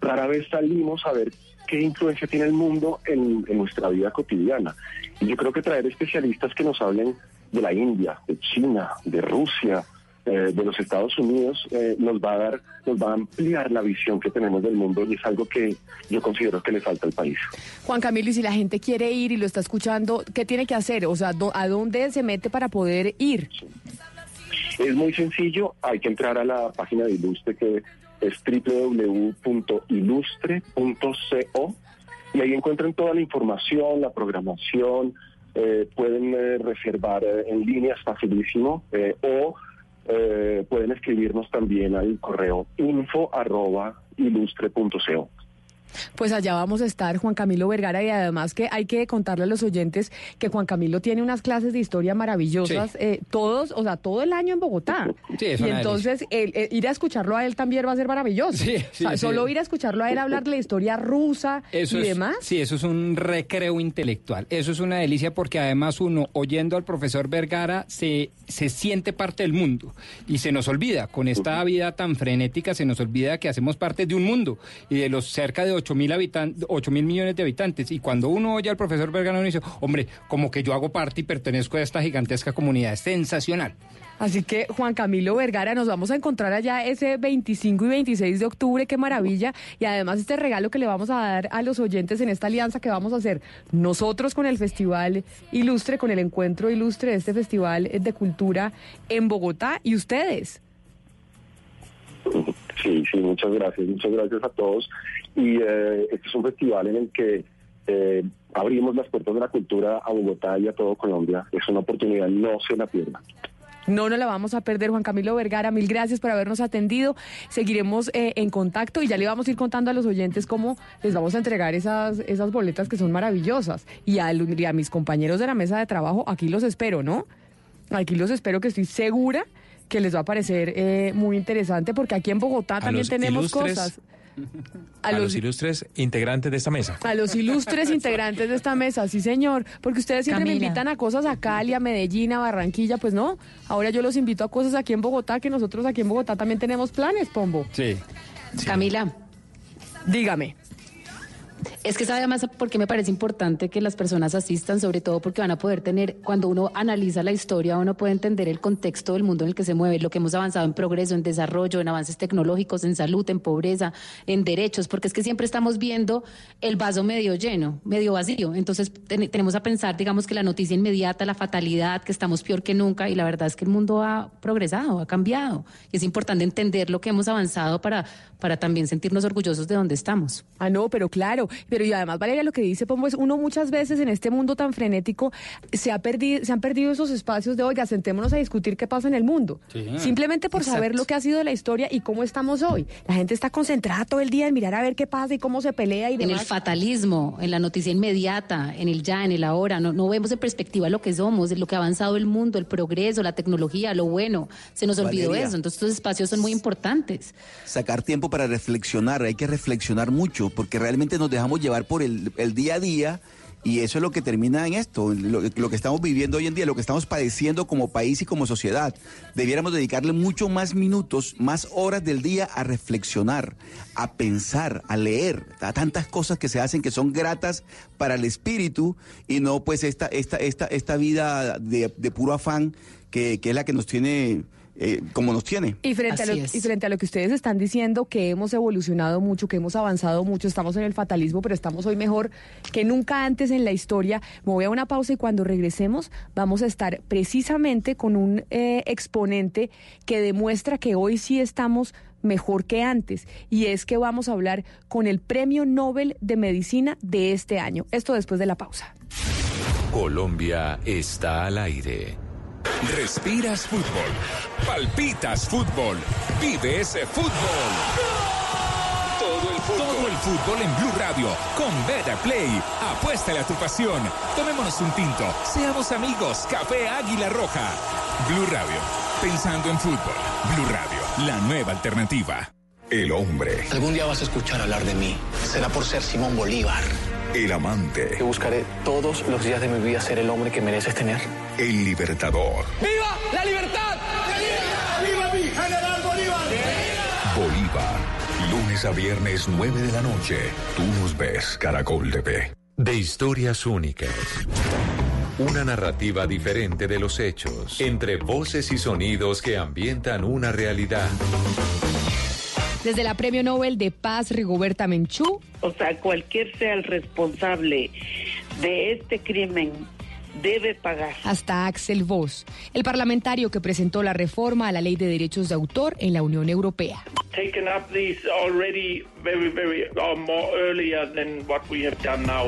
rara vez salimos a ver qué influencia tiene el mundo en nuestra vida cotidiana. Y yo creo que traer especialistas que nos hablen de la India, de China, de Rusia, eh, de los Estados Unidos, eh, nos va a dar, nos va a ampliar la visión que tenemos del mundo y es algo que yo considero que le falta al país. Juan Camilo, y si la gente quiere ir y lo está escuchando, ¿qué tiene que hacer? O sea, ¿a dónde se mete para poder ir? Es muy sencillo, hay que entrar a la página de Ilustre que es www.ilustre.co y ahí encuentran toda la información, la programación, eh, pueden eh, reservar eh, en línea, es facilísimo, eh, o eh, pueden escribirnos también al correo info arroba ilustre.co. Pues allá vamos a estar, Juan Camilo Vergara, y además que hay que contarle a los oyentes que Juan Camilo tiene unas clases de historia maravillosas, Sí. eh, todos, o sea, todo el año en Bogotá. Sí, y entonces el- el ir a escucharlo a él también va a ser maravilloso. Sí, O sea. Solo ir a escucharlo a él hablar de la historia rusa Eso y es, demás. Sí, eso es un recreo intelectual. Eso es una delicia porque además uno, oyendo al profesor Vergara, se, se siente parte del mundo y se nos olvida, con esta vida tan frenética, se nos olvida que hacemos parte de un mundo y de los cerca de 8 mil habitantes, 8 mil millones de habitantes. Y cuando uno oye al profesor Vergara, uno dice, hombre, como que yo hago parte y pertenezco a esta gigantesca comunidad. Es sensacional. Así que Juan Camilo Vergara, nos vamos a encontrar allá ese 25 y 26 de octubre, qué maravilla. Y además este regalo que le vamos a dar a los oyentes en esta alianza que vamos a hacer nosotros con el Festival Ilustre, con el encuentro ilustre de este Festival de Cultura en Bogotá y ustedes. Sí, sí, muchas gracias, muchas gracias a todos. Y eh, este es un festival en el que eh, abrimos las puertas de la cultura a Bogotá y a todo Colombia. Es una oportunidad, no se la pierdan. No nos la vamos a perder, Juan Camilo Vergara. Mil gracias por habernos atendido. Seguiremos eh, en contacto y ya le vamos a ir contando a los oyentes cómo les vamos a entregar esas, esas boletas que son maravillosas. Y a, y a mis compañeros de la mesa de trabajo, aquí los espero, ¿no? Aquí los espero, que estoy segura que les va a parecer eh, muy interesante, porque aquí en Bogotá también tenemos ilustres- cosas. A, los, ilustres integrantes de esta mesa. A los ilustres integrantes de esta mesa, sí señor, porque ustedes siempre me invitan a cosas a Cali, a Medellín, a Barranquilla, pues no, ahora yo los invito a cosas aquí en Bogotá, que nosotros aquí en Bogotá también tenemos planes, Pombo. Sí. Camila. Dígame. Es que sabe además porque me parece importante que las personas asistan, sobre todo porque van a poder tener, cuando uno analiza la historia, uno puede entender el contexto del mundo en el que se mueve, lo que hemos avanzado en progreso, en desarrollo, en avances tecnológicos, en salud, en pobreza, en derechos, porque es que siempre estamos viendo el vaso medio lleno, medio vacío. Entonces ten- tenemos a pensar, digamos, que la noticia inmediata, la fatalidad, que estamos peor que nunca, y la verdad es que el mundo ha progresado, ha cambiado. Y es importante entender lo que hemos avanzado para, para también sentirnos orgullosos de donde estamos. Ah, no, pero claro, pero y además Valeria lo que dice Pombo es uno muchas veces en este mundo tan frenético se ha perdido, se han perdido esos espacios de oiga, sentémonos a discutir qué pasa en el mundo. Sí. Simplemente por Exacto. saber lo que ha sido la historia y cómo estamos hoy. La gente está concentrada todo el día en mirar a ver qué pasa y cómo se pelea y en el demás. fatalismo, en la noticia inmediata, en el ya, en el ahora. No, no vemos en perspectiva lo que somos, en lo que ha avanzado el mundo, el progreso, la tecnología, lo bueno. Se nos olvidó Valeria. eso. Entonces, estos espacios son muy importantes. sacar tiempo para reflexionar, hay que reflexionar mucho, porque realmente nos dejamos llevar por el, día a día y eso es lo que termina en esto, lo, lo que estamos viviendo hoy en día, lo que estamos padeciendo como país y como sociedad. Debiéramos dedicarle mucho más minutos, más horas del día a reflexionar, a pensar, a leer, a tantas cosas que se hacen que son gratas para el espíritu y no pues esta, esta, esta, esta vida de, de puro afán que, que es la que nos tiene eh, como nos tiene. Y frente, a lo, Así es. y frente a lo que ustedes están diciendo, que hemos evolucionado mucho, que hemos avanzado mucho, estamos en el fatalismo, pero estamos hoy mejor que nunca antes en la historia. Me voy a una pausa y cuando regresemos vamos a estar precisamente con un eh, exponente que demuestra que hoy sí estamos mejor que antes. Y es que vamos a hablar con el Premio Nobel de Medicina de este año. Esto después de la pausa. Colombia está al aire. Respiras fútbol, palpitas fútbol, vive ese fútbol. Todo el fútbol. Todo el fútbol en Blue Radio con Beta Play. Apuéstale a tu pasión. Tomémonos un tinto. Seamos amigos. Café Águila Roja. Blue Radio. Pensando en fútbol. Blue Radio. La nueva alternativa. El hombre. Algún día vas a escuchar hablar de mí. Será por ser Simón Bolívar. El amante. Yo buscaré todos los días de mi vida ser el hombre que mereces tener. El libertador. ¡Viva la libertad! ¡Viva mi general Bolívar! Bolívar. Lunes a viernes 9 de la noche. Tú nos ves, Caracol TV. De historias únicas. Una narrativa diferente de los hechos. Entre voces y sonidos que ambientan una realidad. Desde la Premio Nobel de Paz, Rigoberta Menchú, O sea, cualquier sea el responsable de este crimen debe pagar. hasta Axel Voss, el parlamentario que presentó la reforma a la ley de derechos de autor en la Unión Europea. taken up these already very, very, or more earlier than what we have done now.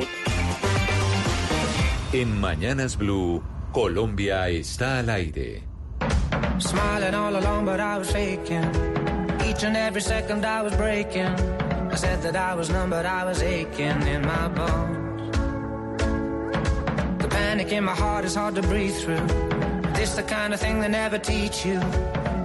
En Mañanas Blue, Colombia está al aire. Smiling all along, but I was faking. Each and every second I was breaking. I said that I was numb, but I was aching in my bones. The panic in my heart is hard to breathe through. This the kind of thing they never teach you.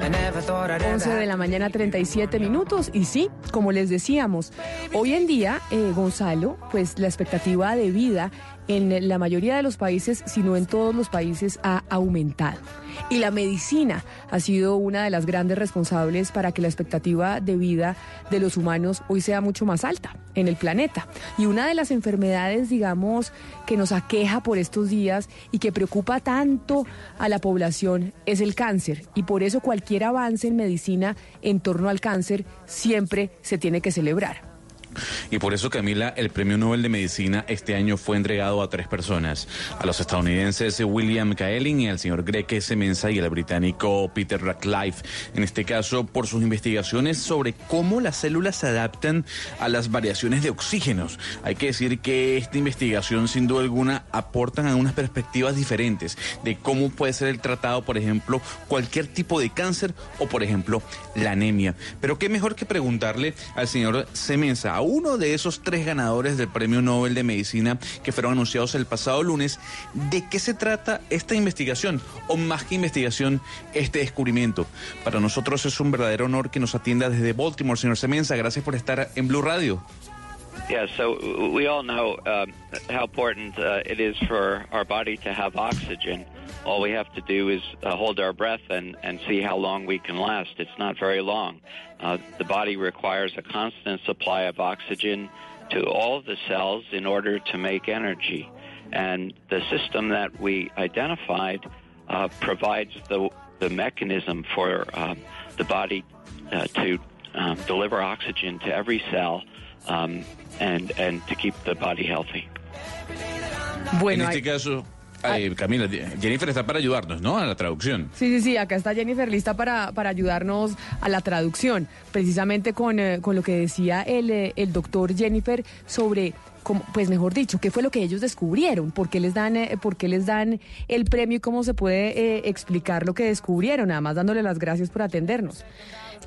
I never thought I'd ever 11 de la mañana 37 minutos y sí, como les decíamos, hoy en día, eh, Gonzalo, pues la expectativa de vida en la mayoría de los países, si no en todos los países, ha aumentado. Y la medicina ha sido una de las grandes responsables para que la expectativa de vida de los humanos hoy sea mucho más alta en el planeta. Y una de las enfermedades, digamos, que nos aqueja por estos días y que preocupa tanto a la población es el cáncer. Y por eso cualquier avance en medicina en torno al cáncer siempre se tiene que celebrar. Y por eso, Camila, el Premio Nobel de Medicina este año fue entregado a tres personas, a los estadounidenses William Kaelin y al señor Greg S. Y al británico Peter Ratcliffe, en este caso por sus investigaciones sobre cómo las células se adaptan a las variaciones de oxígenos. Hay que decir que esta investigación, sin duda alguna, aportan algunas perspectivas diferentes de cómo puede ser el tratado, por ejemplo, cualquier tipo de cáncer o, por ejemplo, la anemia. Pero qué mejor que preguntarle al señor Semenza, uno de esos tres ganadores del Premio Nobel de Medicina que fueron anunciados el pasado lunes, ¿de qué se trata esta investigación? O más que investigación, este descubrimiento. Para nosotros es un verdadero honor que nos atienda desde Baltimore, señor Semenza. Gracias por estar en Blue Radio. Yeah, so we all know um, how important uh, it is for our body to have oxygen. All we have to do is uh, hold our breath and, and see how long we can last. It's not very long. Uh, the body requires a constant supply of oxygen to all the cells in order to make energy. And the system that we identified uh, provides the, the mechanism for uh, the body uh, to um, deliver oxygen to every cell um, and, and to keep the body healthy. Bueno, en este hay- caso, eh, Camila, Jennifer está para ayudarnos, ¿no? A la traducción. Sí, sí, sí, acá está Jennifer lista para, para ayudarnos a la traducción, precisamente con, eh, con lo que decía el, eh, el doctor Jennifer sobre, cómo- pues mejor dicho, qué fue lo que ellos descubrieron, por qué les dan, eh, por qué les dan el premio y cómo se puede eh, explicar lo que descubrieron, nada más dándole las gracias por atendernos.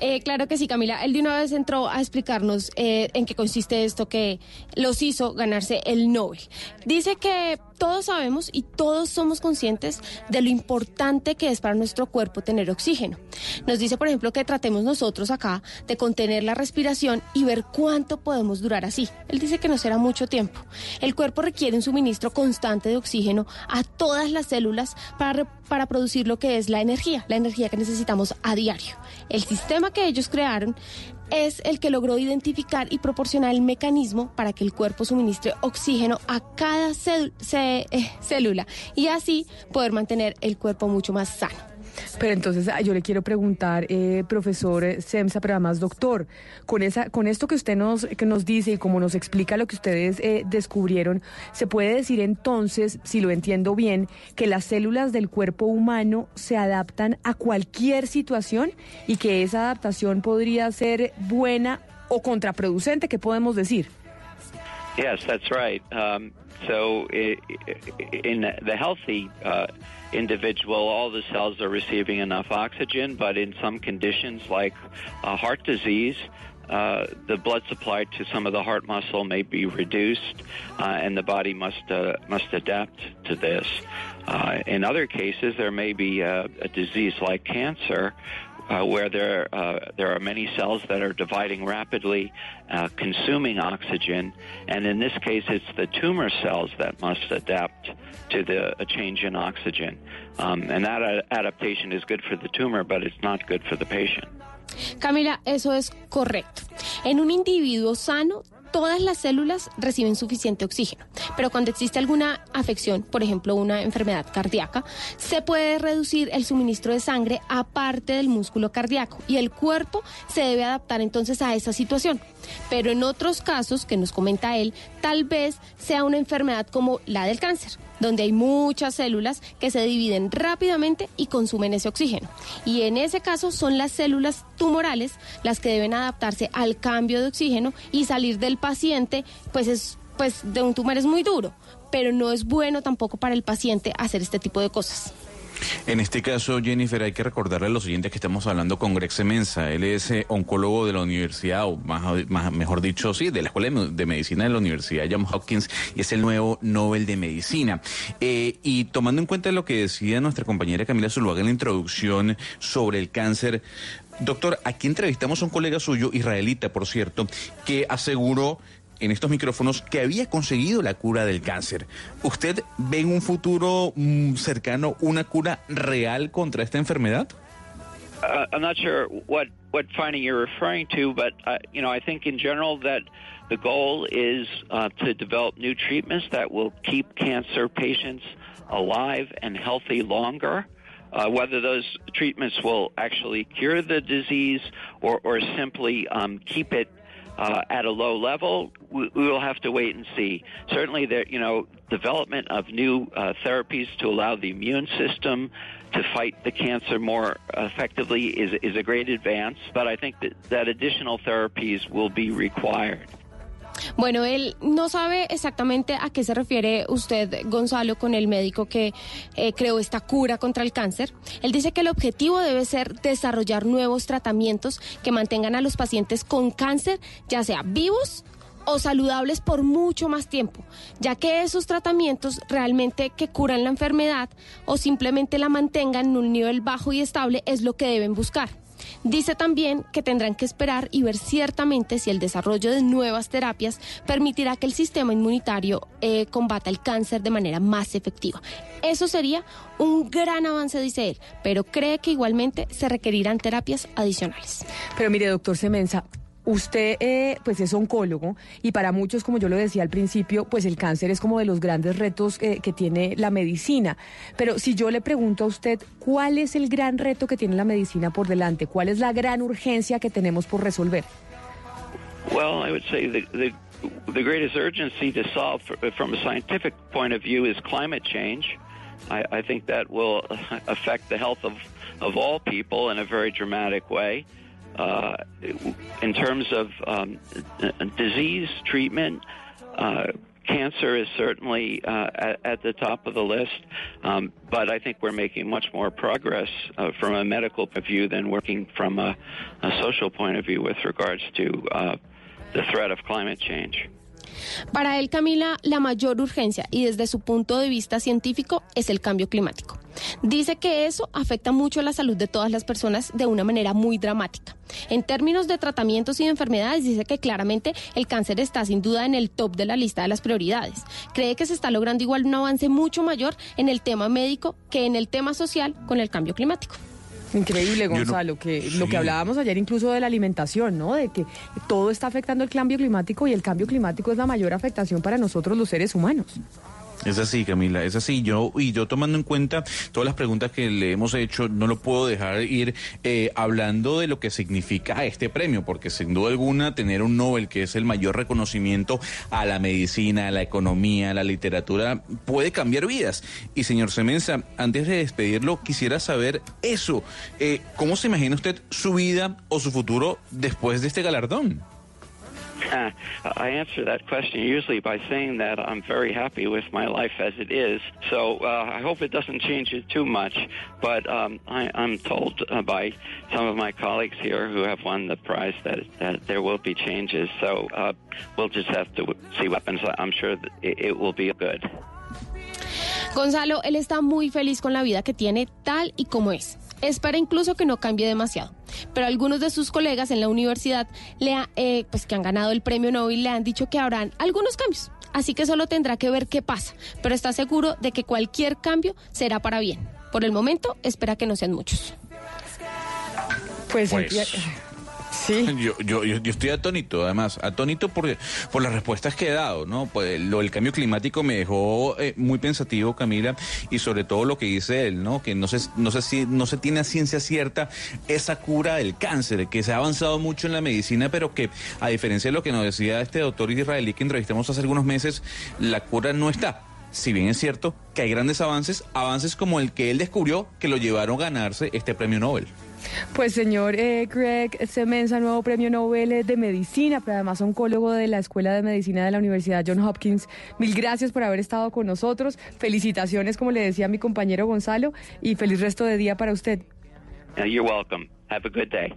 Eh, claro que sí, Camila. Él de una vez entró a explicarnos eh, en qué consiste esto que los hizo ganarse el Nobel. Dice que todos sabemos y todos somos conscientes de lo importante que es para nuestro cuerpo tener oxígeno. Nos dice, por ejemplo, que tratemos nosotros acá de contener la respiración y ver cuánto podemos durar así. Él dice que no será mucho tiempo. El cuerpo requiere un suministro constante de oxígeno a todas las células para, para producir lo que es la energía, la energía que necesitamos a diario. El sistema que ellos crearon es el que logró identificar y proporcionar el mecanismo para que el cuerpo suministre oxígeno a cada eh, célula y así poder mantener el cuerpo mucho más sano. Pero entonces ah, yo le quiero preguntar, eh, profesor eh, Semsa, pero además doctor, con esa, con esto que usted nos, que nos dice y como nos explica lo que ustedes eh, descubrieron, se puede decir entonces, si lo entiendo bien, que las células del cuerpo humano se adaptan a cualquier situación y que esa adaptación podría ser buena o contraproducente, ¿qué podemos decir? Yes, that's right. Um, so, i- i- in the healthy uh, individual, all the cells are receiving enough oxygen, but in some conditions like uh, heart disease, uh, the blood supply to some of the heart muscle may be reduced, uh, and the body must uh, must adapt to this. Uh, in other cases, there may be a, a disease like cancer, uh, where there uh, there are many cells that are dividing rapidly, uh, consuming oxygen, and in this case, it's the tumor cells that must adapt to the a change in oxygen, um, and that adaptation is good for the tumor, but it's not good for the patient. Camila, eso es correcto. En un individuo sano, todas las células reciben suficiente oxígeno, pero cuando existe alguna afección, por ejemplo una enfermedad cardíaca, se puede reducir el suministro de sangre aparte del músculo cardíaco y el cuerpo se debe adaptar entonces a esa situación. Pero en otros casos, que nos comenta él, tal vez sea una enfermedad como la del cáncer, donde hay muchas células que se dividen rápidamente y consumen ese oxígeno. Y en ese caso son las células tumorales las que deben adaptarse al cambio de oxígeno y salir del paciente, pues es pues de un tumor es muy duro, pero no es bueno tampoco para el paciente hacer este tipo de cosas. En este caso, Jennifer, hay que recordarle a los oyentes que estamos hablando con Greg Semenza. Él es eh, oncólogo de la universidad, o más, más- mejor dicho, sí, de la Escuela de Medicina de la Universidad Johns Hopkins, y es el nuevo Nobel de Medicina. Eh, y tomando en cuenta lo que decía nuestra compañera Camila Zuluaga en la introducción sobre el cáncer, doctor, aquí entrevistamos a un colega suyo, israelita, por cierto, que aseguró en estos micrófonos que había conseguido la cura del cáncer. ¿Usted ve en un futuro mm, cercano una cura real contra esta enfermedad? Uh, I'm not sure what what finding you're referring to, but uh, you know, I think in general that the goal is uh, to develop new treatments that will keep cancer patients alive and healthy longer. Uh, whether those treatments will actually cure the disease or, or simply um, keep it uh, at a low level, we, we will have to wait and see. Certainly, there, you know, development of new uh, therapies to allow the immune system to fight the cancer more effectively is, is a great advance, but I think that, that additional therapies will be required. Bueno, él no sabe exactamente a qué se refiere usted, Gonzalo, con el médico que eh, creó esta cura contra el cáncer. Él dice que el objetivo debe ser desarrollar nuevos tratamientos que mantengan a los pacientes con cáncer, ya sea vivos o saludables por mucho más tiempo, ya que esos tratamientos realmente que curan la enfermedad o simplemente la mantengan en un nivel bajo y estable es lo que deben buscar. Dice también que tendrán que esperar y ver ciertamente si el desarrollo de nuevas terapias permitirá que el sistema inmunitario eh, combata el cáncer de manera más efectiva. Eso sería un gran avance, dice él, pero cree que igualmente se requerirán terapias adicionales. Pero mire, doctor Semenza, Usted eh, pues es oncólogo y para muchos, como yo lo decía al principio, pues el cáncer es como de los grandes retos eh, que tiene la medicina. Pero si yo le pregunto a usted, ¿cuál es el gran reto que tiene la medicina por delante? ¿Cuál es la gran urgencia que tenemos por resolver? Well, I would say the, the, the greatest urgency to solve from a scientific point of view is climate change. I, I think that will affect the health of, of all people in a very dramatic way. Uh, in terms of um, disease treatment, uh, cancer is certainly uh, at, at, the top of the list, um, but I think we're making much more progress uh, from a medical point of view than working from a, a social point of view with regards to uh, the threat of climate change. Para él, Camila, la mayor urgencia y desde su punto de vista científico es el cambio climático. Dice que eso afecta mucho a la salud de todas las personas de una manera muy dramática. En términos de tratamientos y de enfermedades, dice que claramente el cáncer está sin duda en el top de la lista de las prioridades. Cree que se está logrando igual un avance mucho mayor en el tema médico que en el tema social con el cambio climático. Increíble, Gonzalo, que lo que hablábamos ayer incluso de la alimentación, ¿no? De que todo está afectando el cambio climático y el cambio climático es la mayor afectación para nosotros los seres humanos. Es así, Camila, es así. Yo y yo tomando en cuenta todas las preguntas que le hemos hecho, no lo puedo dejar ir eh, hablando de lo que significa este premio, porque sin duda alguna tener un Nobel, que es el mayor reconocimiento a la medicina, a la economía, a la literatura, puede cambiar vidas. Y señor Semenza, antes de despedirlo, quisiera saber eso. Eh, ¿Cómo se imagina usted su vida o su futuro después de este galardón? Uh, I answer that question usually by saying that I'm very happy with my life as it is. So uh, I hope it doesn't change it too much. But um, I, I'm told uh, by some of my colleagues here who have won the prize that, that there will be changes. So uh, we'll just have to see what happens. I'm sure that it, it will be good. Gonzalo, él está muy feliz con la vida que tiene tal y como es. Espera incluso que no cambie demasiado. Pero algunos de sus colegas en la universidad le eh, pues que han ganado el premio Nobel le han dicho que habrán algunos cambios. Así que solo tendrá que ver qué pasa. Pero está seguro de que cualquier cambio será para bien. Por el momento, espera que no sean muchos. Pues, Pues- sí. Yo, yo, yo, estoy atónito, además, atónito por, por las respuestas que he dado, ¿no? Pues lo del cambio climático me dejó eh, muy pensativo, Camila, y sobre todo lo que dice él, ¿no? Que no se, no sé si no se tiene ciencia cierta esa cura del cáncer, que se ha avanzado mucho en la medicina, pero que a diferencia de lo que nos decía este doctor israelí que entrevistamos hace algunos meses, la cura no está. Si bien es cierto que hay grandes avances, avances como el que él descubrió que lo llevaron a ganarse este premio Nobel. Pues señor eh, Greg Semenza, nuevo premio Nobel eh, de Medicina, pero además oncólogo de la Escuela de Medicina de la Universidad John Hopkins. Mil gracias por haber estado con nosotros. Felicitaciones, como le decía mi compañero Gonzalo, y feliz resto de día para usted. You're welcome. Have a good day.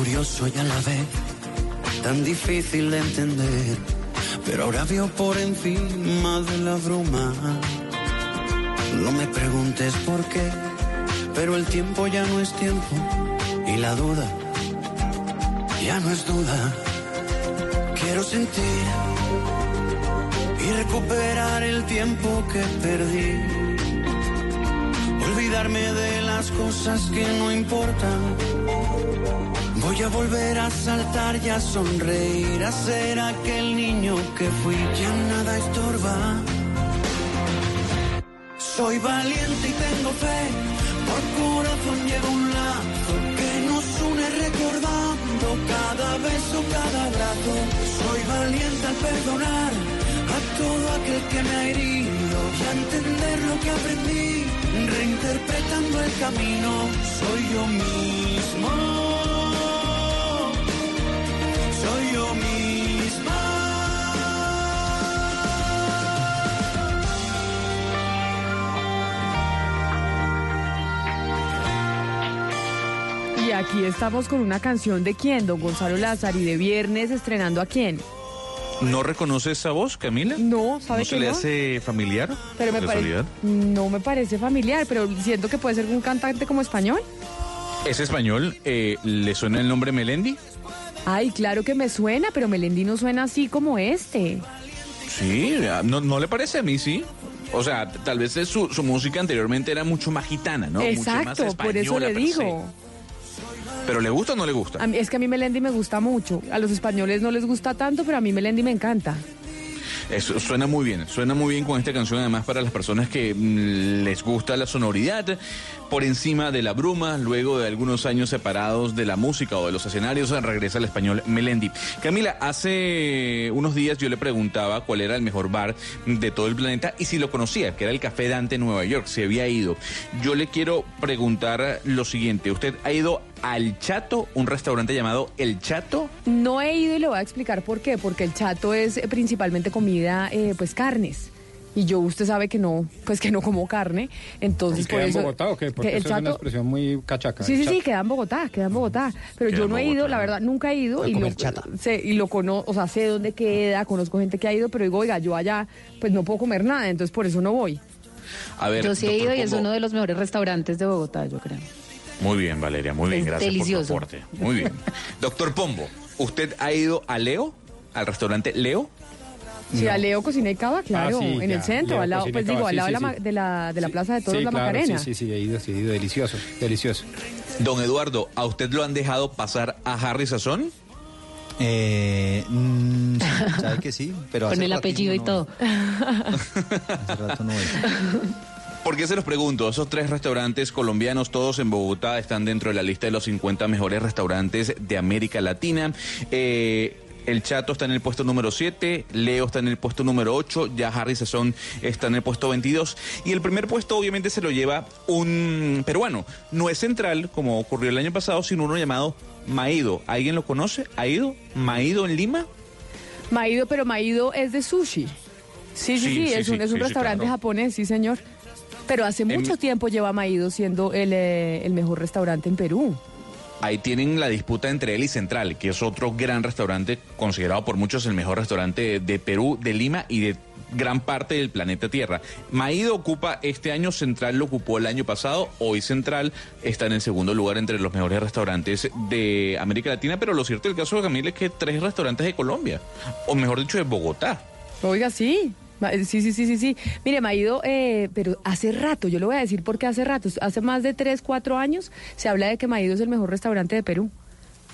Curioso y a la vez tan difícil de entender, pero ahora veo por encima de la bruma. No me preguntes por qué, pero el tiempo ya no es tiempo y la duda ya no es duda. Quiero sentir y recuperar el tiempo que perdí. Olvidarme de las cosas que no importan. Voy a volver a saltar y a sonreír, a ser aquel niño que fui, ya nada estorba. Soy valiente y tengo fe, por corazón llevo un lazo que nos une recordando cada beso, cada abrazo. Soy valiente al perdonar a todo aquel que me ha herido y a entender lo que aprendí, reinterpretando el camino. Soy yo mismo. Soy yo misma. Y aquí estamos con una canción de quién, don Gonzalo Lázaro, y de viernes estrenando a quién. ¿No reconoce esa voz, Camila? No, ¿sabe ¿No que se le no? hace familiar? Pero me ¿De parece, no me parece familiar, pero siento que puede ser un cantante como español. ¿Es español? Eh, ¿Le suena el nombre Melendi? Ay, claro que me suena, pero Melendi no suena así como este. Sí, ah, ¿no, no le parece a mí, sí? O sea, tal vez su, su música anteriormente era mucho más gitana, ¿no? Mucho más Exacto, por eso española le se. ¿Pero le gusta o no le gusta? A mí- es que a mí Melendi me gusta mucho. A los españoles no les gusta tanto, pero a mí Melendi me encanta. Eso suena muy bien, suena muy bien con esta canción, además para las personas que mm, les gusta la sonoridad por encima de la bruma, luego de algunos años separados de la música o de los escenarios, regresa al español Melendi. Camila, hace unos días yo le preguntaba cuál era el mejor bar de todo el planeta y si lo conocía, que era el Café Dante Nueva York, si había ido. Yo le quiero preguntar lo siguiente, ¿usted ha ido al Chato, un restaurante llamado El Chato? No he ido y le voy a explicar por qué. Porque el chato es eh, principalmente comida, eh, pues carnes. Y yo, usted sabe que no, pues que no como carne. Entonces, ¿Y por queda en. Bogotá o qué? Porque que el eso es una expresión muy cachaca. Sí, sí, sí, queda en Bogotá, queda en Bogotá. Pero Queda yo no he ido, la verdad, nunca he ido. Y comer lo, chata. sé, y lo conozco, o sea, sé dónde queda, conozco gente que ha ido, pero digo, oiga, yo allá, pues no puedo comer nada, entonces por eso no voy. A ver, Yo sí he ido y es uno de los mejores restaurantes de Bogotá, yo creo. Muy bien, Valeria, muy bien, Es gracias delicioso. por tu aporte. Muy bien. Doctor Pombo, ¿usted ha ido a Leo? ¿Al restaurante Leo? Si a Leo Cocina y Cava, claro, Ah, sí, en ya, el centro, Leo al lado, pues digo, al sí, lado de, sí, sí. de, la, de la Plaza de Toros Sí, La claro, Macarena. Sí, sí, sí, he ido, sí, he ido. Delicioso, delicioso. Don Eduardo, ¿a usted lo han dejado pasar a Harry Sazón? Eh, mm, sí, sabe que sí, pero Con hace el apellido y no todo. hace rato no voy. ¿Por qué se los pregunto? Esos tres restaurantes colombianos, todos en Bogotá, están dentro de la lista de los 50 mejores restaurantes de América Latina. Eh, el Chato está en el puesto número 7, Leo está en el puesto número 8, ya Harry Sazón está en el puesto 22. Y el primer puesto obviamente se lo lleva un peruano. No es central, como ocurrió el año pasado, sino uno llamado Maido. ¿Alguien lo conoce? ¿Ha ido? ¿Maido en Lima? Maido, pero Maido es de sushi. Sí, sí, Sí, sí, sí, es, un, es restaurante claro. japonés, sí, señor. Pero hace En- mucho tiempo lleva Maido siendo el, eh, el mejor restaurante en Perú. Ahí tienen la disputa entre él y Central, que es otro gran restaurante, considerado por muchos el mejor restaurante de Perú, de Lima y de gran parte del planeta Tierra. Maído ocupa este año, Central lo ocupó el año pasado, hoy Central está en el segundo lugar entre los mejores restaurantes de América Latina, pero lo cierto del caso de Camila es que tres restaurantes de Colombia, o mejor dicho de Bogotá. Oiga, sí. Sí, sí, sí, sí, sí. Mire, Maido, eh, pero hace rato, yo le voy a decir por qué hace rato, hace más de tres, cuatro años, se habla de que Maido es el mejor restaurante de Perú.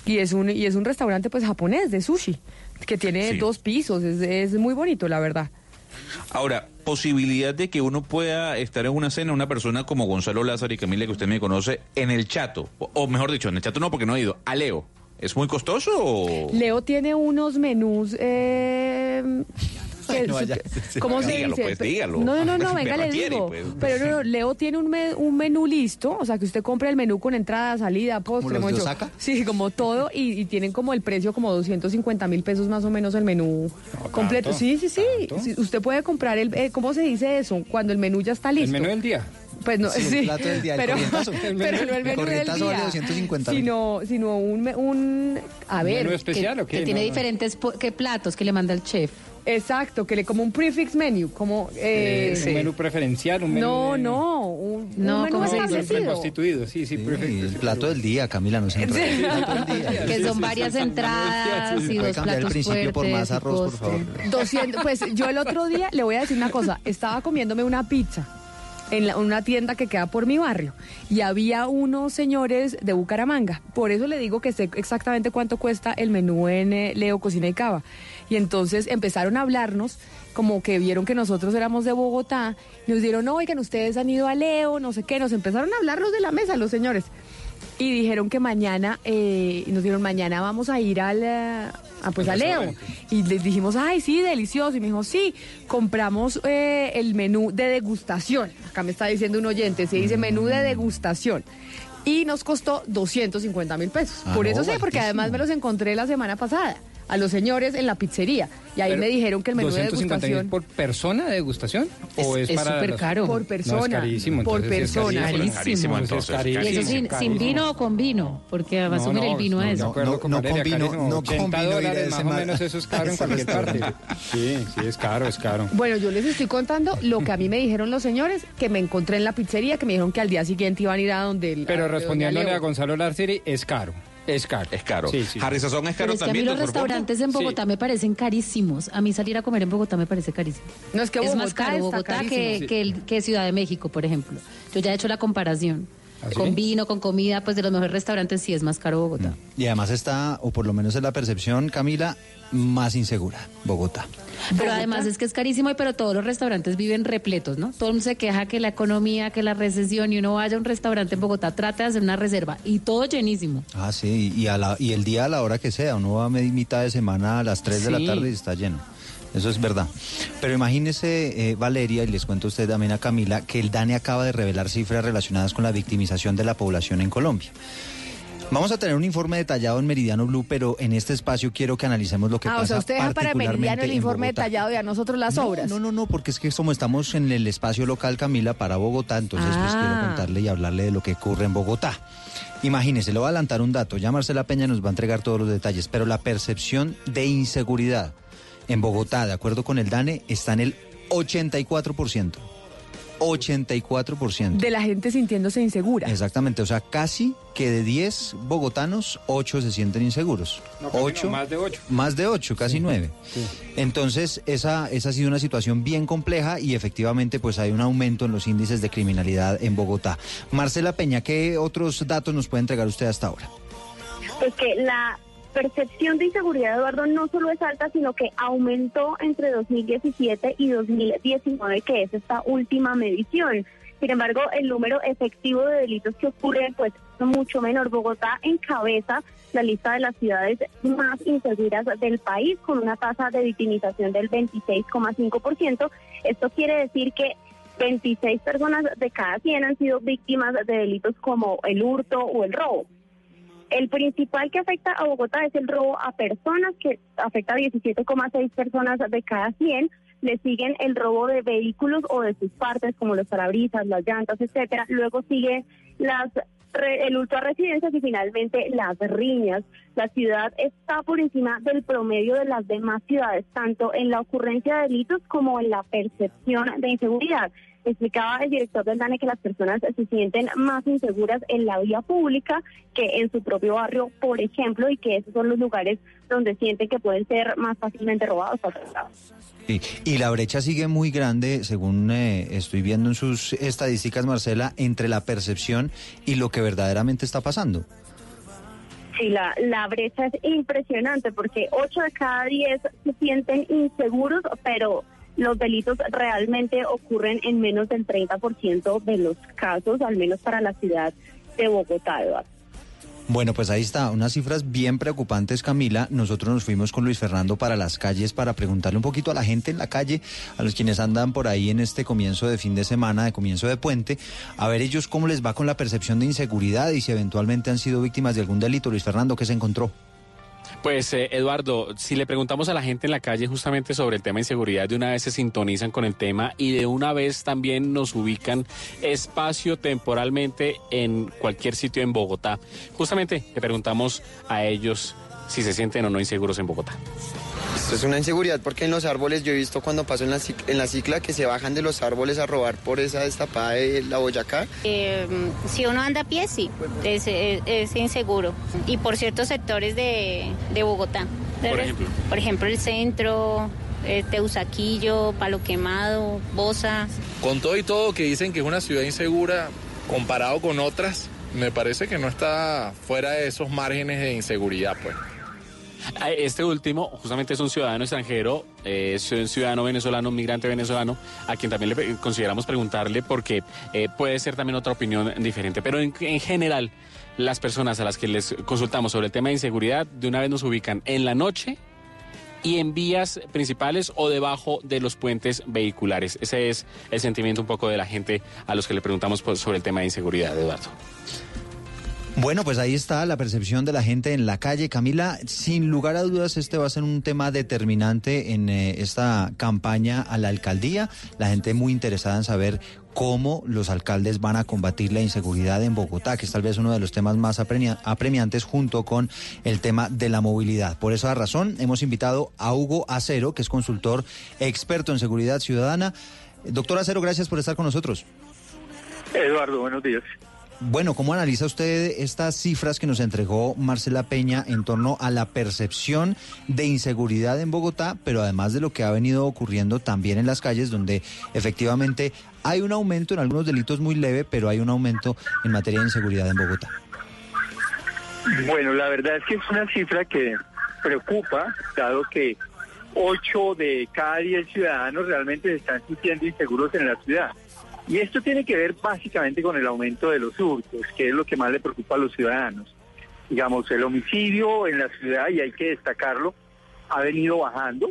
Y es un, y es un restaurante pues japonés de sushi, que tiene Sí. dos pisos, es, es muy bonito, la verdad. Ahora, posibilidad de que uno pueda estar en una cena, una persona como Gonzalo Lázaro y Camila, que usted me conoce, en el chato, o, o mejor dicho, en el chato no, porque no ha ido, a Leo. ¿Es muy costoso o...? Leo tiene unos menús. Eh, que- no, ya. ¿Cómo se Dígalo, dice? pues, dígalo. No, no, no, venga, le digo. pues. Pero no, no, Leo tiene un, me- un menú listo, o sea, que usted compra el menú con entrada, salida, postre, los mucho. Osaka? Sí, como todo, y, y tienen como el precio como 250 mil pesos más o menos el menú completo. tanto, Sí, sí, sí, Sí, Usted puede comprar el, eh, ¿cómo se dice eso? Cuando el menú ya está listo. El menú del día. Pues no, Sí, el sí, plato del día, el pero, corrientazo. pero no el El menú del día, vale 250 mil. sino, sino un, un, a ver, ¿Menú especial o qué? Que tiene No, diferentes ¿qué platos que le manda el chef. Exacto, que le como un prefix menu, como... eh, Eh, Un menú preferencial, un menú... no, no, un, No, un menú sí, sí, Sí, el plato del día, Camila, no se enrede. El plato del día. Que son varias entradas y ¿Puede dos cambiar el platos principio por fuertes más y arroz, por favor? 200, pues yo el otro día le voy a decir una cosa, estaba comiéndome una pizza en la- una tienda que queda por mi barrio y había unos señores de Bucaramanga. Por eso le digo que sé exactamente cuánto cuesta el menú en eh, Leo Cocina y Cava. Y entonces empezaron a hablarnos como que vieron que nosotros éramos de Bogotá, nos dieron, oigan, ustedes han ido a Leo, no sé qué, nos empezaron a hablar los de la mesa, los señores. Y dijeron que mañana, eh, nos dijeron, mañana vamos a ir al, eh, a, pues a Leo. Y les dijimos, ay, sí, delicioso. Y me dijo, sí, compramos eh, el menú de degustación. Acá me está diciendo un oyente, se dice menú de degustación. Y nos costó 250 mil pesos. Ah, Por no, eso sé, porque baratísimo. además me los encontré la semana pasada a los señores en la pizzería. Y ahí Pero, me dijeron que el menú de 250 mil degustación... por persona de degustación o Es- es, es para súper los- caro. Por No, persona, es carísimo, por sí es persona. carísimo. Carísimo, Entonces es Y carísimo. eso sin, sin vino o con vino, porque va a No, subir no, el vino no, a eso. con no Valeria, con vino, carísimo. no con 80 vino ese más o menos eso es caro en cualquier parte. Sí, sí, es caro, es caro. Bueno, yo les estoy contando lo que a mí me dijeron los señores, que me encontré en la pizzería, que me dijeron que al día siguiente iban a ir a donde... el- Pero a- respondiéndole a. Gonzalo Larceri, es caro. Es caro. Es caro. Sí, sí. Harry Sazón es Pero caro es que a mí también. los restaurantes en Bogotá me parecen carísimos. A mí salir a comer en Bogotá me parece carísimo. No, es que es más Bogotá caro Bogotá que, que, el- que Ciudad de México, por ejemplo. Yo ya he hecho la comparación. ¿Ah, sí? Con vino, con comida, pues de los mejores restaurantes sí es más caro Bogotá. Y además está, o por lo menos es la percepción, Camila, más insegura, Bogotá. Pero además es que es carísimo, y pero todos los restaurantes viven repletos, ¿no? Todo el mundo se queja que la economía, que la recesión, y uno vaya a un restaurante en Bogotá, trate de hacer una reserva, y todo llenísimo. Ah, sí, y, a la, y el día a la hora que sea, uno va a mitad de semana a las 3 de la tarde y está lleno. Eso es verdad. Pero imagínese, eh, Valeria, y les cuento a usted también a Camila, que el DANE acaba de revelar cifras relacionadas con la victimización de la población en Colombia. Vamos a tener un informe detallado en Meridiano Blue, pero en este espacio quiero que analicemos lo que Ah, pasa o sea, usted deja para Meridiano el informe detallado y a nosotros las No, obras. No, no, no, porque es que como estamos en el espacio local, Camila, para Bogotá, entonces pues Ah. quiero contarle y hablarle de lo que ocurre en Bogotá. Imagínese, le voy a adelantar un dato, ya Marcela Peña nos va a entregar todos los detalles, pero la percepción de inseguridad en Bogotá, de acuerdo con el DANE, está en el 84%. 84%. De la gente sintiéndose insegura. Exactamente, o sea, casi que de 10 bogotanos, 8 se sienten inseguros. No, casi no, Ocho- más de 8. Más de 8, casi 9. Entonces, esa, esa ha sido una situación bien compleja y efectivamente pues hay un aumento en los índices de criminalidad en Bogotá. Marcela Peña, ¿qué otros datos nos puede entregar usted hasta ahora? Pues que la percepción de inseguridad, Eduardo, no solo es alta, sino que aumentó entre 2017 y 2019, que es esta última medición. Sin embargo, el número efectivo de delitos que ocurren, pues, es mucho menor. Bogotá encabeza la lista de las ciudades más inseguras del país, con una tasa de victimización del 26,5%. Esto quiere decir que 26 personas de cada 100 han sido víctimas de delitos como el hurto o el robo. El principal que afecta a Bogotá es el robo a personas, que afecta a 17,6 personas de cada 100. Le siguen el robo de vehículos o de sus partes, como los parabrisas, las llantas, etcétera. Luego sigue las el hurto a residencias y finalmente las riñas. La ciudad está por encima del promedio de las demás ciudades, tanto en la ocurrencia de delitos como en la percepción de inseguridad. Explicaba el director del DANE que las personas se sienten más inseguras en la vía pública que en su propio barrio, por ejemplo, y que esos son los lugares donde sienten que pueden ser más fácilmente robados o atrasados. Sí, Y la brecha sigue muy grande, según eh, estoy viendo en sus estadísticas, Marcela, entre la percepción y lo que verdaderamente está pasando. Sí, la, la brecha es impresionante porque 8 de cada 10 se sienten inseguros, pero los delitos realmente ocurren en menos del 30% de los casos, al menos para la ciudad de Bogotá, Eduardo. Bueno, pues ahí está, unas cifras bien preocupantes, Camila. Nosotros nos fuimos con Luis Fernando para las calles para preguntarle un poquito a la gente en la calle, a los quienes andan por ahí en este comienzo de fin de semana, de comienzo de puente, a ver ellos cómo les va con la percepción de inseguridad y si eventualmente han sido víctimas de algún delito. Luis Fernando, ¿qué se encontró? Pues eh, Eduardo, si le preguntamos a la gente en la calle justamente sobre el tema de inseguridad, de una vez se sintonizan con el tema y de una vez también nos ubican espacio temporalmente en cualquier sitio en Bogotá. Justamente le preguntamos a ellos si se sienten o no inseguros en Bogotá. Esto es una inseguridad porque en los árboles yo he visto cuando paso en la, en la cicla que se bajan de los árboles a robar por esa destapada de la Boyacá. Eh, si uno anda a pie, sí, es, es- es inseguro. Y por ciertos sectores de, de Bogotá. De Por ejemplo. Por ejemplo, el centro, eh, Teusaquillo, Palo Quemado, Bosa. Con todo y todo que dicen que es una ciudad insegura, comparado con otras, me parece que no está fuera de esos márgenes de inseguridad, pues. Ah, Este último, justamente es un ciudadano extranjero, es un ciudadano venezolano, un migrante venezolano, a quien también le consideramos preguntarle porque eh, puede ser también otra opinión diferente. Pero en, en general, las personas a las que les consultamos sobre el tema de inseguridad, de una vez nos ubican en la noche y en vías principales o debajo de los puentes vehiculares. Ese es el sentimiento un poco de la gente a los que le preguntamos sobre el tema de inseguridad, Eduardo. Bueno, pues ahí está la percepción de la gente en la calle. Camila, sin lugar a dudas, este va a ser un tema determinante en eh, esta campaña a la alcaldía. La gente muy interesada en saber cómo los alcaldes van a combatir la inseguridad en Bogotá, que es tal vez uno de los temas más apremia- apremiantes junto con el tema de la movilidad. Por esa razón, hemos invitado a Hugo Acero, que es consultor experto en seguridad ciudadana. Doctor Acero, gracias por estar con nosotros. Eduardo, buenos días. Bueno, ¿cómo analiza usted estas cifras que nos entregó Marcela Peña en torno a la percepción de inseguridad en Bogotá, pero además de lo que ha venido ocurriendo también en las calles, donde efectivamente hay un aumento en algunos delitos muy leve, pero hay un aumento en materia de inseguridad en Bogotá? Bueno, la verdad es que es una cifra que preocupa, dado que 8 de cada 10 ciudadanos realmente se están sintiendo inseguros en la ciudad. Y esto tiene que ver básicamente con el aumento de los hurtos, que es lo que más le preocupa a los ciudadanos. Digamos, el homicidio en la ciudad, y hay que destacarlo, ha venido bajando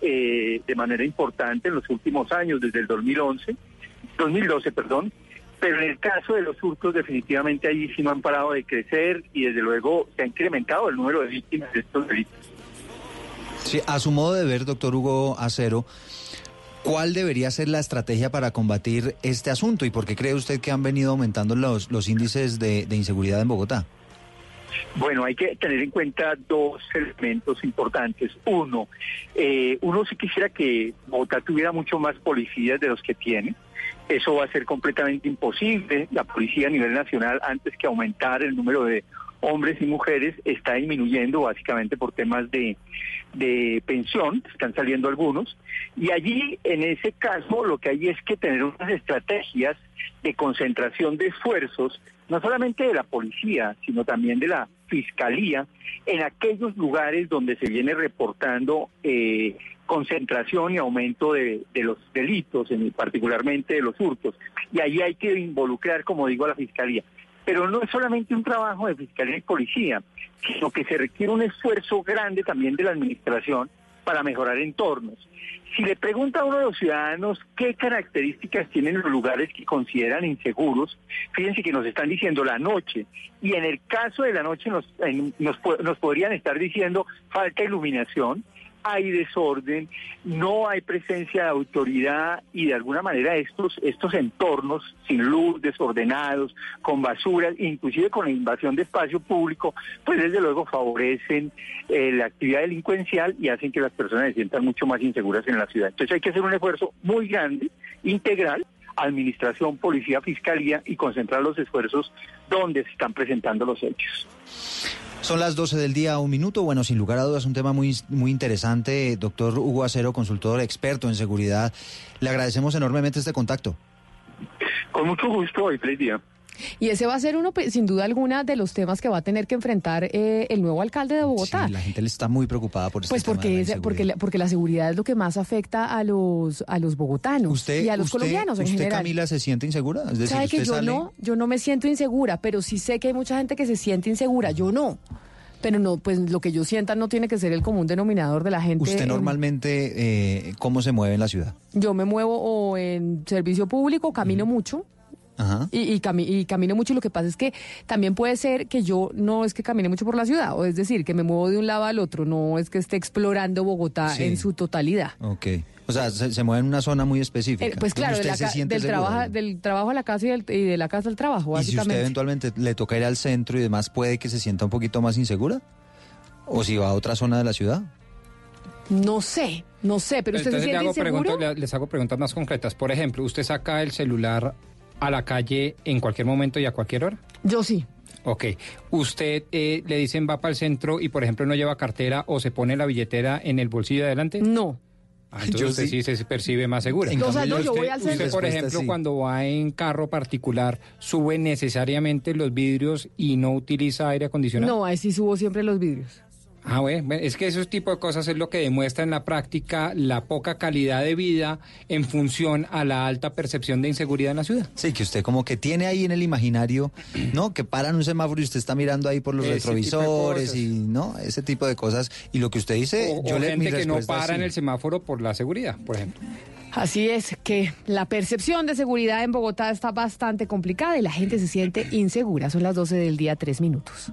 eh, de manera importante en los últimos años, desde el 2011, 2012, perdón, pero en el caso de los hurtos definitivamente allí sí no han parado de crecer y desde luego se ha incrementado el número de víctimas de estos delitos. Sí, a su modo de ver, doctor Hugo Acero, ¿cuál debería ser la estrategia para combatir este asunto y por qué cree usted que han venido aumentando los, los índices de, inseguridad en Bogotá? Bueno, hay que tener en cuenta dos elementos importantes. Uno, eh, uno sí quisiera que Bogotá tuviera mucho más policías de los que tiene. Eso va a ser completamente imposible. La policía a nivel nacional, antes que aumentar el número de hombres y mujeres, está disminuyendo básicamente por temas de, de pensión, están saliendo algunos. Y allí, en ese caso, lo que hay es que tener unas estrategias de concentración de esfuerzos, no solamente de la policía, sino también de la fiscalía, en aquellos lugares donde se viene reportando eh, concentración y aumento de, de los delitos, en, particularmente de los hurtos. Y ahí hay que involucrar, como digo, a la fiscalía. Pero no es solamente un trabajo de fiscalía y policía, sino que se requiere un esfuerzo grande también de la administración para mejorar entornos. Si le pregunta a uno de los ciudadanos qué características tienen los lugares que consideran inseguros, fíjense que nos están diciendo la noche. Y en el caso de la noche nos, nos, nos podrían estar diciendo falta iluminación, hay desorden, no hay presencia de autoridad y de alguna manera estos, estos entornos sin luz, desordenados, con basuras, inclusive con la invasión de espacio público, pues desde luego favorecen eh, la actividad delincuencial y hacen que las personas se sientan mucho más inseguras en la ciudad. Entonces hay que hacer un esfuerzo muy grande, integral, administración, policía, fiscalía y concentrar los esfuerzos donde se están presentando los hechos. Son las 12 del día, un minuto. Bueno, sin lugar a dudas, un tema muy, muy interesante. Doctor Hugo Acero, consultor experto en seguridad. Le agradecemos enormemente este contacto. Con mucho gusto y feliz día. Y ese va a ser uno, pues, sin duda alguna, de los temas que va a tener que enfrentar eh, el nuevo alcalde de Bogotá. Sí, la gente le está muy preocupada por este Pues tema de porque, la es- porque, la, porque la seguridad es lo que más afecta a los, a los bogotanos ¿Usted, y a los usted- colombianos en usted, general. Camila, se siente insegura? Es decir, ¿Sabe que yo sale- no? Yo no me siento insegura, pero sí sé que hay mucha gente que se siente insegura. Yo no. Pero no, pues lo que yo sienta no tiene que ser el común denominador de la gente. ¿Usted en- normalmente eh, cómo se mueve en la ciudad? yo me muevo o en servicio público, camino mucho. Ajá. Y, y, cami- y camino mucho y lo que pasa es que también puede ser que yo no es que camine mucho por la ciudad, o es decir, que me muevo de un lado al otro, no es que esté explorando Bogotá Sí. en su totalidad. Ok. O sea, se, se mueve en una zona muy específica. Eh, pues claro, de usted la se del, trabajo, del trabajo a la casa y, del- y de la casa al trabajo, ¿Y si usted básicamente. eventualmente le toca ir al centro y demás, puede que se sienta un poquito más insegura? ¿O si va a otra zona de la ciudad? No sé, no sé, pero usted se Entonces le siente hago inseguro. preguntas, le- les hago preguntas más concretas. Por ejemplo, ¿usted saca el celular a la calle en cualquier momento y a cualquier hora? Yo sí. Ok. ¿Usted eh, le dicen va para el centro y, por ejemplo, no lleva cartera o se pone la billetera en el bolsillo de adelante? No. Ah, Entonces Yo usted sí. sí se percibe más segura. En O sea, cambio, no, yo usted, voy al usted, centro. por ejemplo, sí. cuando va en carro particular, sube necesariamente los vidrios y no utiliza aire acondicionado. No, ahí sí subo siempre los vidrios. Ah, bueno, es que esos tipos de cosas es lo que demuestra en la práctica la poca calidad de vida en función a la alta percepción de inseguridad en la ciudad. Sí, que usted como que tiene ahí en el imaginario, ¿no? Que paran un semáforo y usted está mirando ahí por los Ese retrovisores y, ¿no? Ese tipo de cosas. Y lo que usted dice, O, yo o le mi gente que no para en el semáforo por la seguridad, por ejemplo. Así es que la percepción de seguridad en Bogotá está bastante complicada y la gente se siente insegura. Son las 12 del día, tres minutos.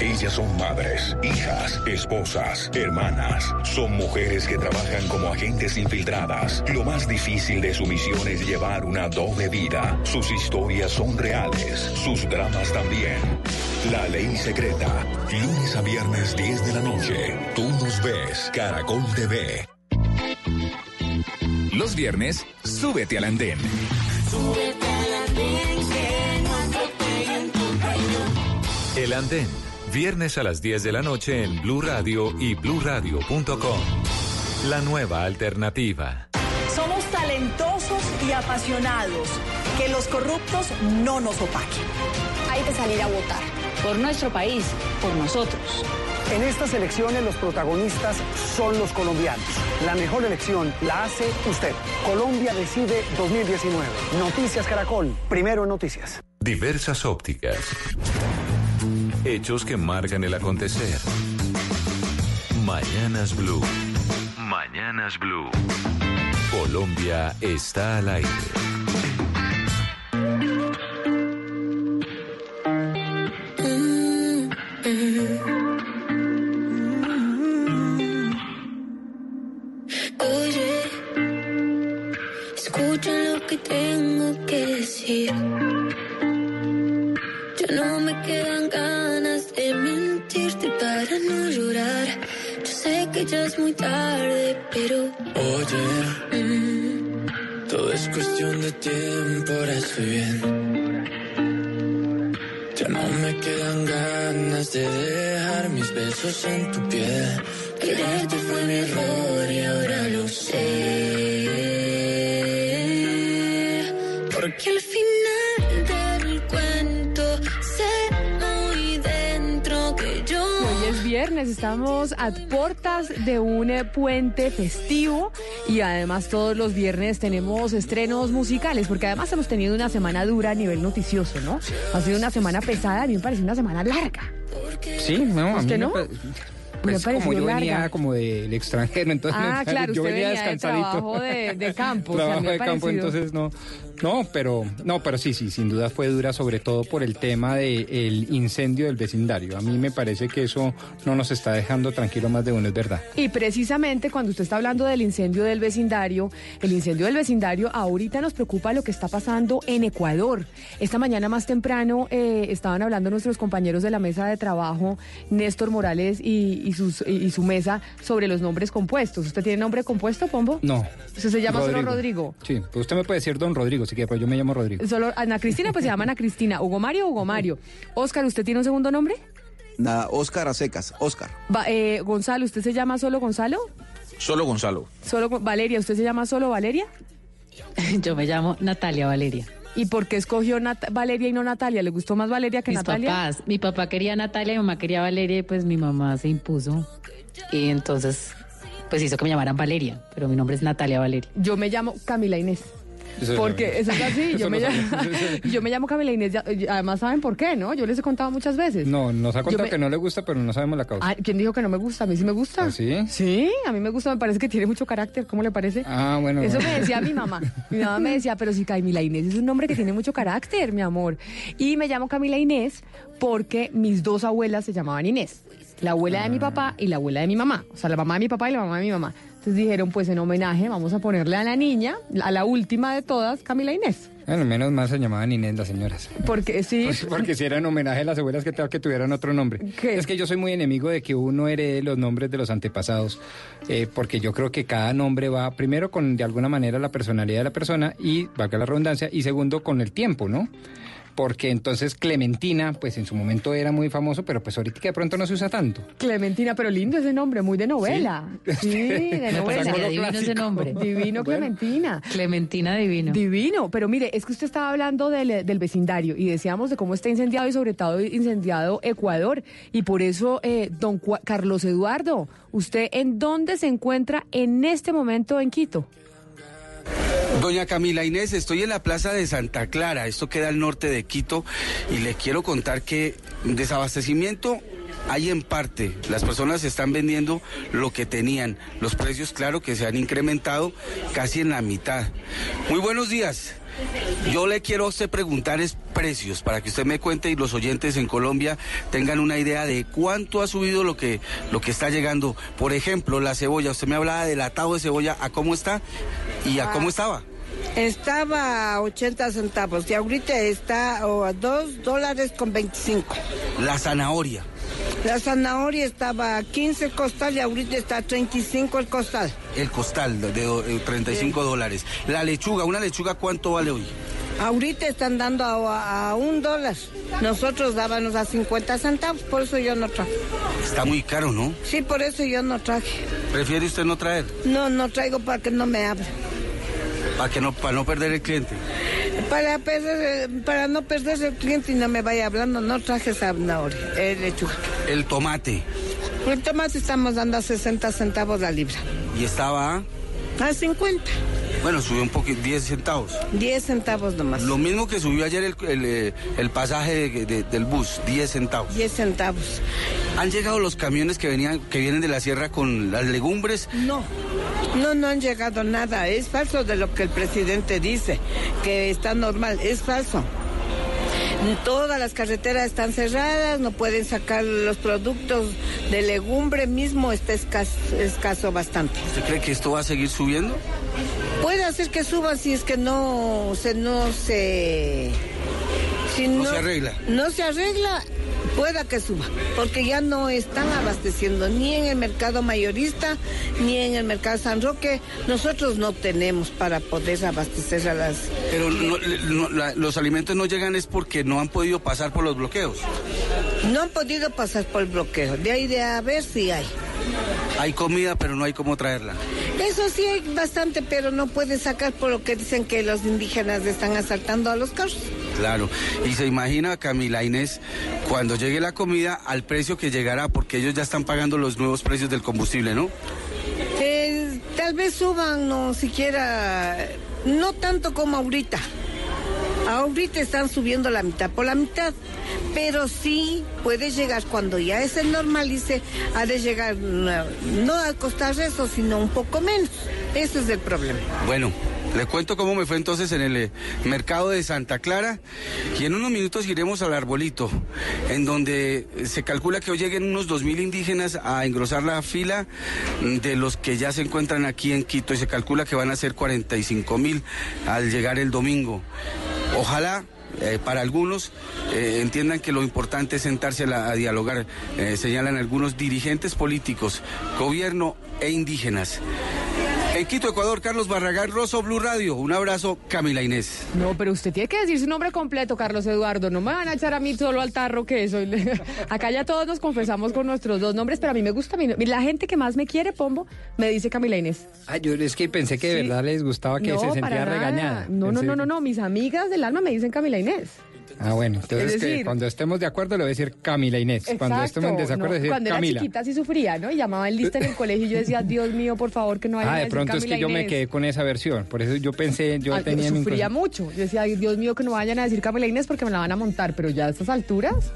Ellas son madres, hijas, esposas, hermanas. Son mujeres que trabajan como agentes infiltradas. Lo más difícil de su misión es llevar una doble vida. Sus historias son reales, sus dramas también. La ley secreta. Lunes a viernes 10 de la noche. Tú nos ves, Caracol TV. Los viernes, súbete al andén. El Andén. Viernes a las 10 de la noche en Blue Radio y bluradio.com. La nueva alternativa. Somos talentosos y apasionados. Que los corruptos no nos opaquen. Hay que salir a votar. Por nuestro país, por nosotros. En estas elecciones los protagonistas son los colombianos. La mejor elección la hace usted. Colombia decide 2019. Noticias Caracol. Primero en noticias. Diversas ópticas. Hechos que marcan el acontecer. Mañanas Blue. Mañanas Blue. Colombia está al aire. Que ya es muy tarde, pero Oye, todo es cuestión de tiempo, ahora estoy bien. Ya no me quedan ganas de dejar mis besos en tu piel. quererte fue mi error y ahora lo sé. Estamos a puertas de un eh, puente festivo y además todos los viernes tenemos estrenos musicales, porque además hemos tenido una semana dura a nivel noticioso, ¿no? Ha sido una semana pesada, a mí me parece una semana larga. Sí, no, a mí ¿Usted me no? Me Pues como yo venía larga. como del extranjero, entonces Ah, claro, yo venía venía de descansadito. trabajo de- de campo, o sea, trabajo me de campo, entonces no, no, pero no, pero sí, sí, sin duda fue dura, sobre todo por el tema del incendio del vecindario. A mí me parece que eso no nos está dejando tranquilo más de uno, es verdad. Y precisamente cuando usted está hablando del incendio del vecindario, el incendio del vecindario ahorita nos preocupa lo que está pasando en Ecuador. Esta mañana más temprano eh, estaban hablando nuestros compañeros de la mesa de trabajo, Néstor Morales y, y sus, y, y su mesa, sobre los nombres compuestos. ¿Usted tiene nombre compuesto, Pombo? No. ¿Usted se llama solo Rodrigo? Sí, pues usted me puede decir don Rodrigo, si quiere, pero yo me llamo Rodrigo. Solo Ana Cristina, pues se llama Ana Cristina. Hugo Mario, Hugo Mario. Oscar, ¿usted tiene un segundo nombre? Nada, Oscar a secas, Oscar. Va- eh, Gonzalo, ¿usted se llama solo Gonzalo? Solo Gonzalo. Solo Valeria, ¿usted se llama solo Valeria? Yo me llamo Natalia Valeria. ¿Y por qué escogió Nat- Valeria y no Natalia? ¿Le gustó más Valeria que Mis Natalia? papás, mi papá quería Natalia, mi mamá quería Valeria y pues mi mamá se impuso. Y entonces, pues hizo que me llamaran Valeria, pero mi nombre es Natalia Valeria. Yo me llamo Camila Inés. Eso Porque eso es así, yo me, llamo, yo me llamo Camila Inés, ya- y además saben por qué, ¿no? Yo les he contado muchas veces. No, nos ha contado me- que no le gusta, pero no sabemos la causa. Ah, ¿Quién dijo que no me gusta? A mí sí me gusta. ¿Ah, sí? Sí, a mí me gusta, me parece que tiene mucho carácter, ¿cómo le parece? Ah, bueno. Eso bueno. me decía mi mamá. Mi mamá me decía, pero si Camila Inés es un nombre que tiene mucho carácter, mi amor. Y me llamo Camila Inés porque mis dos abuelas se llamaban Inés. La abuela de mi papá y la abuela de mi mamá. O sea, la mamá de mi papá y la mamá de mi mamá. Entonces dijeron, pues en homenaje vamos a ponerle a la niña, a la última de todas, Camila Inés. Bueno, menos mal se llamaban Inés las señoras. Porque sí. Pues, porque si era en homenaje a las abuelas, que que tuvieran otro nombre? Es que yo soy muy enemigo de que uno herede los nombres de los antepasados, eh, porque yo creo que cada nombre va primero con de alguna manera la personalidad de la persona y, valga la redundancia, y segundo con el tiempo, ¿no? Porque entonces Clementina, pues en su momento era muy famoso, pero pues ahorita que de pronto no se usa tanto. Clementina, pero lindo ese nombre, muy de novela. Sí, de novela. divino ese nombre. Divino Clementina. Clementina divino. Divino, pero mire, es que usted estaba hablando del, del vecindario y decíamos de cómo está incendiado y sobre todo incendiado Ecuador. Y por eso, eh, don Carlos Eduardo, ¿usted en dónde se encuentra en este momento en Quito? Doña Camila Inés, estoy en la plaza de Santa Clara, esto queda al norte de Quito, y le quiero contar que desabastecimiento hay en parte. Las personas están vendiendo lo que tenían. Los precios, claro, que se han incrementado casi en la mitad. Muy buenos días. Yo le quiero a usted preguntar es precios para que usted me cuente y los oyentes en Colombia tengan una idea de cuánto ha subido lo que, lo que está llegando. Por ejemplo, la cebolla. Usted me hablaba del atado de cebolla. ¿A cómo está y a cómo estaba? Estaba a 80 centavos y ahorita está a 2 dólares con 25. La zanahoria. La zanahoria estaba a 15 el costal y ahorita está a 35 el costal. El costal de, 35 dólares. La lechuga, ¿una lechuga cuánto vale hoy? Ahorita están dando a, un dólar. Nosotros dábamos a 50 centavos, por eso yo no traje. Está muy caro, ¿no? Sí, por eso yo no traje. ¿Prefiere usted no traer? No, no traigo para que no me abra. Para que no, para no perder el cliente. Para perder, para no perder el cliente y no me vaya hablando, no traje zanahoria, eh, lechuga. El tomate. El tomate estamos dando a 60 centavos la libra. ¿Y estaba? A 50. Bueno, subió un poquito, 10 centavos. 10 centavos nomás. Lo mismo que subió ayer el, el, eh, pasaje del bus, 10 centavos. 10 centavos. ¿Han llegado los camiones que, venían, que vienen de la sierra con las legumbres? No, no, no han llegado nada. Es falso de lo que el presidente dice, que está normal. Es falso. Todas las carreteras están cerradas, no pueden sacar los productos de legumbre mismo, está escaso, escaso bastante. ¿Usted cree que esto va a seguir subiendo? Puede hacer que suba si es que no se no se si no, se arregla. No se arregla, pueda que suba, porque ya no están abasteciendo ni en el mercado mayorista ni en el mercado San Roque. Nosotros no tenemos para poder abastecer a las. Pero los alimentos no llegan es porque no han podido pasar por los bloqueos. No han podido pasar por el bloqueo. De ahí de a ver si hay. Hay comida, pero no hay cómo traerla. Eso sí hay bastante, pero no pueden sacar por lo que dicen que los indígenas están asaltando a los carros. Claro, y se imagina Camila Inés cuando llegue la comida al precio que llegará, porque ellos ya están pagando los nuevos precios del combustible, ¿no? Eh, tal vez suban, no siquiera, no tanto como ahorita. Ahorita están subiendo la mitad por la mitad, pero sí puede llegar cuando ya se normalice, ha de llegar no a costar eso, sino un poco menos. Ese es el problema. Bueno, le cuento cómo me fue entonces en el eh, mercado de Santa Clara y en unos minutos iremos al arbolito, en donde se calcula que hoy lleguen unos 2.000 indígenas a engrosar la fila de los que ya se encuentran aquí en Quito y se calcula que van a ser 45.000 al llegar el domingo. Ojalá eh, para algunos eh, entiendan que lo importante es sentarse a, dialogar, señalan algunos dirigentes políticos, gobierno e indígenas. En Quito, Ecuador, Carlos Barragán, Rosso Blue Radio. Un abrazo, Camila Inés. No, pero usted tiene que decir su nombre completo, Carlos Eduardo. No me van a echar a mí solo al tarro que soy. Acá ya todos nos confesamos con nuestros dos nombres, pero a mí me gusta. La gente que más me quiere, Pombo, me dice Camila Inés. Ay, yo es que pensé que de verdad les gustaba que se sentía regañada. No, no, no, no, no. Mis amigas del alma me dicen Camila Inés. Ah, bueno, entonces que cuando estemos de acuerdo le voy a decir Camila Inés. cuando estemos en desacuerdo, decir cuando Camila. era chiquita sí sufría, ¿no? Y llamaba en lista en el colegio y yo decía, Dios mío, por favor, que no haya Ah, de pronto es que yo me quedé con esa versión. Por eso yo pensé, yo tenía mi Sufría mucho. Yo decía, Dios mío, que no vayan a decir Camila Inés porque me la van a montar. Pero ya a estas alturas.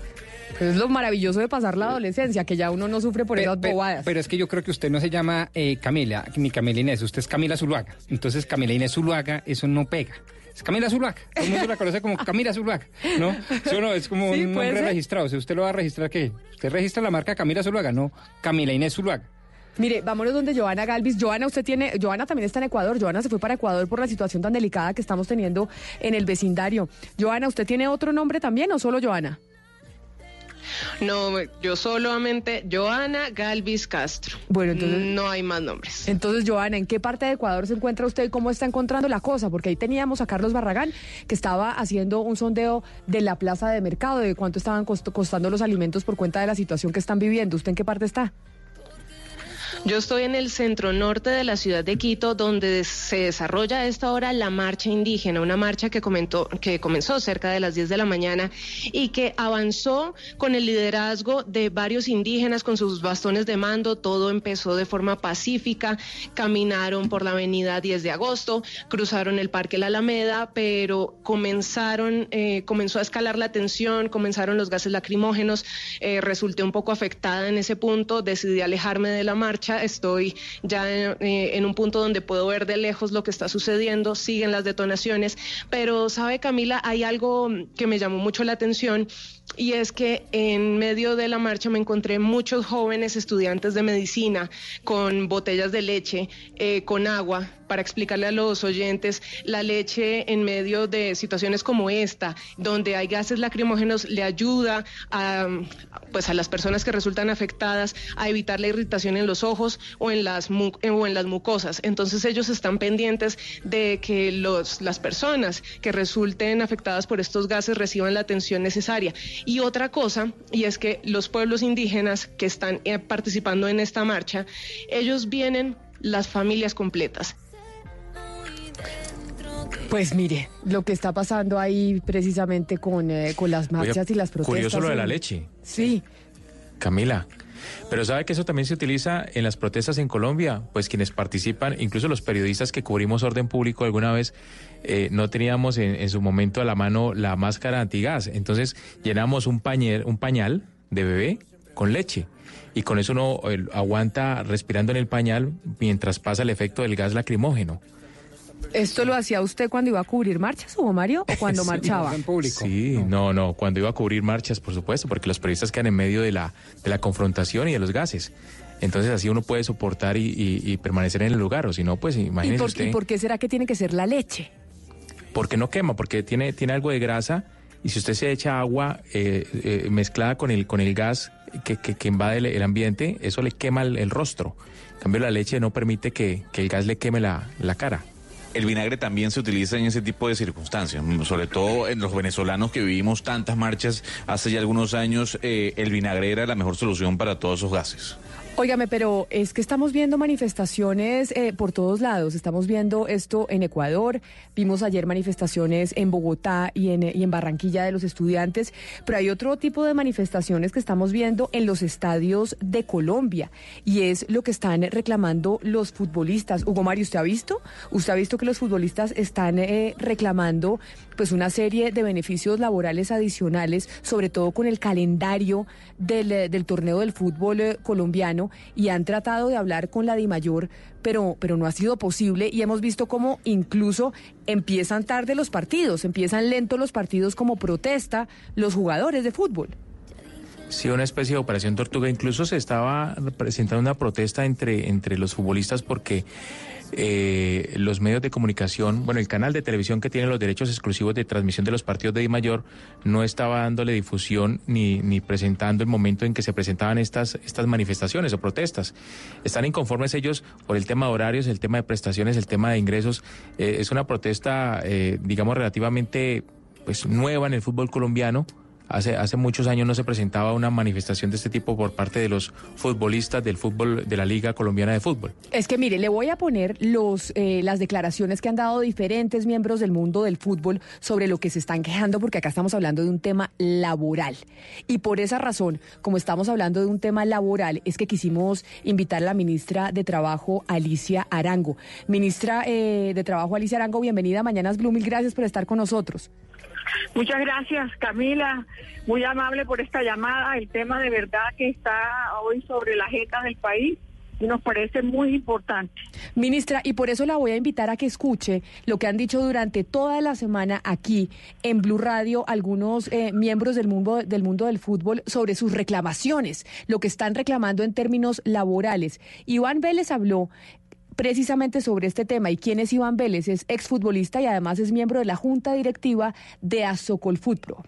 Pues es lo maravilloso de pasar la adolescencia, que ya uno no sufre por esas bobadas. Pero es que yo creo que usted no se llama eh, Camila, ni Camila Inés, usted es Camila Zuluaga. Entonces Camila Inés Zuluaga, eso no pega. Camila Zuluaga. Todo el mundo la conoce como Camila Zuluaga, ¿no? ¿Sí no? Es como un nombre registrado. Si usted lo va a registrar, ¿qué? Usted registra la marca Camila Zuluaga, no Camila Inés Zuluaga. Mire, vámonos donde Joana Galvis. Joana, usted tiene, Joana también está en Ecuador. Joana se fue para Ecuador por la situación tan delicada que estamos teniendo en el vecindario. Joana, ¿usted tiene otro nombre también o solo Joana? No, yo solamente Joana Galvis Castro. Bueno, entonces. No hay más nombres. Entonces, Joana, ¿en qué parte de Ecuador se encuentra usted y cómo está encontrando la cosa? Porque ahí teníamos a Carlos Barragán, que estaba haciendo un sondeo de la plaza de mercado, de cuánto estaban cost- costando los alimentos por cuenta de la situación que están viviendo. ¿Usted en qué parte está? Yo estoy en el centro norte de la ciudad de Quito, donde se desarrolla a esta hora la marcha indígena, una marcha que, comentó, que comenzó cerca de las 10 de la mañana y que avanzó con el liderazgo de varios indígenas con sus bastones de mando. Todo empezó de forma pacífica, caminaron por la avenida 10 de agosto, cruzaron el Parque La Alameda, pero comenzaron, eh, comenzó a escalar la tensión, comenzaron los gases lacrimógenos, eh, resulté un poco afectada en ese punto, decidí alejarme de la marcha, estoy ya en, eh, en un punto donde puedo ver de lejos lo que está sucediendo, siguen las detonaciones, pero sabe Camila, hay algo que me llamó mucho la atención y es que en medio de la marcha me encontré muchos jóvenes estudiantes de medicina con botellas de leche, eh, con agua, para explicarle a los oyentes la leche en medio de situaciones como esta, donde hay gases lacrimógenos, le ayuda a, pues a las personas que resultan afectadas a evitar la irritación en los ojos o en las, eh, o en las mucosas. Entonces ellos están pendientes de que los, las personas que resulten afectadas por estos gases reciban la atención necesaria. Y otra cosa, y es que los pueblos indígenas que están eh, participando en esta marcha, ellos vienen las familias completas. Pues mire, lo que está pasando ahí precisamente con, eh, con las marchas y las protestas. Curioso lo de la leche. Sí. Camila. Pero sabe que eso también se utiliza en las protestas en Colombia, pues quienes participan, incluso los periodistas que cubrimos orden público alguna vez, eh, no teníamos en, en su momento a la mano la máscara antigas, entonces llenamos un pañal, un pañal de bebé con leche y con eso uno eh, aguanta respirando en el pañal mientras pasa el efecto del gas lacrimógeno. ¿Esto lo hacía usted cuando iba a cubrir marchas, Hugo Mario, o cuando Sí, marchaba? Sí, no, no, cuando iba a cubrir marchas, por supuesto, porque los periodistas quedan en medio de la, de la confrontación y de los gases. Entonces así uno puede soportar y, y- y permanecer en el lugar, o si no, pues ¿Y imagínese por, usted, y por qué será que tiene que ser la leche? porque no quema, porque tiene, tiene algo de grasa y si usted se echa agua eh, eh, mezclada con el, con el gas que, que- que invade el, el ambiente, eso le quema el, el rostro. En cambio la leche no permite que, que el gas le queme la, la cara. El vinagre también se utiliza en ese tipo de circunstancias, sobre todo en los venezolanos que vivimos tantas marchas hace ya algunos años, eh, el vinagre era la mejor solución para todos esos gases. Óigame, pero es que estamos viendo manifestaciones eh, por todos lados. Estamos viendo esto en Ecuador, vimos ayer manifestaciones en Bogotá y en, y en Barranquilla de los estudiantes, pero hay otro tipo de manifestaciones que estamos viendo en los estadios de Colombia y es lo que están reclamando los futbolistas. Hugo Mario, ¿usted ha visto? ¿Usted ha visto que los futbolistas están eh, reclamando pues una serie de beneficios laborales adicionales, sobre todo con el calendario del, eh, del torneo del fútbol eh, colombiano y han tratado de hablar con la DIMAYOR, pero, pero no ha sido posible y hemos visto cómo incluso empiezan tarde los partidos, empiezan lentos los partidos como protesta los jugadores de fútbol. Sí, una especie de operación tortuga. Incluso se estaba presentando una protesta entre, entre los futbolistas porque eh, los medios de comunicación, bueno, el canal de televisión que tiene los derechos exclusivos de transmisión de los partidos de Di Mayor no estaba dándole difusión ni, ni presentando el momento en que se presentaban estas, estas manifestaciones o protestas. Están inconformes ellos por el tema de horarios, el tema de prestaciones, el tema de ingresos. Eh, es una protesta, eh, digamos, relativamente pues nueva en el fútbol colombiano. Hace, hace muchos años no se presentaba una manifestación de este tipo por parte de los futbolistas del fútbol de la Liga Colombiana de Fútbol. Es que mire, le voy a poner los, eh, las declaraciones que han dado diferentes miembros del mundo del fútbol sobre lo que se están quejando, porque acá estamos hablando de un tema laboral. Y por esa razón, como estamos hablando de un tema laboral, es que quisimos invitar a la ministra de Trabajo, Alicia Arango. Ministra eh, de Trabajo, Alicia Arango, bienvenida a Mañanas Blue, mil gracias por estar con nosotros. Muchas gracias, Camila. Muy amable por esta llamada. El tema de verdad que está hoy sobre la agenda del país y nos parece muy importante. Ministra, y por eso la voy a invitar a que escuche lo que han dicho durante toda la semana aquí en Blue Radio algunos eh, miembros del mundo, del mundo del fútbol sobre sus reclamaciones, lo que están reclamando en términos laborales. Iván Vélez habló precisamente sobre este tema. ¿Y quién es Iván Vélez? Es exfutbolista y además es miembro de la junta directiva de Azocol Fútbol.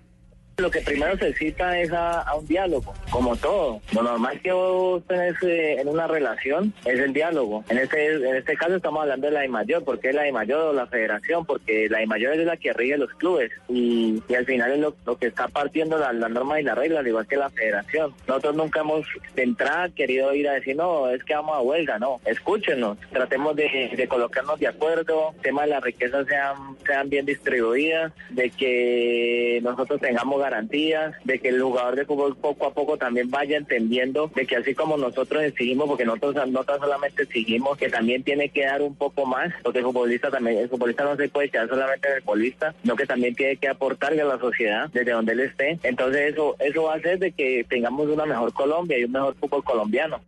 Lo que primero se cita es a, un diálogo, como todo. Lo normal que vos tenés eh, en una relación es el diálogo. En este en este caso estamos hablando de la I mayor, porque es la I mayor o la federación, porque la I mayor es la que rige los clubes y, al final es lo, que está partiendo la, la, norma y la regla, al igual que la federación. Nosotros nunca hemos de entrada querido ir a decir, no, es que vamos a huelga, no. Escúchenos, tratemos de, colocarnos de acuerdo, tema de las riquezas sean, sean bien distribuidas, de que nosotros tengamos garantías, de que el jugador de fútbol poco a poco también vaya entendiendo de que así como nosotros exigimos, porque nosotros no solamente exigimos, que también tiene que dar un poco más, porque el futbolista también, el futbolista no se puede quedar solamente en el futbolista, sino que también tiene que aportarle a la sociedad desde donde él esté. Entonces eso, eso va a hacer de que tengamos una mejor Colombia y un mejor fútbol colombiano.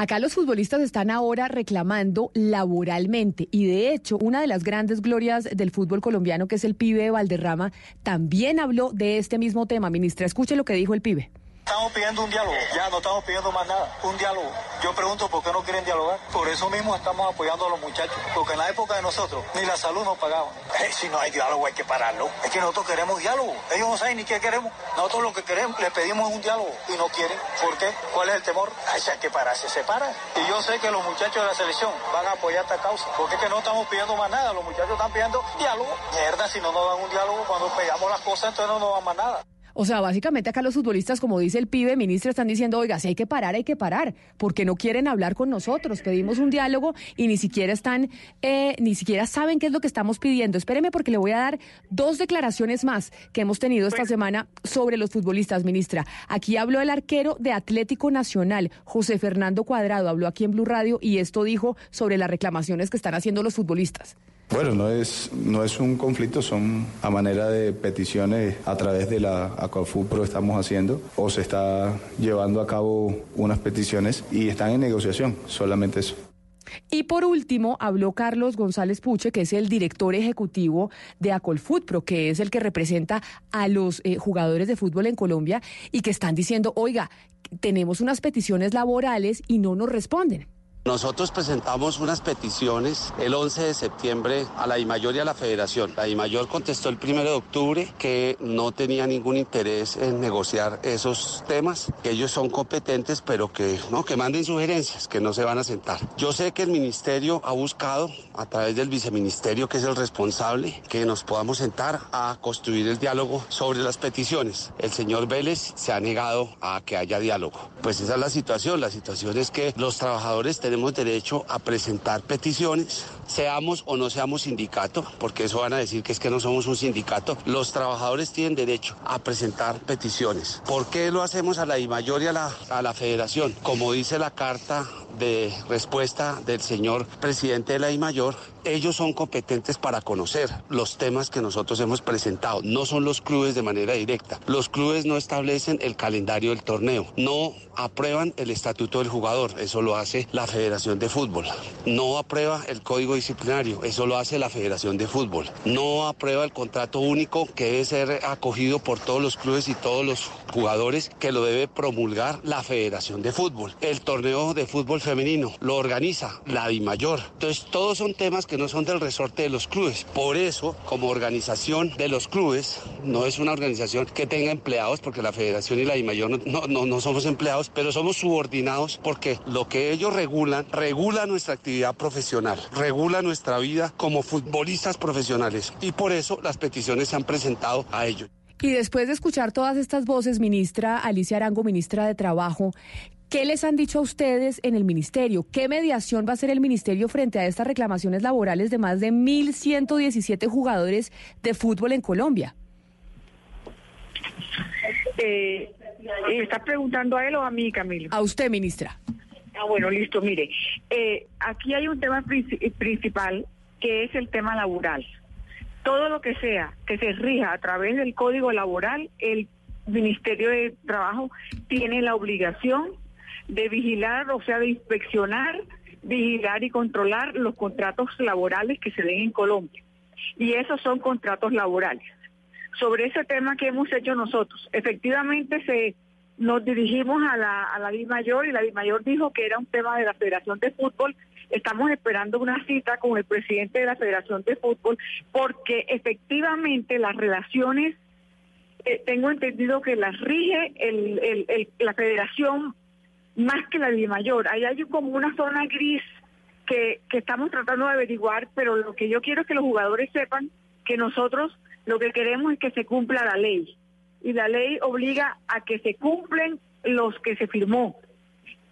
Acá los futbolistas están ahora reclamando laboralmente y de hecho una de las grandes glorias del fútbol colombiano que es el pibe Valderrama también habló de este mismo tema. Ministra, escuche lo que dijo el pibe. Estamos pidiendo un diálogo, ya no estamos pidiendo más nada, un diálogo. Yo pregunto por qué no quieren dialogar. Por eso mismo estamos apoyando a los muchachos, porque en la época de nosotros ni la salud nos pagaba. Eh, si no hay diálogo hay que pararlo. Es que nosotros queremos diálogo. Ellos no saben ni qué queremos. Nosotros lo que queremos, les pedimos un diálogo y no quieren. ¿Por qué? ¿Cuál es el temor? Ay, si hay que pararse, se paran. Y yo sé que los muchachos de la selección van a apoyar esta causa, porque es que no estamos pidiendo más nada. Los muchachos están pidiendo diálogo. Mierda, si no nos dan un diálogo, cuando pegamos las cosas, entonces no nos dan más nada. O sea, básicamente acá los futbolistas, como dice el pibe, ministro, están diciendo, oiga, si hay que parar, hay que parar, porque no quieren hablar con nosotros. Pedimos un diálogo y ni siquiera están, eh, ni siquiera saben qué es lo que estamos pidiendo. Espéreme porque le voy a dar dos declaraciones más que hemos tenido esta semana sobre los futbolistas, ministra. Aquí habló el arquero de Atlético Nacional, José Fernando Cuadrado, habló aquí en Blue Radio y esto dijo sobre las reclamaciones que están haciendo los futbolistas. Bueno, no es, no es un conflicto, son a manera de peticiones a través de la Aquafupro estamos haciendo o se está llevando a cabo unas peticiones y están en negociación, solamente eso. Y por último, habló Carlos González Puche, que es el director ejecutivo de Acolfutpro, que es el que representa a los eh, jugadores de fútbol en Colombia y que están diciendo, oiga, tenemos unas peticiones laborales y no nos responden. Nosotros presentamos unas peticiones el 11 de septiembre a la DIMAYOR y a la Federación. La DIMAYOR contestó el 1 de octubre que no tenía ningún interés en negociar esos temas, que ellos son competentes, pero que no, que manden sugerencias, que no se van a sentar. Yo sé que el ministerio ha buscado a través del viceministerio, que es el responsable, que nos podamos sentar a construir el diálogo sobre las peticiones. El señor Vélez se ha negado a que haya diálogo. Pues esa es la situación. La situación es que los trabajadores tenemos derecho a presentar peticiones, seamos o no seamos sindicato, porque eso van a decir que es que no somos un sindicato. Los trabajadores tienen derecho a presentar peticiones. ¿Por qué lo hacemos a la mayor y a la, a la federación? Como dice la carta de respuesta del señor presidente de la I Mayor, ellos son competentes para conocer los temas que nosotros hemos presentado. No son los clubes de manera directa. Los clubes no establecen el calendario del torneo. No aprueban el estatuto del jugador. Eso lo hace la Federación de Fútbol. No aprueba el código disciplinario. Eso lo hace la Federación de Fútbol. No aprueba el contrato único que debe ser acogido por todos los clubes y todos los jugadores que lo debe promulgar la Federación de Fútbol. El torneo de fútbol femenino lo organiza la DIMAYOR. Entonces todos son temas que no son del resorte de los clubes. Por eso, como organización de los clubes, no es una organización que tenga empleados, porque la federación y la DIMAYOR no, no, no somos empleados, pero somos subordinados porque lo que ellos regulan, regula nuestra actividad profesional, regula nuestra vida como futbolistas profesionales. Y por eso las peticiones se han presentado a ellos. Y después de escuchar todas estas voces, ministra Alicia Arango, ministra de Trabajo, ¿Qué les han dicho a ustedes en el ministerio? ¿Qué mediación va a hacer el ministerio frente a estas reclamaciones laborales de más de 1.117 jugadores de fútbol en Colombia? Eh, ¿Está preguntando a él o a mí, Camilo? A usted, ministra. Ah, bueno, listo. Mire, eh, aquí hay un tema principal que es el tema laboral. Todo lo que sea que se rija a través del código laboral, el Ministerio de Trabajo tiene la obligación de vigilar, o sea, de inspeccionar, vigilar y controlar los contratos laborales que se den en Colombia. Y esos son contratos laborales. Sobre ese tema que hemos hecho nosotros, efectivamente se nos dirigimos a la, a la Mayor y la Mayor dijo que era un tema de la Federación de Fútbol. Estamos esperando una cita con el presidente de la Federación de Fútbol porque efectivamente las relaciones, eh, tengo entendido que las rige el, el, la Federación más que la Mayor. Ahí hay como una zona gris que, que estamos tratando de averiguar, pero lo que yo quiero es que los jugadores sepan que nosotros lo que queremos es que se cumpla la ley y la ley obliga a que se cumplen los que se firmó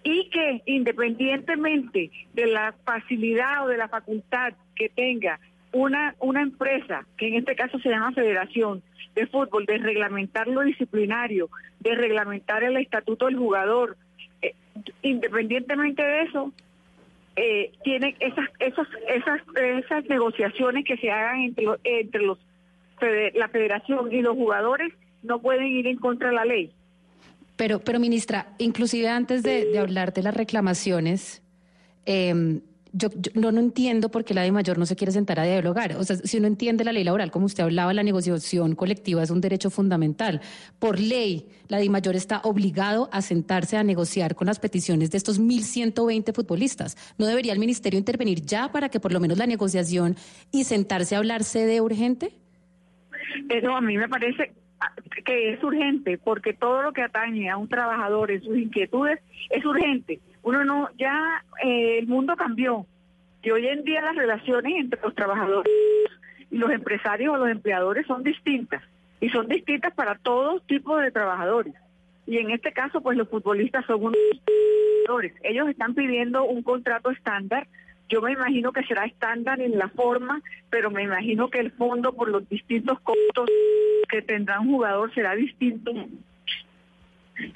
y que independientemente de la facilidad o de la facultad que tenga una, una empresa, que en este caso se llama Federación de Fútbol, de reglamentar lo disciplinario, de reglamentar el estatuto del jugador, independientemente de eso, eh, tiene esas, esas, esas, esas negociaciones que se hagan entre, entre los, la federación y los jugadores no pueden ir en contra de la ley. Pero, pero ministra, inclusive antes de, hablar de las reclamaciones, em, yo, no, no, entiendo por qué la de mayor no se quiere sentar a dialogar. O sea, si uno entiende la ley laboral, como usted hablaba, la negociación colectiva es un derecho fundamental. Por ley, la de mayor está obligado a sentarse a negociar con las peticiones de estos 1.120 futbolistas. ¿No debería el ministerio intervenir ya para que por lo menos la negociación y sentarse a hablar se dé urgente? Eso a mí me parece que es urgente, porque todo lo que atañe a un trabajador en sus inquietudes es urgente. Uno no, ya eh, el mundo cambió, y hoy en día las relaciones entre los trabajadores y los empresarios o los empleadores son distintas, y son distintas para todo tipo de trabajadores. Y en este caso, pues los futbolistas son unos Ellos están pidiendo un contrato estándar yo me imagino que será estándar en la forma, pero me imagino que el fondo por los distintos costos que tendrá un jugador será distinto.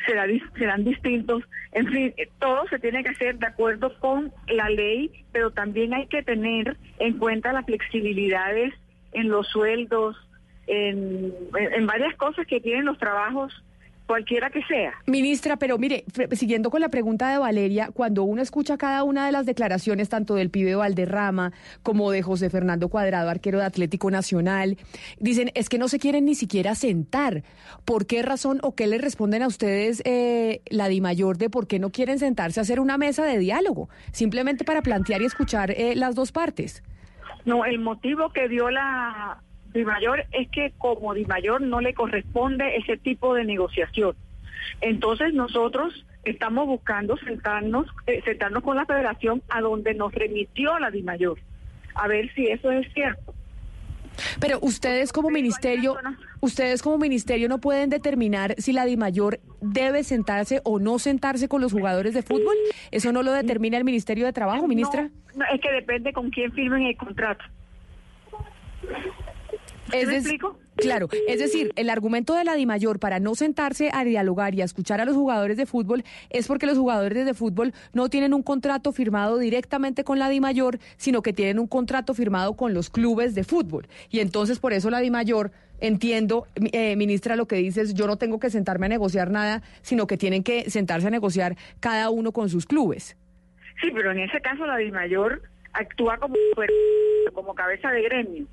Será, serán distintos. En fin, todo se tiene que hacer de acuerdo con la ley, pero también hay que tener en cuenta las flexibilidades en los sueldos, en, en varias cosas que tienen los trabajos cualquiera que sea. Ministra, pero mire, siguiendo con la pregunta de Valeria, cuando uno escucha cada una de las declaraciones, tanto del pibe Valderrama como de José Fernando Cuadrado, arquero de Atlético Nacional, dicen, es que no se quieren ni siquiera sentar. ¿Por qué razón o qué le responden a ustedes eh, la Di Mayor de por qué no quieren sentarse a hacer una mesa de diálogo? Simplemente para plantear y escuchar eh, las dos partes. No, el motivo que dio la Di Mayor es que como Di Mayor no le corresponde ese tipo de negociación. Entonces nosotros estamos buscando sentarnos, eh, sentarnos con la federación a donde nos remitió la Di Mayor, a ver si eso es cierto. Pero ustedes como ministerio, ustedes como ministerio no pueden determinar si la Di Mayor debe sentarse o no sentarse con los jugadores de fútbol. ¿Eso no lo determina el Ministerio de Trabajo, ministra? no es que depende con quién firmen el contrato. ¿Me explico? Claro, es decir, el argumento de la DIMAYOR para no sentarse a dialogar y a escuchar a los jugadores de fútbol es porque los jugadores de fútbol no tienen un contrato firmado directamente con la DIMAYOR, sino que tienen un contrato firmado con los clubes de fútbol. Y entonces por eso la DIMAYOR, entiendo, eh, ministra, lo que dices, yo no tengo que sentarme a negociar nada, sino que tienen que sentarse a negociar cada uno con sus clubes. Sí, pero en ese caso la DIMAYOR actúa como, como cabeza de gremio.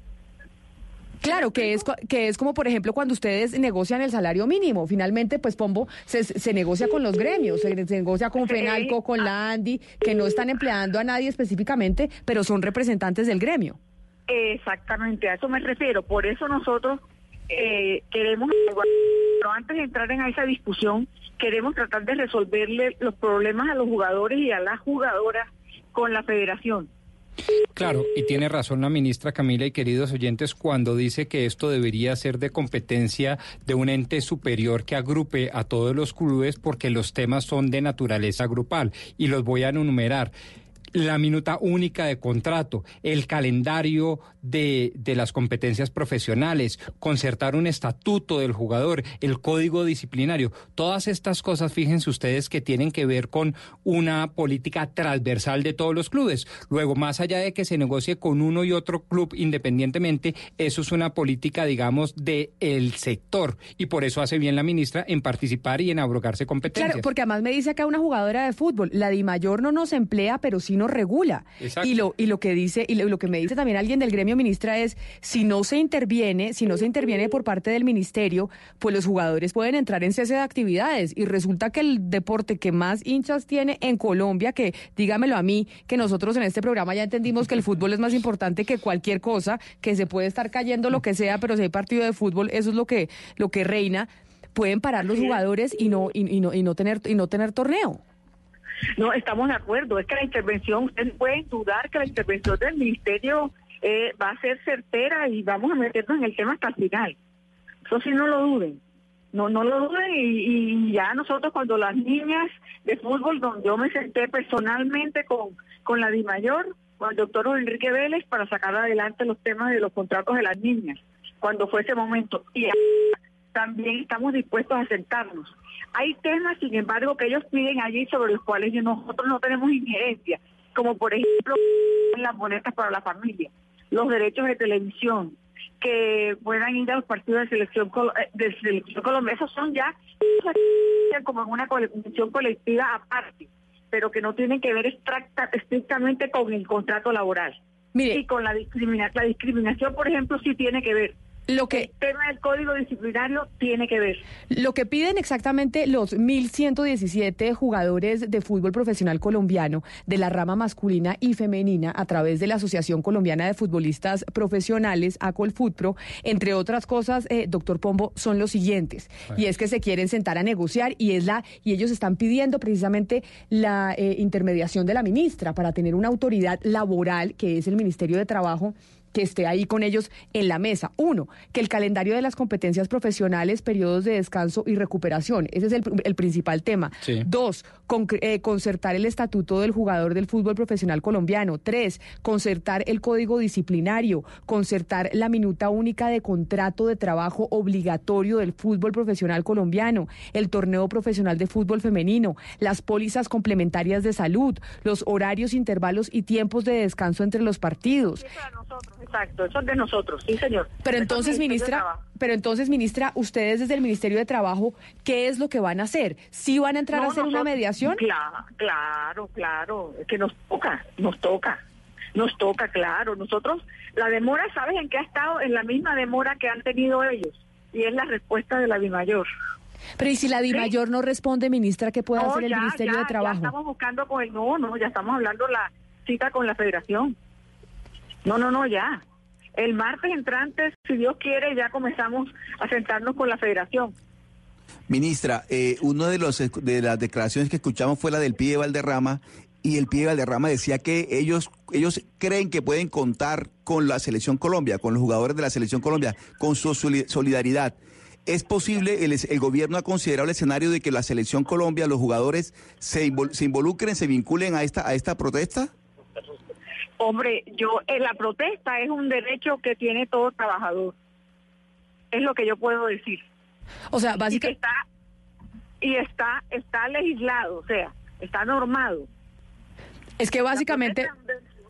Claro, que es, que es como, por ejemplo, cuando ustedes negocian el salario mínimo. Finalmente, pues, Pombo, se, se negocia con los gremios, se, negocia con FENALCO, con la ANDI, que no están empleando a nadie específicamente, pero son representantes del gremio. Exactamente, a eso me refiero. Por eso nosotros eh, queremos, pero antes de entrar en esa discusión, queremos tratar de resolverle los problemas a los jugadores y a las jugadoras con la federación. Claro, y tiene razón la ministra Camila y queridos oyentes cuando dice que esto debería ser de competencia de un ente superior que agrupe a todos los clubes porque los temas son de naturaleza grupal. Y los voy a enumerar la minuta única de contrato, el calendario de, de, las competencias profesionales, concertar un estatuto del jugador, el código disciplinario, todas estas cosas, fíjense ustedes que tienen que ver con una política transversal de todos los clubes. Luego, más allá de que se negocie con uno y otro club independientemente, eso es una política, digamos, del el sector y por eso hace bien la ministra en participar y en abrogarse competencias. Claro, porque además me dice acá una jugadora de fútbol, la Di Mayor no nos emplea, pero sí nos regula. Y lo, y lo que dice, y lo, que me dice también alguien del gremio ministra es, si no se interviene, si no se interviene por parte del ministerio, pues los jugadores pueden entrar en cese de actividades. Y resulta que el deporte que más hinchas tiene en Colombia, que dígamelo a mí, que nosotros en este programa ya entendimos que el fútbol es más importante que cualquier cosa, que se puede estar cayendo lo que sea, pero si hay partido de fútbol, eso es lo que, lo que reina pueden parar los jugadores y no y, no y no tener y no tener torneo. No, estamos de acuerdo. Es que la intervención, ustedes pueden dudar que la intervención del ministerio eh, va a ser certera y vamos a meternos en el tema hasta el final. Eso sí, no lo duden. No, no lo duden y, ya nosotros cuando las niñas de fútbol, donde yo me senté personalmente con, con la DIMAYOR, con el doctor Enrique Vélez para sacar adelante los temas de los contratos de las niñas, cuando fue ese momento. Y también estamos dispuestos a sentarnos. Hay temas, sin embargo, que ellos piden allí sobre los cuales nosotros no tenemos injerencia, como por ejemplo las boletas para la familia, los derechos de televisión, que puedan ir a los partidos de selección, eh, de selección colombiana, esos son ya como en una convención colectiva aparte, pero que no tienen que ver estrictamente con el contrato laboral. Y con la, discriminación, la discriminación, por ejemplo, sí tiene que ver lo que, el tema del código disciplinario tiene que ver. Lo que piden exactamente los 1.117 jugadores de fútbol profesional colombiano de la rama masculina y femenina a través de la Asociación Colombiana de Futbolistas Profesionales, ACOLFUTPRO, entre otras cosas, eh, doctor Pombo, son los siguientes. Y es que se quieren sentar a negociar y, es la, y ellos están pidiendo precisamente la eh, intermediación de la ministra para tener una autoridad laboral, que es el Ministerio de Trabajo que esté ahí con ellos en la mesa. Uno, que el calendario de las competencias profesionales, periodos de descanso y recuperación. Ese es el, principal tema. Dos, eh, concertar el estatuto del jugador del fútbol profesional colombiano. Tres, concertar el código disciplinario, concertar la minuta única de contrato de trabajo obligatorio del fútbol profesional colombiano, el torneo profesional de fútbol femenino, las pólizas complementarias de salud, los horarios, intervalos y tiempos de descanso entre los partidos. Exacto, eso es de nosotros, sí, señor. Pero entonces, ministra, pero entonces, ministra, ustedes desde el Ministerio de Trabajo, ¿qué es lo que van a hacer? ¿Sí van a entrar a hacer una mediación? Claro, claro, claro, es que nos toca, nos toca. Nos toca, claro. Nosotros, la demora, ¿sabes en qué ha estado? En la misma demora que han tenido ellos. Y es la respuesta de la DIMAYOR. Pero ¿y si la DIMAYOR no responde, ministra, qué puede hacer el Ministerio de Trabajo? Ya estamos buscando con el no, no, ya estamos hablando la cita con la Federación. No, no, no, ya. El martes entrante, si Dios quiere, ya comenzamos a sentarnos con la federación. Ministra, eh, una de, los, de las declaraciones que escuchamos fue la del PIE Valderrama y el PIE Valderrama decía que ellos, ellos creen que pueden contar con la Selección Colombia, con los jugadores de la Selección Colombia, con su solidaridad. ¿Es posible, el, el gobierno ha considerado el escenario de que la Selección Colombia, los jugadores, se, se involucren, se vinculen a esta, a esta protesta? Hombre, yo eh, la protesta es un derecho que tiene todo trabajador. Es lo que yo puedo decir. O sea, básicamente está y está está legislado, o sea, está normado. Es que básicamente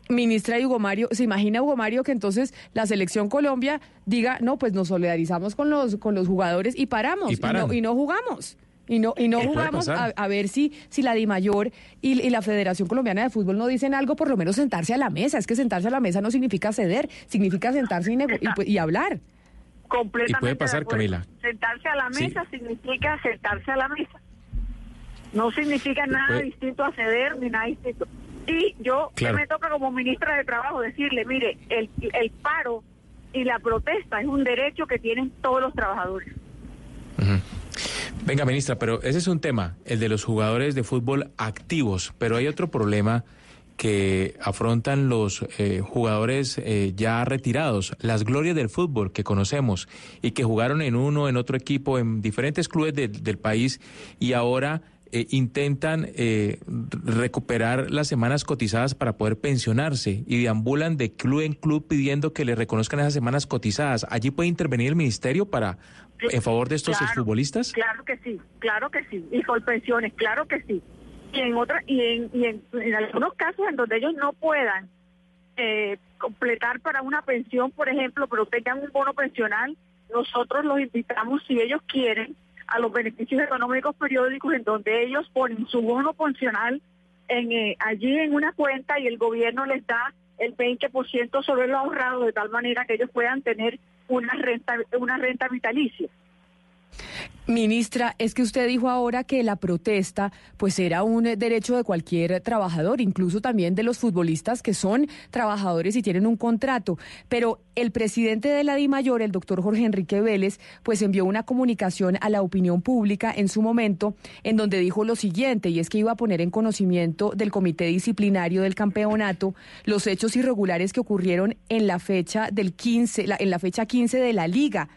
Ministra Hugo Mario, ¿se imagina Hugo Mario que entonces la selección Colombia diga, no, pues nos solidarizamos con los, con los jugadores y paramos y no jugamos? Y no, y no jugamos a, ver si, si la DIMAYOR y, y la Federación Colombiana de Fútbol no dicen algo, por lo menos sentarse a la mesa. Es que sentarse a la mesa no significa ceder, significa sentarse y, y, y hablar. Completamente. Y puede pasar, Camila. Sentarse a la mesa significa sentarse a la mesa. No significa nada distinto a ceder ni nada distinto. Y yo me toca como ministra de Trabajo decirle, mire, el, el paro y la protesta es un derecho que tienen todos los trabajadores. Venga, ministra, pero ese es un tema, el de los jugadores de fútbol activos, pero hay otro problema que afrontan los eh, jugadores eh, ya retirados, las glorias del fútbol que conocemos y que jugaron en uno, en otro equipo, en diferentes clubes del país y ahora eh, intentan eh, recuperar las semanas cotizadas para poder pensionarse y deambulan de club en club pidiendo que le reconozcan esas semanas cotizadas. ¿Allí puede intervenir el ministerio para en favor de estos Claro, futbolistas? Claro que sí, claro que sí. Y con pensiones, claro que sí. Y en otra, y en, y en, en algunos casos en donde ellos no puedan eh, completar para una pensión, por ejemplo, pero tengan un bono pensional, nosotros los invitamos, si ellos quieren, a los beneficios económicos periódicos en donde ellos ponen su bono pensional en, eh, allí en una cuenta y el gobierno les da el 20% sobre lo ahorrado de tal manera que ellos puedan tener una renta una renta vitalicia. Ministra, es que usted dijo ahora que la protesta pues era un eh, derecho de cualquier trabajador, incluso también de los futbolistas que son trabajadores y tienen un contrato, pero el presidente de la DIMAYOR, el doctor Jorge Enrique Vélez, pues envió una comunicación a la opinión pública en su momento en donde dijo lo siguiente y es que iba a poner en conocimiento del comité disciplinario del campeonato los hechos irregulares que ocurrieron en la fecha del 15, la- en la fecha 15 de la liga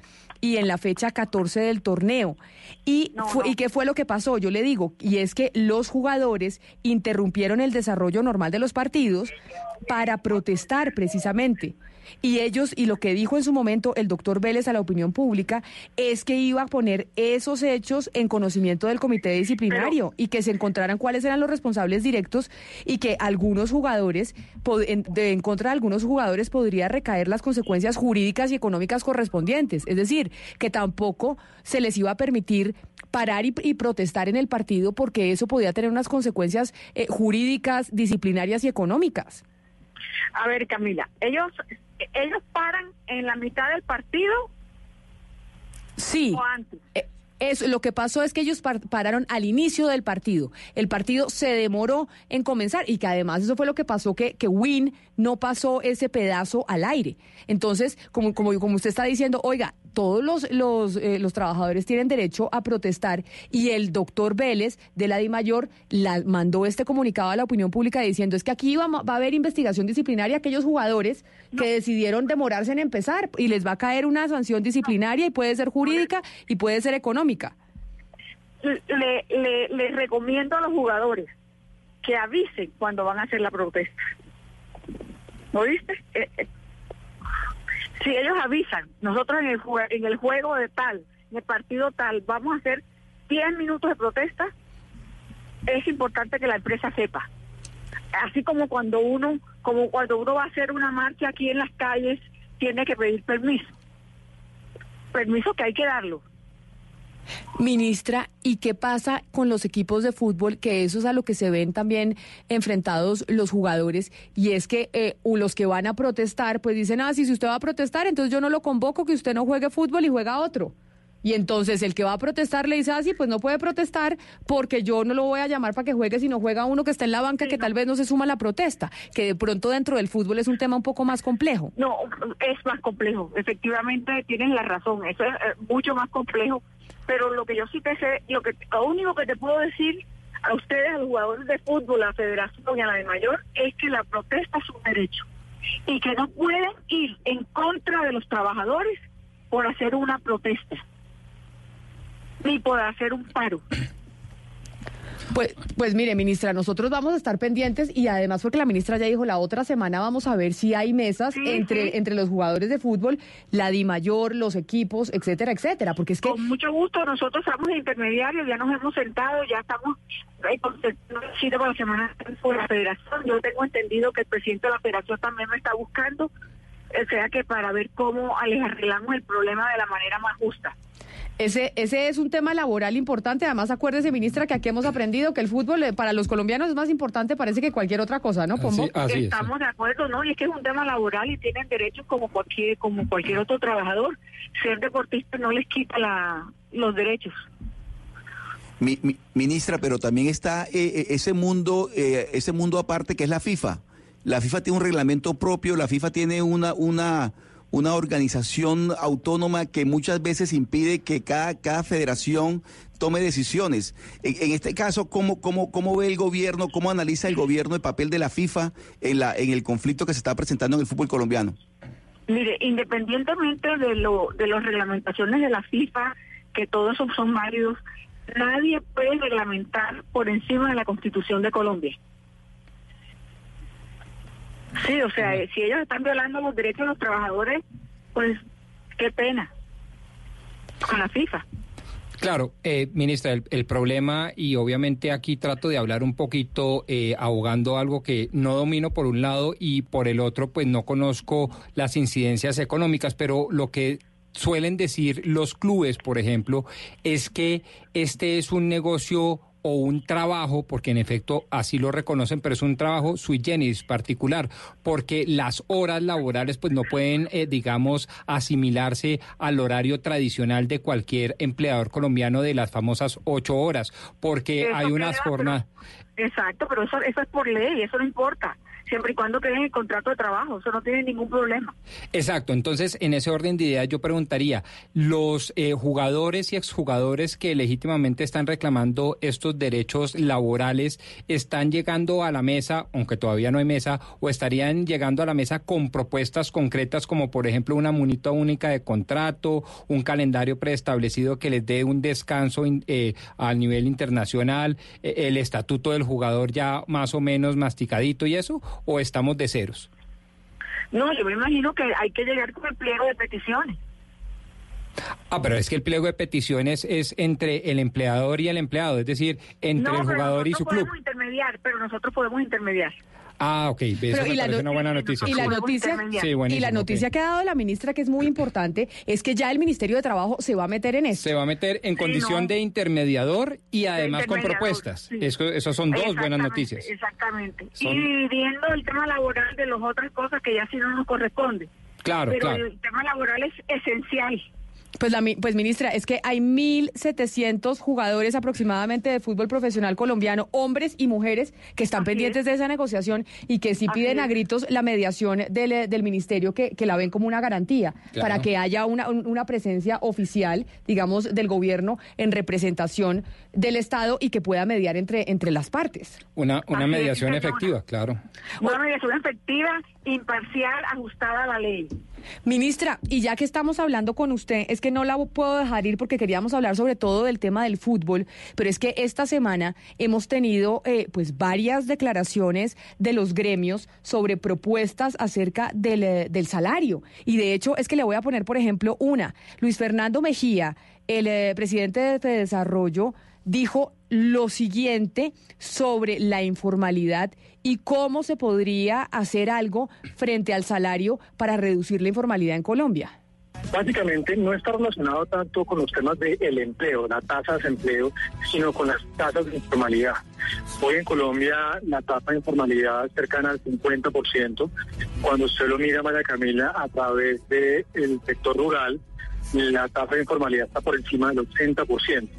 y en la fecha 14 del torneo. ¿Y, fue- ¿Y qué fue lo que pasó? Yo le digo, y es que los jugadores interrumpieron el desarrollo normal de los partidos para protestar precisamente. Y ellos, y lo que dijo en su momento el doctor Vélez a la opinión pública, es que iba a poner esos hechos en conocimiento del comité disciplinario y que se encontraran cuáles eran los responsables directos y que algunos jugadores, en, de- en contra de algunos jugadores podría recaer las consecuencias jurídicas y económicas correspondientes. Es decir, que tampoco se les iba a permitir parar y, y protestar en el partido porque eso podía tener unas consecuencias eh, jurídicas, disciplinarias y económicas. A ver, Camila, ellos ellos paran en la mitad del partido Sí. o antes. Eh, Eso, lo que pasó es que ellos par- pararon al inicio del partido. El partido se demoró en comenzar y que además eso fue lo que pasó, que, que Win no pasó ese pedazo al aire. Entonces, como, como, como usted está diciendo, oiga, todos los, los, eh, los trabajadores tienen derecho a protestar y el doctor Vélez de la DIMAYOR la, mandó este comunicado a la opinión pública diciendo es que aquí va, va a haber investigación disciplinaria a aquellos jugadores que decidieron demorarse en empezar y les va a caer una sanción disciplinaria y puede ser jurídica y puede ser económica. Le, le, le recomiendo a los jugadores que avisen cuando van a hacer la protesta. ¿Oíste? Eh, eh, si ellos avisan, nosotros en el, en el juego de tal, en el partido tal, vamos a hacer 10 minutos de protesta, es importante que la empresa sepa. Así como cuando uno, como cuando uno va a hacer una marcha aquí en las calles, tiene que pedir permiso. Permiso que hay que darlo. Ministra, ¿y qué pasa con los equipos de fútbol? Que eso es a lo que se ven también enfrentados los jugadores. Y es que eh, los que van a protestar, pues dicen, ah, sí, si usted va a protestar, entonces yo no lo convoco, que usted no juegue fútbol y juega otro. Y entonces el que va a protestar le dice, ah, sí, pues no puede protestar porque yo no lo voy a llamar para que juegue, si no juega uno que está en la banca que tal vez no se suma a la protesta. Que de pronto dentro del fútbol es un tema un poco más complejo. No, es más complejo. Efectivamente, tienen la razón. Eso es eh, mucho más complejo. Pero lo que yo sí te sé, lo que lo único que te puedo decir a ustedes, a los jugadores de fútbol, a la Federación y a la de Mayor, es que la protesta es un derecho y que no pueden ir en contra de los trabajadores por hacer una protesta ni por hacer un paro. Pues, pues mire, ministra, nosotros vamos a estar pendientes y además porque la ministra ya dijo la otra semana vamos a ver si hay mesas entre, entre los jugadores de fútbol, la Di Mayor, los equipos, etcétera, etcétera, porque es que Con mucho gusto, nosotros estamos de intermediarios, ya nos hemos sentado, ya estamos eh, cita para la semana por la federación. Yo tengo entendido que el presidente de la federación también me está buscando, o sea que para ver cómo les arreglamos el problema de la manera más justa. Ese, ese es un tema laboral importante. Además, acuérdese, ministra, que aquí hemos aprendido que el fútbol eh, para los colombianos es más importante, parece que cualquier otra cosa, ¿no, Pombo? Estamos de acuerdo, ¿no? Y es que es un tema laboral y tienen derechos como cualquier como cualquier otro trabajador. Ser deportista no les quita la, los derechos. Mi- mi- ministra, pero también está eh, eh, ese mundo, eh, ese mundo aparte que es la FIFA. La FIFA tiene un reglamento propio, la FIFA tiene una, una, una organización autónoma que muchas veces impide que cada, cada federación tome decisiones. En, este caso, ¿cómo, cómo, ¿cómo ve el gobierno, cómo analiza el gobierno el papel de la FIFA en, la, en el conflicto que se está presentando en el fútbol colombiano? Mire, independientemente de lo de las reglamentaciones de la FIFA, que todos son, son válidos, nadie puede reglamentar por encima de la Constitución de Colombia. Sí, o sea, si ellos están violando los derechos de los trabajadores, pues qué pena con la FIFA. Claro, eh, ministra, el, el, problema, y obviamente aquí trato de hablar un poquito eh, ahogando algo que no domino por un lado y por el otro, pues no conozco las incidencias económicas, pero lo que suelen decir los clubes, por ejemplo, es que este es un negocio o un trabajo, porque en efecto así lo reconocen, pero es un trabajo sui generis particular, porque las horas laborales pues no pueden, eh, digamos, asimilarse al horario tradicional de cualquier empleador colombiano de las famosas ocho horas, porque Eso hay unas queda, pero- jornadas... Exacto, pero eso, eso es por ley, eso no importa, siempre y cuando queden el contrato de trabajo, eso no tiene ningún problema. Exacto, entonces en ese orden de ideas yo preguntaría, los eh, jugadores y exjugadores que legítimamente están reclamando estos derechos laborales, ¿están llegando a la mesa, aunque todavía no hay mesa, o estarían llegando a la mesa con propuestas concretas como por ejemplo una munita única de contrato, un calendario preestablecido que les dé un descanso in- eh, a nivel internacional, eh, el estatuto del jugador ya más o menos masticadito y eso, o estamos de ceros? No, yo me imagino que hay que llegar con el pliego de peticiones. Ah, pero es que el pliego de peticiones es entre el empleador y el empleado, es decir, entre no, el pero jugador y su club. podemos intermediar, pero nosotros podemos intermediar. Ah, ok, eso Pero, me y la parece no- una buena noticia. Y la noticia, Sí, y la noticia que ha dado la ministra, que es muy importante, es que ya el Ministerio de Trabajo se va a meter en esto. Se va a meter en condición no. de intermediador y además con propuestas. sí. Eso, esos son dos buenas noticias. Exactamente. Son- Y dividiendo el tema laboral de las otras cosas que ya sí no nos corresponde. Claro, pero claro. el tema laboral es esencial. Pues, la, mi- pues ministra, es que hay 1.700 jugadores aproximadamente de fútbol profesional colombiano, hombres y mujeres, que están pendientes de esa negociación y que sí piden a gritos la mediación del, eh, del ministerio, que, que la ven como una garantía, Claro. para que haya una, un- una presencia oficial, digamos, del gobierno en representación del Estado y que pueda mediar entre, entre las partes. Una, una Así mediación efectiva, claro. Una mediación efectiva, imparcial, ajustada a la ley. Ministra, y ya que estamos hablando con usted, es que no la puedo dejar ir porque queríamos hablar sobre todo del tema del fútbol, pero es que esta semana hemos tenido eh, pues varias declaraciones de los gremios sobre propuestas acerca del, eh, del salario. Y de hecho es que le voy a poner, por ejemplo, una. Luis Fernando Mejía, el eh, presidente de Desarrollo, dijo lo siguiente sobre la informalidad y cómo se podría hacer algo frente al salario para reducir la informalidad en Colombia. Básicamente no está relacionado tanto con los temas del empleo, la tasa de desempleo, sino con las tasas de informalidad. Hoy en Colombia la tasa de informalidad es cercana al 50%. Cuando usted lo mira, María Camila, a través del sector rural, la tasa de informalidad está por encima del 80%.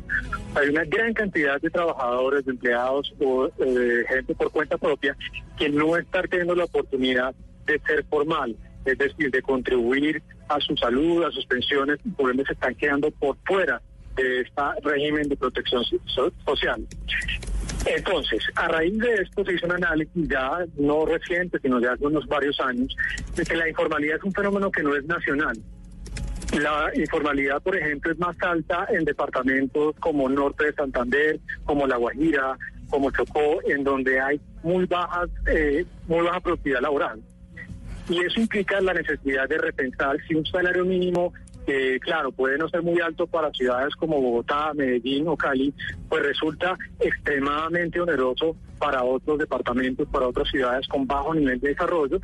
Hay una gran cantidad de trabajadores, de empleados o eh, gente por cuenta propia que no están teniendo la oportunidad de ser formal, es decir, de contribuir a su salud, a sus pensiones, y por ende se están quedando por fuera de este régimen de protección so- social. Entonces, a raíz de esto se hizo un análisis ya no reciente, sino de hace unos varios años, de que la informalidad es un fenómeno que no es nacional. La informalidad, por ejemplo, es más alta en departamentos como Norte de Santander, como La Guajira, como Chocó, en donde hay muy bajas, eh, muy baja productividad laboral. Y eso implica la necesidad de repensar si un salario mínimo, que claro, puede no ser muy alto para ciudades como Bogotá, Medellín o Cali, pues resulta extremadamente oneroso para otros departamentos, para otras ciudades con bajo nivel de desarrollo.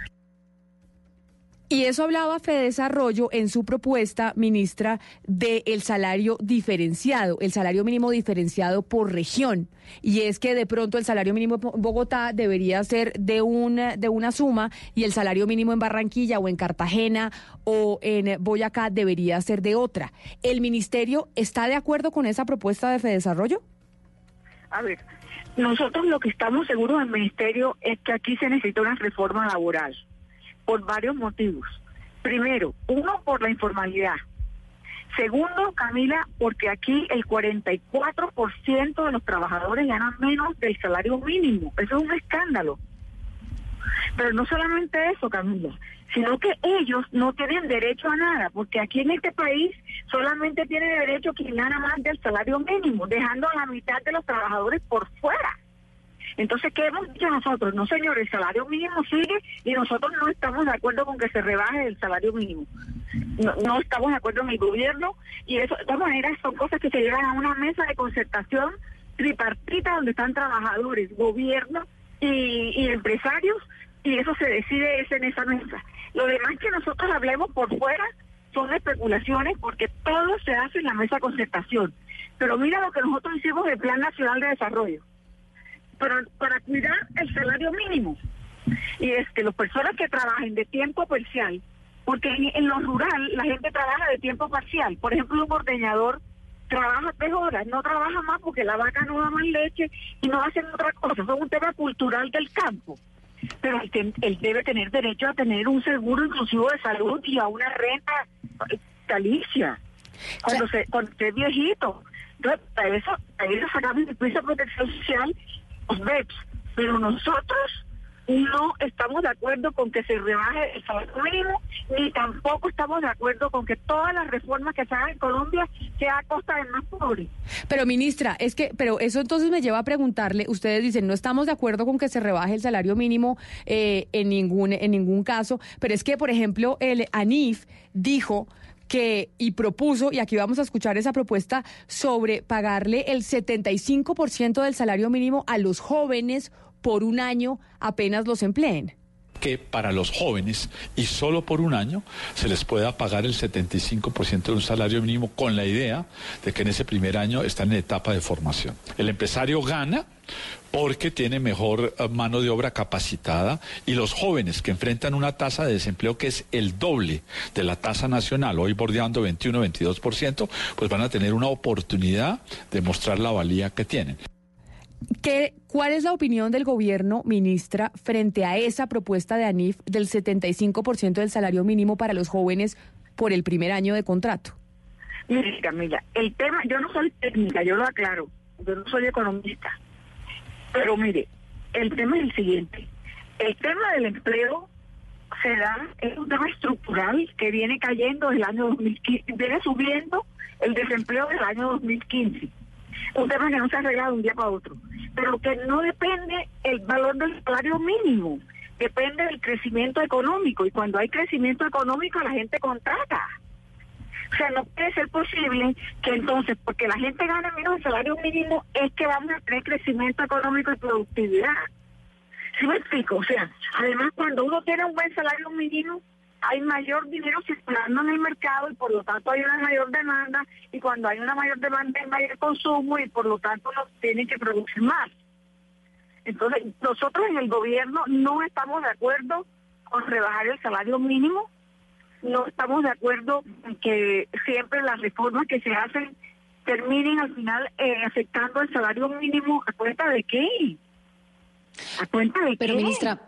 Y eso hablaba Fede Desarrollo en su propuesta, ministra, del salario diferenciado, el salario mínimo diferenciado por región. Y es que de pronto el salario mínimo en Bogotá debería ser de una, de una suma y el salario mínimo en Barranquilla o en Cartagena o en Boyacá debería ser de otra. ¿El ministerio está de acuerdo con esa propuesta de Fede Desarrollo? A ver, nosotros lo que estamos seguros del ministerio es que aquí se necesita una reforma laboral por varios motivos. Primero, uno, por la informalidad. Segundo, Camila, porque aquí el 44% de los trabajadores ganan menos del salario mínimo. Eso es un escándalo. Pero no solamente eso, Camila, sino que ellos no tienen derecho a nada, porque aquí en este país solamente tiene derecho quien gana más del salario mínimo, dejando a la mitad de los trabajadores por fuera. Entonces, ¿qué hemos dicho nosotros? No, señor, el salario mínimo sigue y nosotros no estamos de acuerdo con que se rebaje el salario mínimo. No, estamos de acuerdo en el gobierno y eso, de todas maneras, son cosas que se llevan a una mesa de concertación tripartita donde están trabajadores, gobierno y, empresarios y eso se decide es en esa mesa. Lo demás que nosotros hablemos por fuera son especulaciones porque todo se hace en la mesa de concertación. Pero mira lo que nosotros hicimos en el Plan Nacional de Desarrollo para, para cuidar el salario mínimo. Y es que las personas que trabajen de tiempo parcial, porque en, en lo rural la gente trabaja de tiempo parcial. Por ejemplo, un ordeñador trabaja tres horas, no trabaja más porque la vaca no da más leche y no hacen otra cosa. Es un tema cultural del campo. Pero él, debe tener derecho a tener un seguro inclusivo de salud y a una renta vitalicia cuando se cuando esté viejito. Entonces, para eso, para eso sacamos el de protección social, los BEPS. Pero nosotros no estamos de acuerdo con que se rebaje el salario mínimo, ni tampoco estamos de acuerdo con que todas las reformas que se hagan en Colombia sea a costa del más pobre. Pero ministra, es que, pero eso entonces me lleva a preguntarle, ustedes dicen, no estamos de acuerdo con que se rebaje el salario mínimo eh, en ningún en ningún caso, pero es que, por ejemplo, el ANIF dijo que y propuso, y aquí vamos a escuchar esa propuesta, sobre pagarle el 75% del salario mínimo a los jóvenes por un año apenas los empleen. que para los jóvenes y solo por un año se les pueda pagar el 75% de un salario mínimo con la idea de que en ese primer año están en etapa de formación. El empresario gana porque tiene mejor eh, mano de obra capacitada y los jóvenes que enfrentan una tasa de desempleo que es el doble de la tasa nacional, hoy bordeando 21-22%, pues van a tener una oportunidad de mostrar la valía que tienen. ¿Qué, ¿Cuál es la opinión del gobierno, ministra, frente a esa propuesta de ANIF del 75% del salario mínimo para los jóvenes por el primer año de contrato? Mire, Camila, el tema, yo no soy técnica, yo lo aclaro, yo no soy economista, pero mire, el tema es el siguiente, el tema del empleo se da, es un tema estructural que viene cayendo desde el año 2015, viene subiendo el desempleo del año 2015, un tema que no se ha arreglado de un día para otro, pero que no depende el valor del salario mínimo, depende del crecimiento económico, y cuando hay crecimiento económico la gente contrata. O sea, no puede ser posible que entonces, porque la gente gana menos el salario mínimo, es que vamos a tener crecimiento económico y productividad. ¿Sí me explico? O sea, además cuando uno tiene un buen salario mínimo, hay mayor dinero circulando en el mercado y por lo tanto hay una mayor demanda y cuando hay una mayor demanda hay mayor consumo y por lo tanto uno tiene que producir más. Entonces, nosotros en el gobierno no estamos de acuerdo con rebajar el salario mínimo, no estamos de acuerdo en que siempre las reformas que se hacen terminen al final eh, afectando el salario mínimo a cuenta de qué? ¿A cuenta de Pero qué? ministra,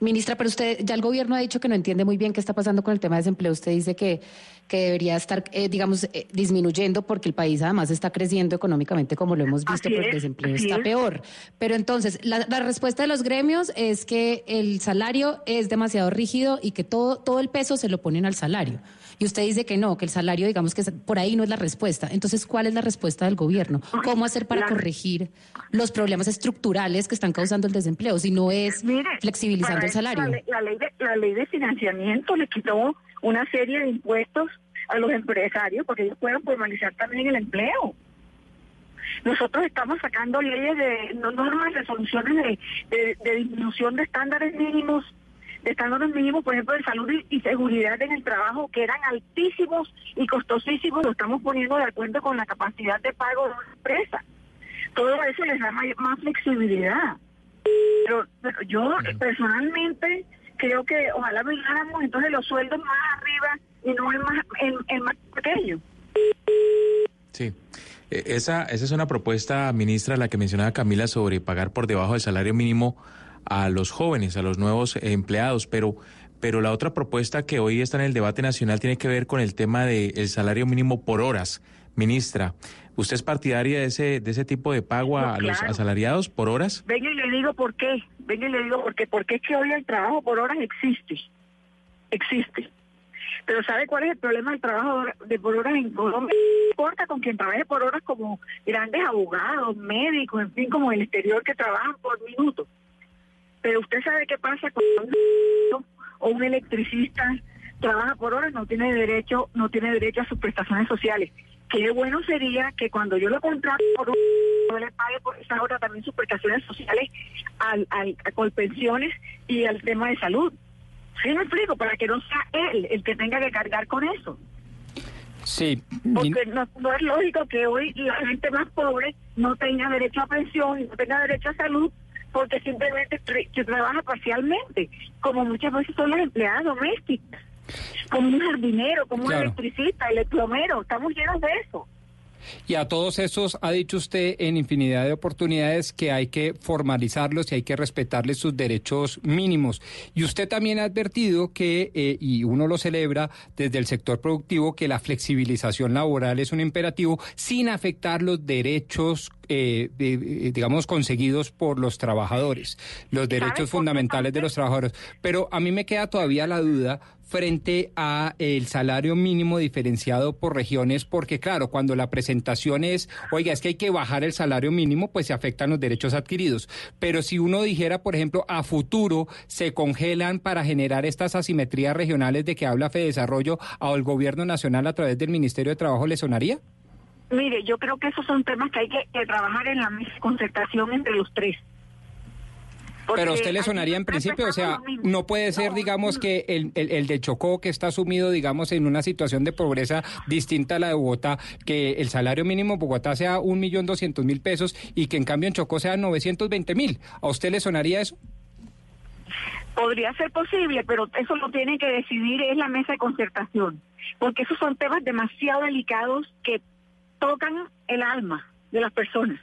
ministra, pero usted ya el gobierno ha dicho que no entiende muy bien qué está pasando con el tema de desempleo. Usted dice que, que debería estar, eh, digamos, eh, disminuyendo porque el país además está creciendo económicamente como lo hemos visto, pero el es, desempleo está es. peor. Pero entonces, la, la respuesta de los gremios es que el salario es demasiado rígido y que todo, todo el peso se lo ponen al salario. Y usted dice que no, que el salario, digamos que por ahí no es la respuesta. Entonces, ¿cuál es la respuesta del gobierno? ¿Cómo hacer para corregir los problemas estructurales que están causando el desempleo si no es flexibilizando el salario? La, ley- la ley de, la ley de financiamiento le quitó una serie de impuestos a los empresarios porque ellos pueden formalizar también el empleo. Nosotros estamos sacando leyes de no, normas, resoluciones de, de, de disminución de estándares mínimos, estándares mínimos, por ejemplo, de salud y, seguridad en el trabajo, que eran altísimos y costosísimos, lo estamos poniendo de acuerdo con la capacidad de pago de una empresa. Todo eso les da más flexibilidad. Pero, pero yo personalmente creo que ojalá miráramos entonces los sueldos más arriba y no el más, el, el más pequeño. Sí. Eh, Esa, esa es una propuesta, ministra, la que mencionaba Camila, sobre pagar por debajo del salario mínimo a los jóvenes, a los nuevos empleados, pero, pero la otra propuesta que hoy está en el debate nacional tiene que ver con el tema del salario mínimo por horas. Ministra, ¿usted es partidaria de ese, de ese tipo de pago a No, los claro. asalariados por horas? Venga y le digo por qué. Venga y le digo por qué. Porque es que hoy el trabajo por horas existe. Existe. Pero ¿sabe cuál es el problema del trabajo de por horas en Colombia? No importa con quien trabaje por horas como grandes abogados, médicos, en fin, como el exterior que trabajan por minuto. Pero usted sabe qué pasa cuando un o un electricista trabaja por horas, no tiene derecho, no tiene derecho a sus prestaciones sociales. Qué bueno sería que cuando yo lo contrato por un yo le pague por esa hora también sus prestaciones sociales al, al, a Colpensiones y al tema de salud. ¿Sí me explico? Para que no sea él el que tenga que cargar con eso. Sí, Porque no, no es lógico que hoy la gente más pobre no tenga derecho a pensión y no tenga derecho a salud porque simplemente trabaja parcialmente, como muchas veces son las empleadas domésticas, como un jardinero, como un Claro. electricista, el plomero, estamos llenos de eso. Y a todos esos ha dicho usted en infinidad de oportunidades que hay que formalizarlos y hay que respetarles sus derechos mínimos. Y usted también ha advertido que, eh, y uno lo celebra desde el sector productivo, que la flexibilización laboral es un imperativo sin afectar los derechos. eh, de- eh, digamos, conseguidos por los trabajadores, los derechos fundamentales de los trabajadores. Pero a mí me queda todavía la duda frente a el salario mínimo diferenciado por regiones, porque claro, cuando la presentación es, oiga, es que hay que bajar el salario mínimo, pues se afectan los derechos adquiridos. Pero si uno dijera, por ejemplo, a futuro se congelan para generar estas asimetrías regionales de que habla Fede Desarrollo al gobierno nacional a través del Ministerio de Trabajo, ¿le sonaría? Mire, yo creo que esos son temas que hay que, que trabajar en la concertación entre los tres. Porque Pero a usted le sonaría en principio, o sea, no puede ser, digamos, que el, el, el de Chocó, que está sumido, digamos, en una situación de pobreza distinta a la de Bogotá, que el salario mínimo en Bogotá sea un millón doscientos mil pesos y que en cambio en Chocó sea 920 mil. ¿A usted le sonaría eso? Podría ser posible, pero eso lo tiene que decidir es la mesa de concertación, porque esos son temas demasiado delicados que tocan el alma de las personas.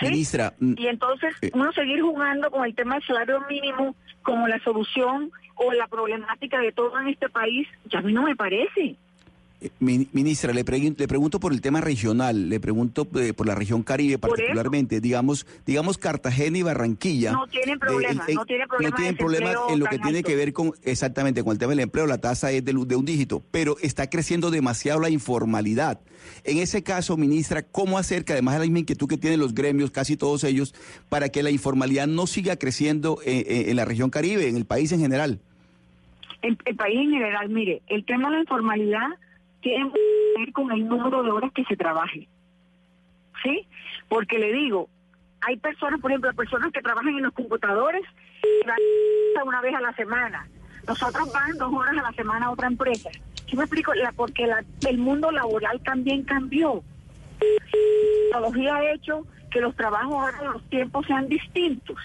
¿Sí? Ministra, Y entonces Eh. uno seguir jugando con el tema del salario mínimo como la solución o la problemática de todo en este país, ya a mí no me parece. Mi- Ministra, le, pregui- le pregunto por el tema regional, le pregunto eh, por la región Caribe particularmente, digamos, digamos Cartagena y Barranquilla. No tienen eh, problema, en- no tienen problema tienen de problema desempleo en lo que tiene alto. que ver con exactamente con el tema del empleo, la tasa es de, de un dígito, pero está creciendo demasiado la informalidad. En ese caso, ministra, ¿cómo hacer que además de la misma inquietud que tienen los gremios, casi todos ellos, para que la informalidad no siga creciendo eh, en la región Caribe, en el país en general? El, el país en general, mire, el tema de la informalidad tiene que ver con el número de horas que se trabaje. ¿Sí? Porque le digo, hay personas, por ejemplo, personas que trabajan en los computadores van una vez a la semana. Nosotros van dos horas a la semana a otra empresa. ¿Sí me explico? La, porque la- el mundo laboral también cambió. La tecnología ha hecho que los trabajos ahora los tiempos sean distintos.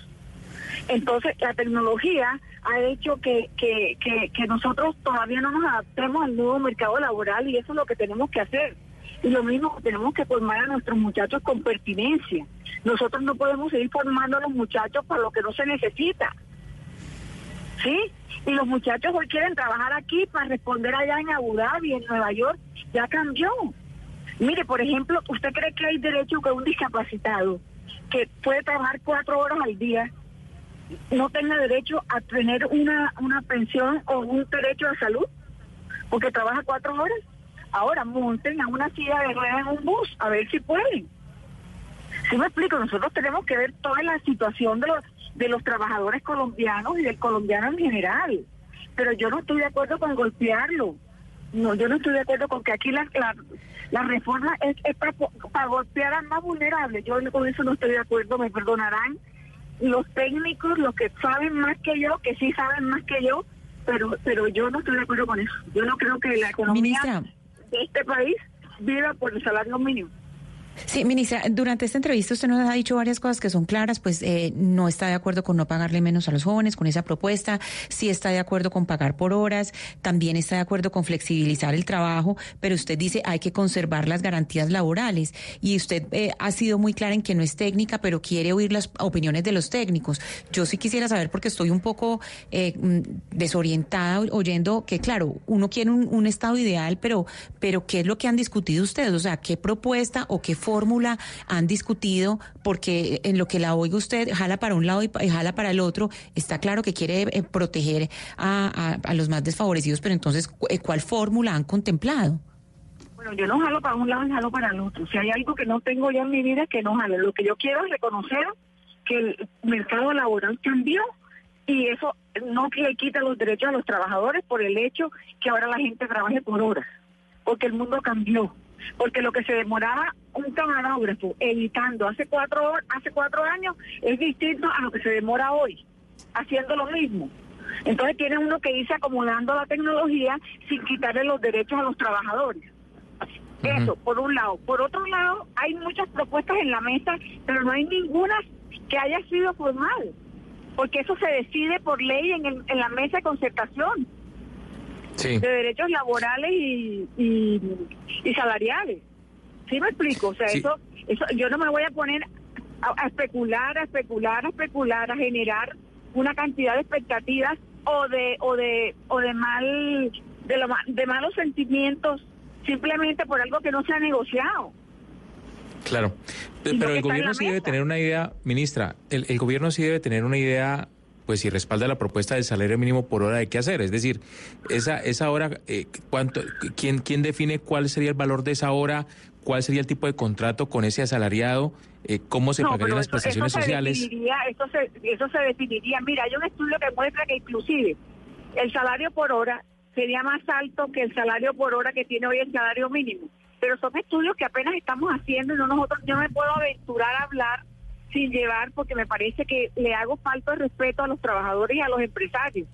Entonces, la tecnología ha hecho que, que, que, nosotros todavía no nos adaptemos al nuevo mercado laboral y eso es lo que tenemos que hacer. Y lo mismo, tenemos que formar a nuestros muchachos con pertinencia. Nosotros no podemos seguir formando a los muchachos para lo que no se necesita. ¿Sí? Y los muchachos hoy quieren trabajar aquí para responder allá en Abu Dhabi, en Nueva York. Ya cambió. Mire, por ejemplo, ¿usted cree que hay derecho que un discapacitado que puede trabajar cuatro horas al día no tenga derecho a tener una, una pensión o un derecho de salud? Porque trabaja cuatro horas. Ahora monten a una silla de ruedas en un bus, a ver si pueden. ¿Sí me explico? Nosotros tenemos que ver toda la situación de los, de los trabajadores colombianos y del colombiano en general. Pero yo no estoy de acuerdo con golpearlo. No, yo no estoy de acuerdo con que aquí la, la, la reforma es, es para, para golpear al más vulnerable. Yo con eso no estoy de acuerdo, me perdonarán los técnicos, los que saben más que yo, que sí saben más que yo, pero pero yo no estoy de acuerdo con eso. Yo no creo que la economía Ministra. de este país viva por el salario mínimo. Sí, ministra, durante esta entrevista usted nos ha dicho varias cosas que son claras, pues eh, no está de acuerdo con no pagarle menos a los jóvenes con esa propuesta, sí está de acuerdo con pagar por horas, también está de acuerdo con flexibilizar el trabajo, pero usted dice hay que conservar las garantías laborales y usted eh, ha sido muy clara en que no es técnica, pero quiere oír las opiniones de los técnicos. Yo sí quisiera saber porque estoy un poco eh, mm, desorientada oyendo que, claro, uno quiere un, un estado ideal, pero, pero ¿qué es lo que han discutido ustedes? O sea, ¿qué propuesta o qué fórmula han discutido? Porque en lo que la oiga usted, jala para un lado y jala para el otro, está claro que quiere eh, proteger a, los más desfavorecidos, pero entonces, eh, ¿cuál fórmula han contemplado? Bueno, yo no jalo para un lado y jalo para el otro. Si hay algo que no tengo yo en mi vida, que no jalo. Lo que yo quiero es reconocer que el mercado laboral cambió y eso no le quita los derechos a los trabajadores por el hecho que ahora la gente trabaje por horas, porque el mundo cambió. Porque lo que se demoraba un camarógrafo editando hace cuatro, hace cuatro años es distinto a lo que se demora hoy, haciendo lo mismo. Entonces tiene uno que irse acomodando a la tecnología sin quitarle los derechos a los trabajadores. Eso, por un lado. Por otro lado, hay muchas propuestas en la mesa, pero no hay ninguna que haya sido formal, porque eso se decide por ley en, el- en la mesa de concertación Sí. de derechos laborales y, y, y salariales. ¿Sí me explico? O sea, Sí. eso, eso yo no me voy a poner a, a especular, a especular, a especular, a generar una cantidad de expectativas o de o de o de mal de, lo, de malos sentimientos simplemente por algo que no se ha negociado. Claro, pero el gobierno sí debe tener una idea, ministra, el, el gobierno sí debe tener una idea, pues si respalda la propuesta del salario mínimo por hora de qué hacer, es decir, esa esa hora, eh, cuánto, quién quién define cuál sería el valor de esa hora, cuál sería el tipo de contrato con ese asalariado, eh, cómo se No, pagarían las prestaciones eso se sociales. definiría- eso, se, eso se definiría. Mira, hay un estudio que muestra que inclusive el salario por hora sería más alto que el salario por hora que tiene hoy el salario mínimo. Pero son estudios que apenas estamos haciendo y no nosotros, yo no me puedo aventurar a hablar sin llevar porque me parece que le hago falta de respeto a los trabajadores y a los empresarios.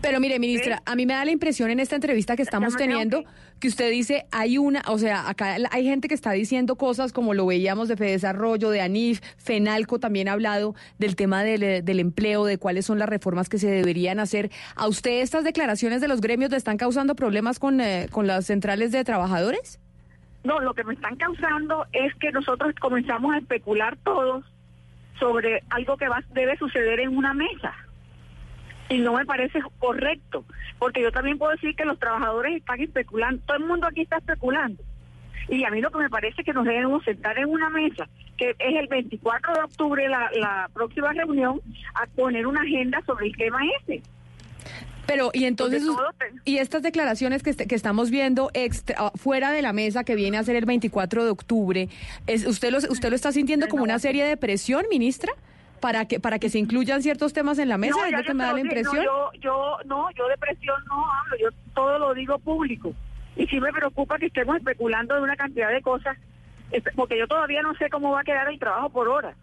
Pero mire, ministra, a mí me da la impresión en esta entrevista que estamos teniendo que usted dice, hay una, o sea, acá hay gente que está diciendo cosas como lo veíamos de Fedesarrollo, de ANIF, FENALCO también ha hablado del tema del, eh, del empleo, de cuáles son las reformas que se deberían hacer. ¿A usted estas declaraciones de los gremios le están causando problemas con, eh, con las centrales de trabajadores? No, lo que me están causando es que nosotros comenzamos a especular todos sobre algo que va, debe suceder en una mesa. Y no me parece correcto, porque yo también puedo decir que los trabajadores están especulando, todo el mundo aquí está especulando. Y a mí lo que me parece es que nos debemos sentar en una mesa, que es el 24 de octubre la, la próxima reunión, a poner una agenda sobre el tema ese. Pero, y entonces, Porque todo y estas declaraciones que, que estamos viendo extra- ah, fuera de la mesa que viene a ser el 24 de octubre, es, ¿usted, lo, ¿usted lo está sintiendo como una serie de presión, ministra? Para que, para que se incluyan ciertos temas en la mesa, No, es lo que me da la impresión. No, yo, yo, no, yo de presión no hablo, yo todo lo digo público. Y sí me preocupa que estemos especulando de una cantidad de cosas, porque yo todavía no sé cómo va a quedar el trabajo por hora.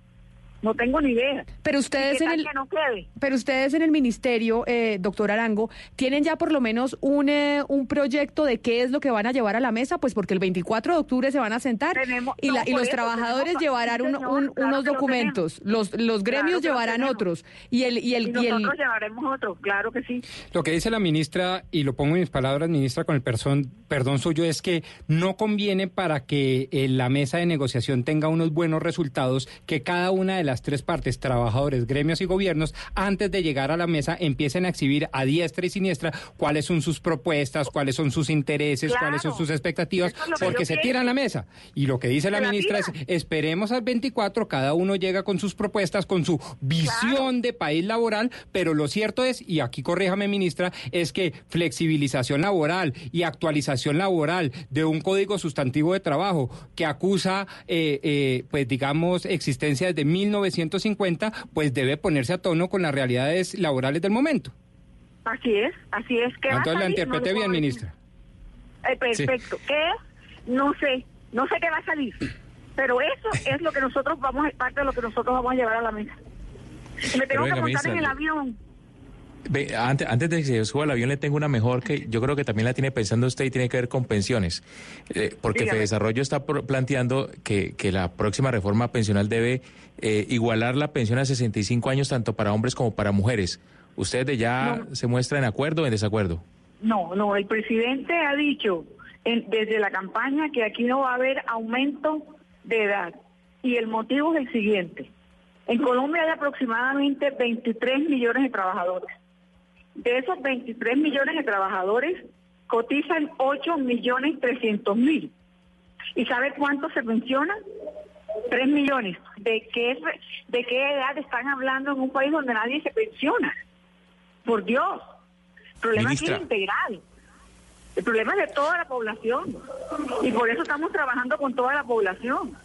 No tengo ni idea. Pero ¿Y ustedes en el, que no quede? pero ustedes en el ministerio, eh, doctor Arango, tienen ya por lo menos un, eh, un proyecto de qué es lo que van a llevar a la mesa, pues porque el 24 de octubre se van a sentar y, la- no, y los eso, trabajadores tenemos- llevarán sí, un- señor, un- claro unos lo documentos, los, los gremios Claro que lo llevarán tenemos. otros y el y el Y y el- nosotros llevaremos otro, claro que sí. Lo que dice la ministra, y lo pongo en mis palabras, ministra, con el perdón, perdón suyo, es que no conviene para que eh, la mesa de negociación tenga unos buenos resultados que cada una de las tres partes, trabajadores, gremios y gobiernos, antes de llegar a la mesa empiecen a exhibir a diestra y siniestra cuáles son sus propuestas, cuáles son sus intereses, Claro. cuáles son sus expectativas, es porque se tiran la mesa. Y lo que dice la ministra es, esperemos al 24, cada uno llega con sus propuestas, con su visión de país laboral, pero lo cierto es, y aquí corríjame ministra, es que flexibilización laboral y actualización laboral de un código sustantivo de trabajo que acusa, eh, eh, pues digamos, existencia desde 1950, pues debe ponerse a tono con las realidades laborales del momento. Así es, así es. ¿Qué va a Entonces la salir? No bien, ministra. Eh, perfecto. ¿Qué es? No sé. No sé qué va a salir. Pero eso es lo que nosotros vamos, parte de lo que nosotros vamos a llevar a la mesa. Me tengo venga, que montar en el avión. Ve, antes, antes de que se suba al avión le tengo una mejor que yo creo que también la tiene pensando usted y tiene que ver con pensiones. Eh, porque Dígame. Desarrollo está pro- planteando que, que la próxima reforma pensional debe eh, igualar la pensión a 65 años tanto para hombres como para mujeres. ¿Ustedes de ya se muestra en acuerdo o en desacuerdo? No, no, el presidente ha dicho en- desde la campaña que aquí no va a haber aumento de edad. Y el motivo es el siguiente. En Colombia hay aproximadamente 23 millones de trabajadores. De esos 23 millones de trabajadores cotizan 8 millones 300 mil. ¿Y sabe cuántos se pensionan? 3 millones. ¿De qué, ¿De qué edad están hablando en un país donde nadie se pensiona? Por Dios. El problema es integral. El problema es de toda la población. Y por eso estamos trabajando con toda la población.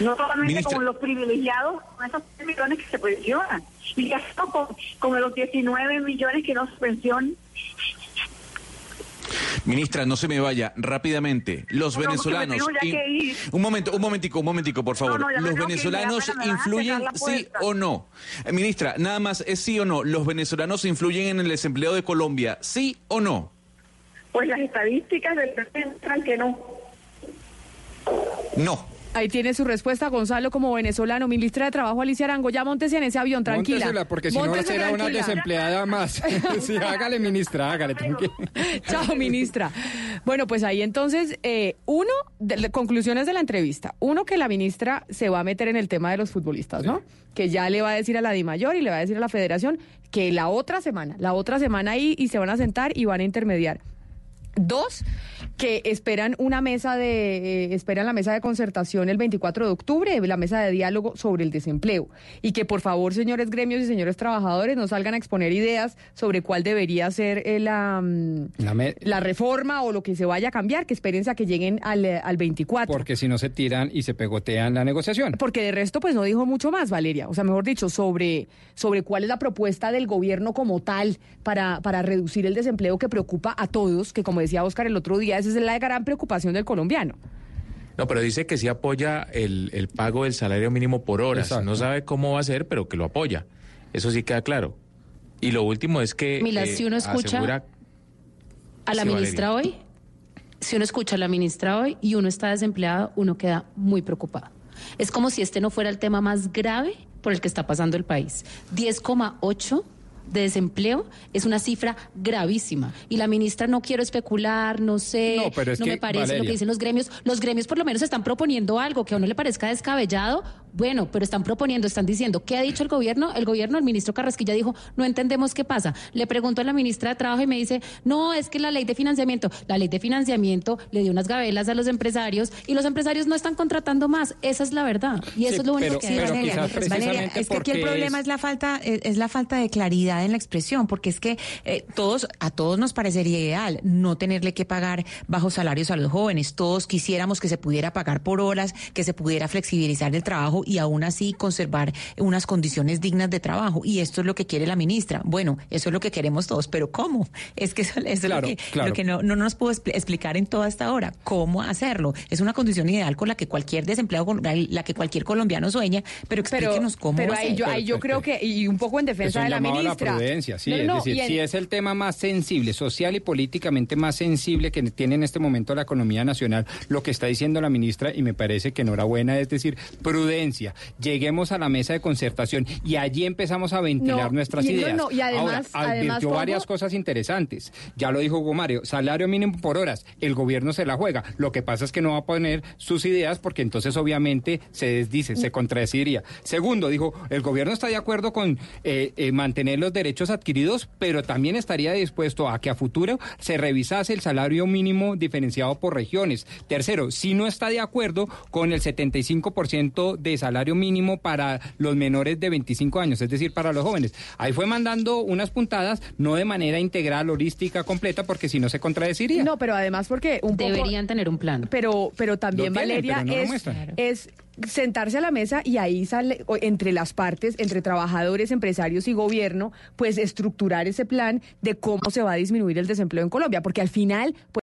No solamente Ministra. con los privilegiados, con esos 3 millones que se pensionan. Y ya con, con los 19 millones que no se pensionan. Ministra, no se me vaya rápidamente. Los No, venezolanos. in-. Un momento, un momentico, un momentico, por favor. No, no, Los ir, venezolanos influyen, sí o no. Eh, ministra, nada más es sí o no. Los venezolanos influyen en el desempleo de Colombia, sí o no. Pues las estadísticas del central que no. No. Ahí tiene su respuesta, Gonzalo, como venezolano, ministra de Trabajo, Alicia Arango. Ya montese en ese avión, tranquila. Móntesela, porque si no será una desempleada más. sí, hágale, ministra, hágale, tranquila. Chao, ministra. Bueno, pues ahí entonces, eh, uno, de, conclusiones de la entrevista. Uno, que la ministra se va a meter en el tema de los futbolistas, ¿no? Que ya le va a decir a la DIMAYOR y le va a decir a la federación que la otra semana, la otra semana ahí y se van a sentar y van a intermediar. Dos, que esperan una mesa de, eh, esperan la mesa de concertación el 24 de octubre, la mesa de diálogo sobre el desempleo. Y que por favor, señores gremios y señores trabajadores, no salgan a exponer ideas sobre cuál debería ser eh, la, mm, La la reforma o lo que se vaya a cambiar, que espérense a que lleguen al, eh, al 24. Porque si no se tiran y se pegotean la negociación. Porque de resto, pues no dijo mucho más, Valeria. O sea, mejor dicho, sobre, sobre cuál es la propuesta del gobierno como tal para, para reducir el desempleo que preocupa a todos, que como decía Oscar el otro día, esa es la gran preocupación del colombiano. No, pero dice que sí apoya el, el pago del salario mínimo por horas. Exacto. No sabe cómo va a ser, pero que lo apoya. Eso sí queda claro. Y lo último es que... Mila, eh, si uno escucha asegura- a la Sí, ministra hoy, si uno escucha a la ministra hoy y uno está desempleado, uno queda muy preocupado. Es como si este no fuera el tema más grave por el que está pasando el país. 10,8 de desempleo es una cifra gravísima. Y la ministra no quiero especular, no sé, No, pero es no que, me parece lo que dicen los gremios. Los gremios por lo menos están proponiendo algo que a uno le parezca descabellado. Bueno, pero están proponiendo, están diciendo, ¿qué ha dicho el gobierno? El gobierno, el ministro Carrasquilla dijo, no entendemos qué pasa. Le pregunto a la ministra de Trabajo y me dice, no, es que la ley de financiamiento, la ley de financiamiento le dio unas gabelas a los empresarios y los empresarios no están contratando más. Esa es la verdad. Y eso Sí, es lo único pero- que Sí. Valeria, Valeria, es que aquí el problema es- es la falta es, es la falta de claridad en la expresión, porque es que eh, todos a todos nos parecería ideal no tenerle que pagar bajos salarios a los jóvenes. Todos quisiéramos que se pudiera pagar por horas, que se pudiera flexibilizar el trabajo y aún así conservar unas condiciones dignas de trabajo. Y esto es lo que quiere la ministra. Bueno, eso es lo que queremos todos, pero ¿cómo? Es que eso, eso Claro, es lo que, claro. lo que no, no nos pudo expl- explicar en toda esta hora. ¿Cómo hacerlo? Es una condición ideal con la que cualquier desempleado, con la que cualquier colombiano sueña, pero Pero, explíquenos cómo pero va a ahí ser. yo, ahí yo creo que, y un poco en defensa de la ministra. la prudencia, sí. No, no, es no, decir, en- si es el tema más sensible, social y políticamente más sensible que tiene en este momento la economía nacional, lo que está diciendo la ministra, y me parece que enhorabuena, es decir, prudencia. Lleguemos a la mesa de concertación y allí empezamos a ventilar No, nuestras y ideas. no, y además- Ahora, advirtió varias cosas interesantes. Ya lo dijo Hugo Mario, salario mínimo por horas. El gobierno se la juega. Lo que pasa es que no va a poner sus ideas porque entonces obviamente se desdice, se contradeciría. Segundo, dijo, el gobierno está de acuerdo con eh, eh, mantener los derechos adquiridos, pero también estaría dispuesto a que a futuro se revisase el salario mínimo diferenciado por regiones. Tercero, si no está de acuerdo con el 75% de salario mínimo para los menores de 25 años, es decir, para los jóvenes. Ahí fue mandando unas puntadas, no de manera integral, holística, completa, porque si no se contradeciría. No, pero además porque un poco- Deberían tener un plan. Pero, pero también, tienen, Valeria, pero no lo es, sentarse a la mesa y ahí sale, entre las partes, entre trabajadores, empresarios y gobierno, pues estructurar ese plan de cómo se va a disminuir el desempleo en Colombia, porque al final... Pues,